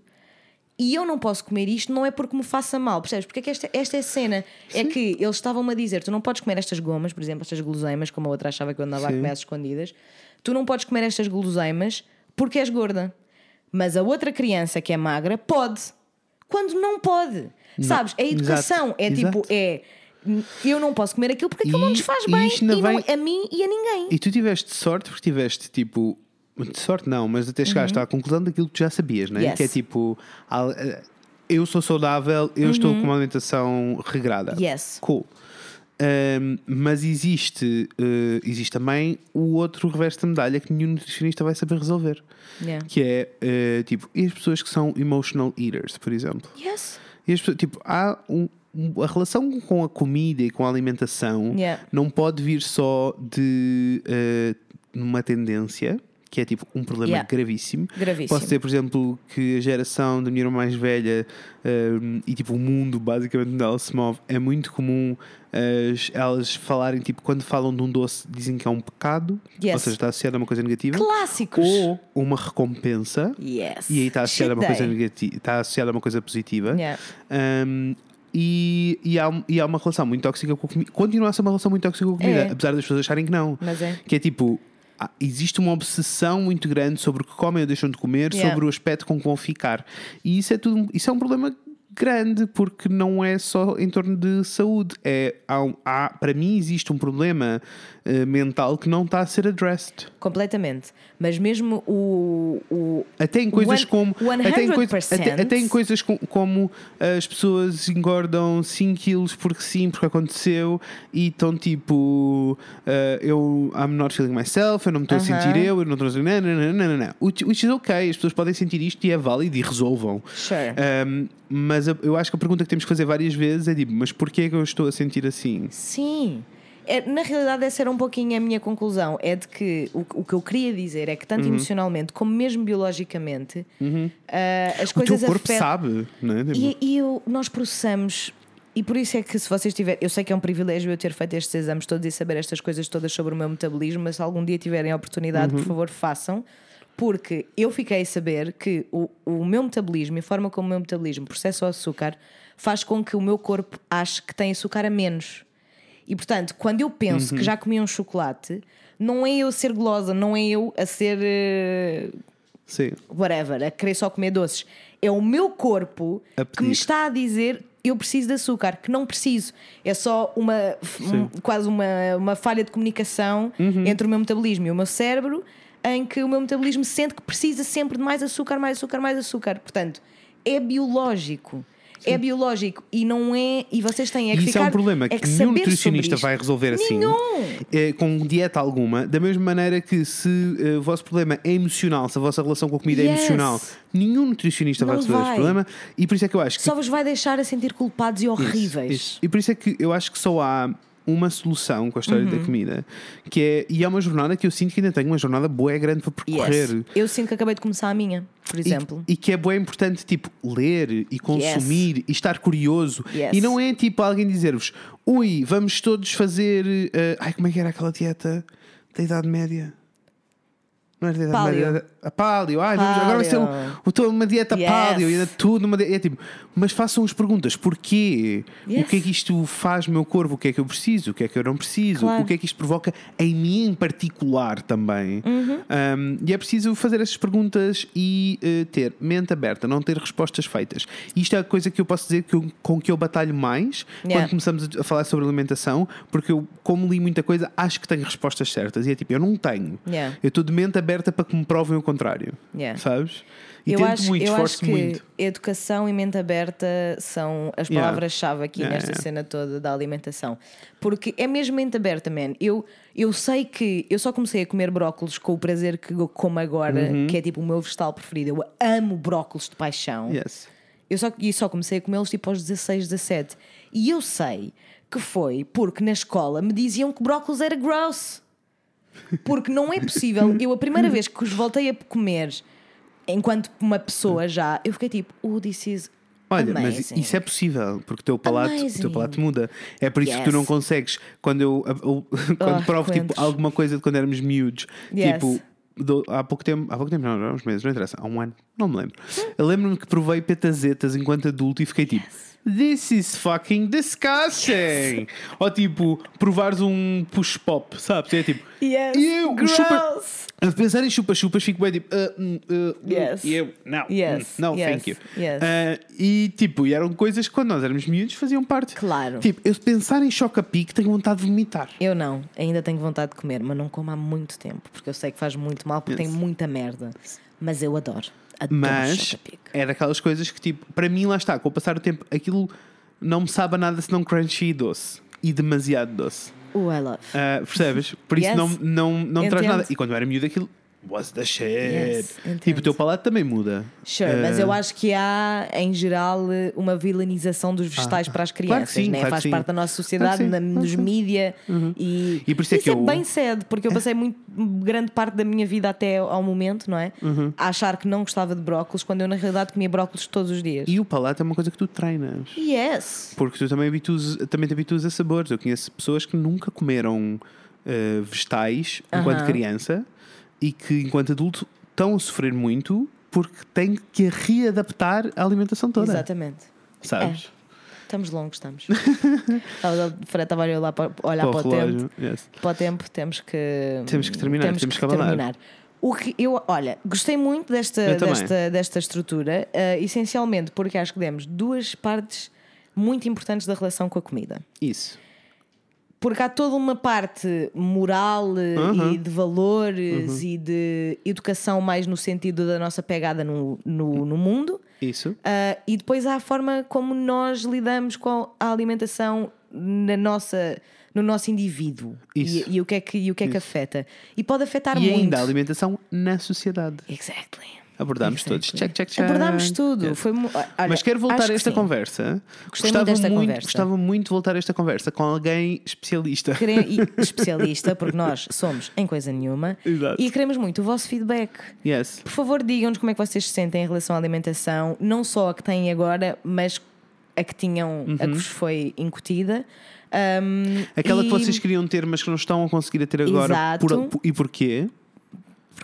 E eu não posso comer isto não é porque me faça mal, percebes? Porque é que esta, esta é a cena. É que eles estavam-me a dizer: tu não podes comer estas gomas, por exemplo, estas guloseimas, como a outra achava que eu andava a Sim. comer às escondidas. Tu não podes comer estas guloseimas porque és gorda. Mas a outra criança que é magra pode. Quando não pode. Sabes? A educação Exato. é tipo: Exato. é eu não posso comer aquilo porque aquilo E- não nos faz bem. E não vem- a mim e a ninguém. E tu tiveste sorte porque tiveste tipo. De sorte não, mas até chegaste à conclusão daquilo que já sabias, né? Uhum. Yes. Que é tipo. eh, Eu sou saudável, eu estou com uma alimentação regrada. Uhum. Yes. Cool. Um, mas existe, eh, existe também o outro reverso da medalha que nenhum nutricionista vai saber resolver. Yeah. Que é eh, tipo, e as pessoas que são emotional eaters, por exemplo. Yes. E as pessoas, tipo, há um- a relação com a comida e com a alimentação Yeah. não pode vir só de eh, uma tendência, que é tipo um problema Yeah. gravíssimo. Gravíssimo. Posso dizer, por exemplo, que a geração da minha irmã mais velha eh, e tipo o mundo basicamente onde ela se move é muito comum as- elas falarem, tipo, quando falam de um doce, dizem que é um pecado, Yes. ou seja, está associado a uma coisa negativa, Clássicos. ou uma recompensa. Yes. E aí está associada a uma coisa negativa, está associada a uma coisa positiva. Yeah. Um, e, e, há, e há uma relação muito tóxica com a comida. Continua a ser uma relação muito tóxica com a comida, É. apesar das pessoas acharem que não. Mas é. Que é tipo. Há- Existe uma obsessão muito grande sobre o que comem ou deixam de comer, Yeah. sobre o aspecto com que vão ficar. E isso é tudo. Isso é um problema grande, porque não é só em torno de saúde. É, há, há- para mim, existe um problema eh, mental que não está a ser addressed. Completamente. Mas mesmo o. o Até em coisas One- como. Até em, coisa- 100%. até, até em coisas com- como as pessoas engordam 5 quilos porque sim, porque aconteceu e estão tipo. eh, eu. I'm not feeling myself, eu não me estou a Aham. sentir eu, eu não estou a sentir. Não, não, não, não, não. Which, is ok, as pessoas podem sentir isto e é válido e resolvam. Sure. Um, mas eu- eu acho que a pergunta que temos que fazer várias vezes é tipo, mas porquê é que eu estou a sentir assim? Sim. É, na realidade, essa era um pouquinho a minha conclusão. É de que o, o que eu queria dizer é que, Uhum. tanto emocionalmente como mesmo biologicamente, ah, as O teu coisas corpo afetam. sabe, não é? E, e eu- nós processamos. E por isso é que, se vocês tiverem. Eu sei que é um privilégio eu ter feito estes exames todos e saber estas coisas todas sobre o meu metabolismo, mas se algum dia tiverem a oportunidade, Uhum. por favor, façam. Porque eu fiquei a saber que o, o meu metabolismo e a forma como o meu metabolismo processa o açúcar faz com que o meu corpo ache que tem açúcar a menos. E portanto, quando eu penso Uhum. que já comi um chocolate, não é eu ser golosa, não é eu a ser. eh, Sim. whatever, a querer só comer doces. É o meu corpo que me está a dizer eu preciso de açúcar, que não preciso. É só uma um- quase uma, uma falha de comunicação Uhum. entre o meu metabolismo e o meu cérebro, em que o meu metabolismo sente que precisa sempre de mais açúcar, mais açúcar, mais açúcar. Portanto, é biológico. É biológico e não é. E vocês têm é que E isso ficar, é um problema é que, nenhum nutricionista vai resolver assim, Nenhum. eh, com dieta alguma. Da mesma maneira que se eh, o vosso problema é emocional, se a vossa relação com a comida é Yes. emocional, nenhum nutricionista vai Não resolver vai. esse problema. E por isso é que eu acho que Só vos vai deixar a sentir culpados e horríveis. Isso. E por isso é que eu acho que só há uma solução com a história Uhum. da comida, que é, e é uma jornada que eu sinto que ainda tenho uma jornada boa grande para percorrer. Yes. Eu sinto que acabei de começar a minha, por exemplo. E, e que é bem importante, tipo, ler e consumir e estar curioso. Yes. E não é tipo alguém dizer-vos, ui, vamos todos fazer. eh, ai, como é que era aquela dieta da Idade Média? Não era Paleo. Era a paleo. Ai, agora vai ser um- um- uma dieta Yes. paleo e ainda tudo numa dieta. É tipo, mas façam as perguntas: porquê? O Yes. que é que isto faz no meu corpo? O que é que eu preciso? O que é que eu não preciso? Claro. O que é que isto provoca em mim em particular também? Uhum. Um, e é preciso fazer essas perguntas e eh, ter mente aberta, não ter respostas feitas. Isto é a coisa que eu posso dizer que eu- com que eu batalho mais Yeah. quando começamos a falar sobre alimentação, porque eu, como li muita coisa, acho que tenho respostas certas. E é tipo, eu não tenho. Yeah. Eu estou de mente aberta para que me provem o contrário. Yeah. Sabes? E eu tento acho, muito, eu acho que muito. educação e mente aberta são as palavras-chave aqui Yeah, nesta yeah. cena toda da alimentação. Porque é mesmo mente aberta, man. Eu, eu sei que eu só comecei a comer brócolos com o prazer que eu como agora, Uhum. que é tipo o meu vegetal preferido. Eu amo brócolos de paixão. Yes. Eu só, e só comecei a comê-los tipo aos 16, 17. E eu sei que foi porque na escola me diziam que brócolis era gross. Porque não é possível. Eu, a primeira vez que os voltei a comer enquanto uma pessoa já, eu fiquei tipo, oh, this is. Olha, mas amazing." isso é possível, porque o teu palato, teu palato muda. É por isso que tu Yes. não consegues, quando eu, eu- quando Oh, provo tipo, alguma coisa de quando éramos miúdos, Yes. tipo, do- há pouco tempo, há pouco tempo, não, há uns meses, não interessa, há um ano, não me lembro. Eu lembro-me que provei petazetas enquanto adulto e fiquei tipo. This is fucking disgusting! Ou tipo, provares um push pop, sabes? É tipo. Yes, E eu, o chupa- gross. A pensar em chupa-chupas, fico bem tipo. "Ah, hum, ah, hum", Yes. E eu, não, Yes, hum, não, yes, thank you. yes. Ah, e tipo, e eram coisas que quando nós éramos miúdos faziam parte. Claro. Tipo, eu pensar em choca-pique tenho vontade de vomitar. Eu não, ainda tenho vontade de comer, mas não como há muito tempo, porque eu sei que faz muito mal, porque Yes. tem muita merda. Mas eu adoro. Adoro Mas choca-pique. é daquelas coisas que, tipo, para mim, lá está, com o passar do tempo, aquilo não me sabe a nada senão crunchy e doce. E demasiado doce. Oh, I love. Ah, percebes? Por isso Yes. não, não, não traz Entendo. nada. E quando eu era miúdo, aquilo was the shit. Yes, tipo, o teu palato também muda. Sure, mas Ah, eu acho que há, em geral, uma vilanização dos vegetais para as Ah, claro crianças, sim, né? claro faz sim. parte da nossa sociedade, Claro sim, nos sim. mídia e, E por isso é que eu- bem cedo, porque eu passei muito, grande parte da minha vida até ao momento, não é? Uhum. A achar que não gostava de brócolis, quando eu na realidade comia brócolis todos os dias. E o palato é uma coisa que tu treinas. Yes! Porque tu também, habituas, também te habituas a sabores. Eu conheço pessoas que nunca comeram eh, vegetais enquanto criança e que, enquanto adulto, estão a sofrer muito porque têm que readaptar a alimentação toda. Exatamente. Sabes? Estamos longos, estamos. Estava- o Fred estava a olhar para, olhar para, o tempo. Yes. Para o tempo, temos que, Temos que terminar, temos que abanar. terminar. O que eu, olha, gostei muito desta, desta, desta estrutura, eh, essencialmente porque acho que demos duas partes muito importantes da relação com a comida. Isso. Porque há toda uma parte moral Uhum. e de valores e de educação, mais no sentido da nossa pegada no, no, no mundo. Isso. Ah, e depois há a forma como nós lidamos com a alimentação na nossa, no nosso indivíduo Isso. E, e o que é que, e o que, é que afeta. E pode afetar E muito. ainda a alimentação na sociedade. Exactly. Abordámos todos. Check, check, check. Abordámos tudo. Yes. Foi, olha, Mas quero voltar a esta conversa. Gostei muito desta muito, conversa. Gostava muito de voltar a esta conversa com alguém especialista. Quere- e especialista, porque nós somos em coisa nenhuma Exato. e queremos muito o vosso feedback. Yes. Por favor, digam-nos como é que vocês se sentem em relação à alimentação, não só a que têm agora, mas a que tinham, a que vos foi incutida. Um, Aquela e- que vocês queriam ter, mas que não estão a conseguir a ter agora. Exato. Por- e porquê?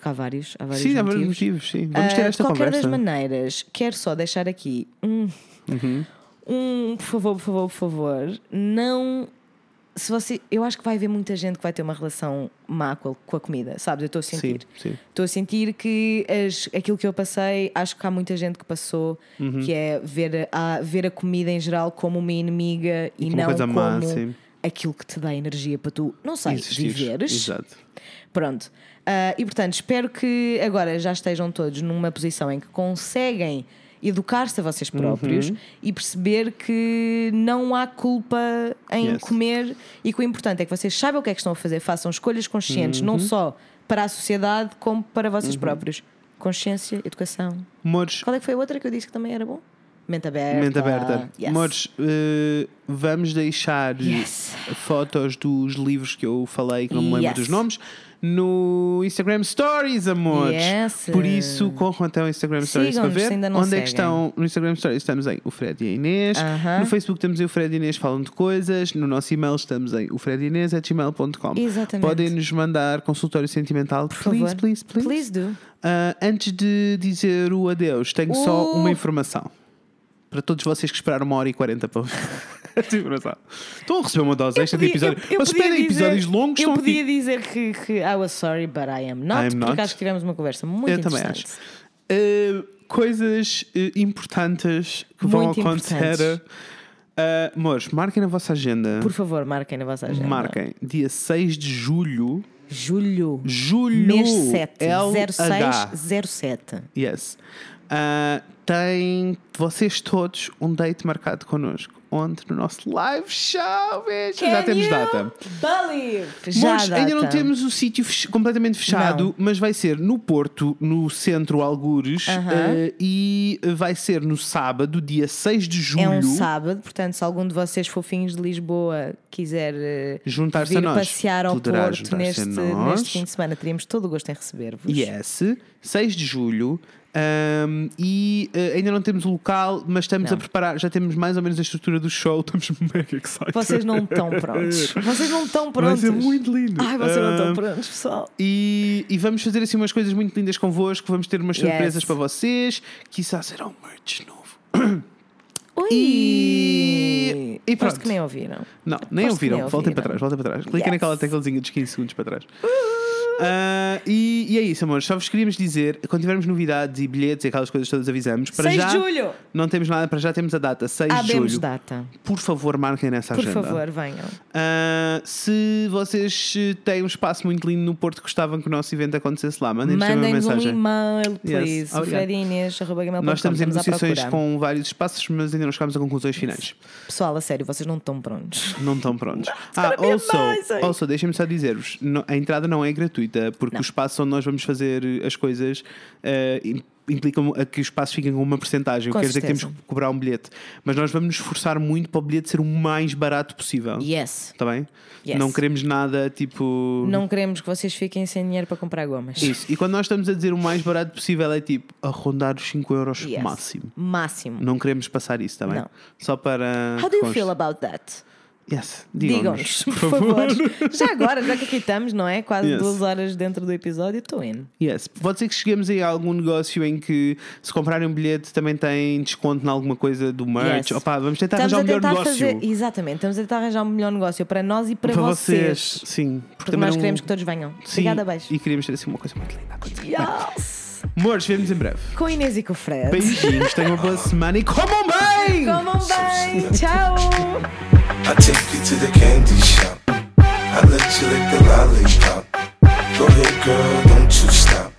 Porque há vários, há vários Sim, há motivos. vários motivos. Sim. Vamos Ah, ter esta de qualquer conversa. das maneiras, quero só deixar aqui um, Uhum. um, por favor, por favor, por favor, não. Se você, eu acho que vai haver muita gente que vai ter uma relação má com a, com a comida, sabes? Eu estou a sentir. Estou a sentir que as, aquilo que eu passei, acho que há muita gente que passou, Uhum. que é ver a, ver a comida em geral como uma inimiga e, como não como má, aquilo que te dá energia para tu, não sei, Existir. viveres. Exato. Pronto. Ah, e portanto, espero que agora já estejam todos numa posição em que conseguem educar-se a vocês próprios Uhum. e perceber que não há culpa em Yes. comer e que o importante é que vocês saibam o que é que estão a fazer, façam escolhas conscientes, Uhum. não só para a sociedade, como para vocês próprios. Consciência, educação. Amores, Qual é que foi a outra que eu disse que também era bom? Mente aberta. mente aberta. Yes. Amores, eh, vamos deixar Yes. fotos dos livros que eu falei, que não me lembro dos nomes, no Instagram Stories, amores. Yes. Por isso, corram até o Instagram Stories para ver. ainda não Onde é que seguem. estão? No Instagram Stories estamos em o Fred e a Inês. Aham. No Facebook temos em o Fred e a Inês falam de coisas. No nosso e-mail estamos em o Fred e Inês gmail.com. Exatamente. Podem nos mandar consultório sentimental. Por please, favor. please, please. Please do. Ah, antes de dizer o adeus, tenho só O- uma informação. Para todos vocês que esperaram uma hora e quarenta para. Estão a receber uma dose extra de episódio. Vocês podia pedem dizer- episódios longos, Eu podia aqui. dizer que, que I was sorry, but I am not, I am porque not. acho que tivemos uma conversa muito Eu também interessante. acho. Ah, coisas ah, importantes que vão Muito acontecer. importantes. Ah, amores, marquem na vossa agenda. Por favor, marquem na vossa agenda. Marquem. Dia 6 de julho. Julho. Julho. Mês 7. LH. 0607. Yes. Ah, tem vocês todos um date marcado connosco. Onde? No nosso live show, bitch. Já temos data. Believe. Já Mas há ainda não data. temos o sítio fech- completamente fechado, Não. mas vai ser no Porto, no centro Algures, Aham. eh, e vai ser no sábado, dia 6 de julho. É um sábado, portanto, se algum de vocês fofinhos de Lisboa quiser eh, Juntar-se a nós. passear ao Poderá Porto neste, neste fim de semana, teríamos todo o gosto em receber-vos. Yes, 6 de julho. Ahm, e eh, ainda não temos o local, mas estamos Não. a preparar, já temos mais ou menos a estrutura do show, estamos mega excited. Vocês não estão prontos. Vocês não estão Vai prontos. ser muito lindo. Ai, vocês não estão prontos, pessoal. E, e vamos fazer assim umas coisas muito lindas convosco. Vamos ter umas Yes. surpresas para vocês. Quizá será um merch novo. Ui! E- e Aposto pronto. que nem ouviram. Não, nem Aposto que ouviram. nem Voltem para ouviram. trás, voltem para trás. Cliquem Yes. naquela teclazinha dos 15 segundos para trás. Ah, e, e é isso, amor. Só vos queríamos dizer, quando tivermos novidades e bilhetes e aquelas coisas todas, avisamos. Para 6 já, de julho! não temos nada, para já temos a data, 6 de julho. data. Por favor, marquem nessa Por agenda. favor, venham. Ah, se vocês têm um espaço muito lindo no Porto gostavam que o nosso evento acontecesse lá, mandem-nos também uma Mandem-nos um mensagem. e-mail, Yes, please. gmail.com. Nós estamos em negociações com vários espaços, mas ainda não chegámos a conclusões finais. Pessoal, a sério, vocês não estão prontos. Não estão prontos. ah, also, also deixem-me só dizer-vos: a entrada não é gratuita, porque o espaço onde nós vamos fazer as coisas eh, im- implicam a que os espaços fiquem com uma porcentagem. O Com que quer dizer que temos que cobrar um bilhete. Mas nós vamos nos esforçar muito para o bilhete ser o mais barato possível. Yes. Está bem? Yes. Não queremos nada tipo. Não queremos que vocês fiquem sem dinheiro para comprar gomas. Isso. E quando nós estamos a dizer o mais barato possível é tipo a rondar os 5 euros Yes. máximo. Máximo. Não queremos passar isso, está bem? Não. Só para. How do you feel about that? Yes, Digam-nos, por favor. Já agora, já que aqui estamos, não é? Quase Yes. duas horas dentro do episódio, estou in. Yes. Pode ser que cheguemos aí a algum negócio em que se comprarem um bilhete também tem desconto em alguma coisa do merch. Yes. Opa, vamos tentar Estamos arranjar o melhor negócio fazer. Exatamente, estamos a tentar arranjar um melhor negócio para nós e para, para vocês. vocês. Sim. Porque também nós não- queremos que todos venham. Sim, Obrigada, beijo. E queríamos ter assim uma coisa muito linda acontecer. Yes! Amores, vemos em breve. Com a Inês e com o Fred. Beijinhos, tenham uma boa semana e comam bem! Comam bem! Tchau! I take you to the candy shop. I let you lick the lollipop. Go ahead, girl, don't you stop.